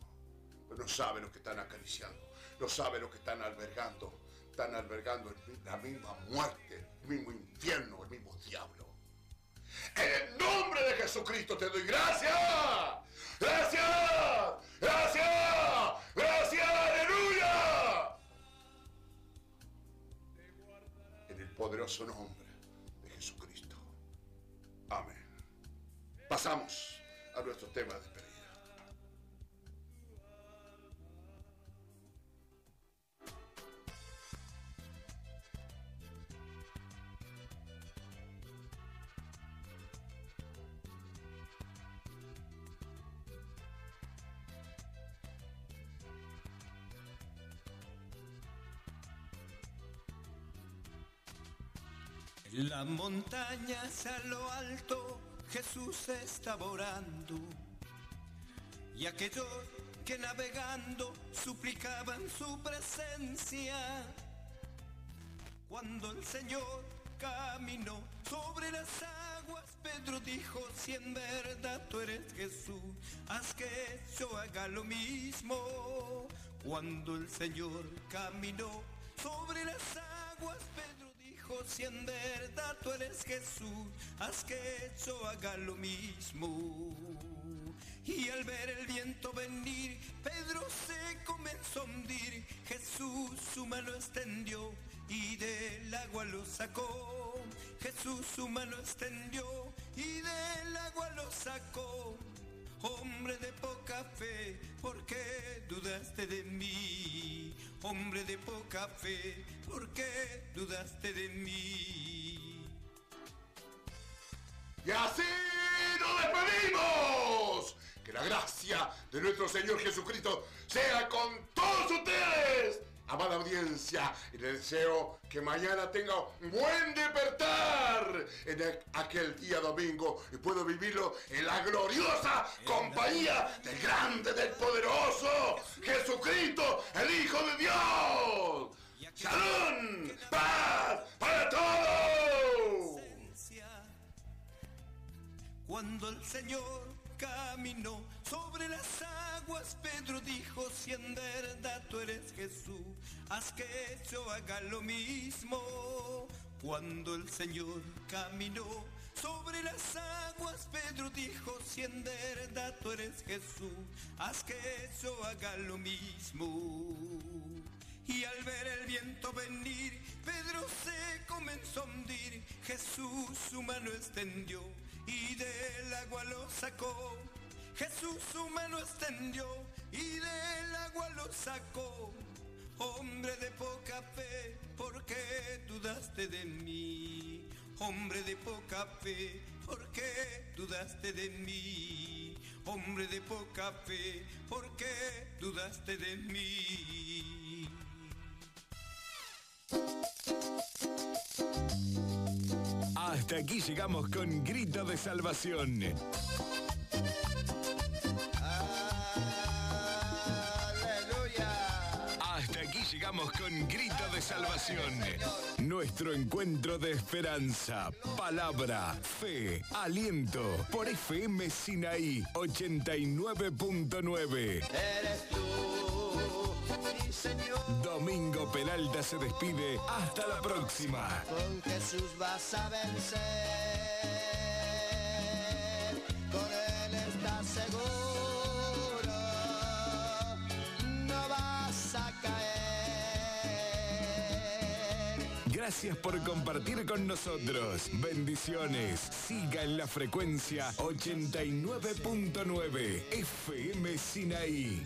pero no saben lo que están acariciando, no saben lo que están albergando. Están albergando la misma muerte, el mismo infierno, el mismo diablo. En el nombre de Jesucristo te doy gracias. Gracias. Gracias. Gracias. Aleluya. En el poderoso nombre de Jesucristo. Amén. Pasamos a nuestro tema de despedida. Las montañas a lo alto Jesús está orando y aquellos que navegando suplicaban su presencia. Cuando el Señor caminó sobre las aguas, Pedro dijo, si en verdad tú eres Jesús, haz que yo haga lo mismo. Cuando el Señor caminó sobre las aguas, Pedro si en verdad tú eres Jesús, haz que yo haga lo mismo. Y al ver el viento venir, Pedro se comenzó a hundir. Jesús su mano extendió y del agua lo sacó. Jesús su mano extendió y del agua lo sacó. Hombre de poca fe, ¿por qué dudaste de mí? Hombre de poca fe, ¿por qué dudaste de mí? Y así nos despedimos. Que la gracia de nuestro Señor Jesucristo sea con todos ustedes. Amada audiencia, y deseo que mañana tenga un buen despertar en aqu- aquel día domingo y puedo vivirlo en la gloriosa compañía del grande, del poderoso Jesucristo, el Hijo de Dios. ¡Salón! ¡Paz para todos! Cuando el Señor caminó sobre las aguas, Pedro dijo, si en verdad tú eres Jesús, haz que yo haga lo mismo. Cuando el Señor caminó sobre las aguas, Pedro dijo, si en verdad tú eres Jesús, haz que yo haga lo mismo. Y al ver el viento venir, Pedro se comenzó a hundir. Jesús su mano extendió y del agua lo sacó. Jesús su mano extendió y del agua lo sacó. Hombre de poca fe, ¿por qué dudaste de mí? Hombre de poca fe, ¿por qué dudaste de mí? Hombre de poca fe, ¿por qué dudaste de mí? Hasta aquí llegamos con Grito de Salvación. Hasta aquí llegamos con Grito de Salvación. Nuestro encuentro de esperanza, palabra, fe, aliento por FM Sinaí 89.9. Eres tú, Domingo Peralta se despide. Hasta la próxima. Con Jesús vas a vencer. Con Él estás seguro. Gracias por compartir con nosotros. Bendiciones. Siga en la frecuencia 89.9 FM Sinaí.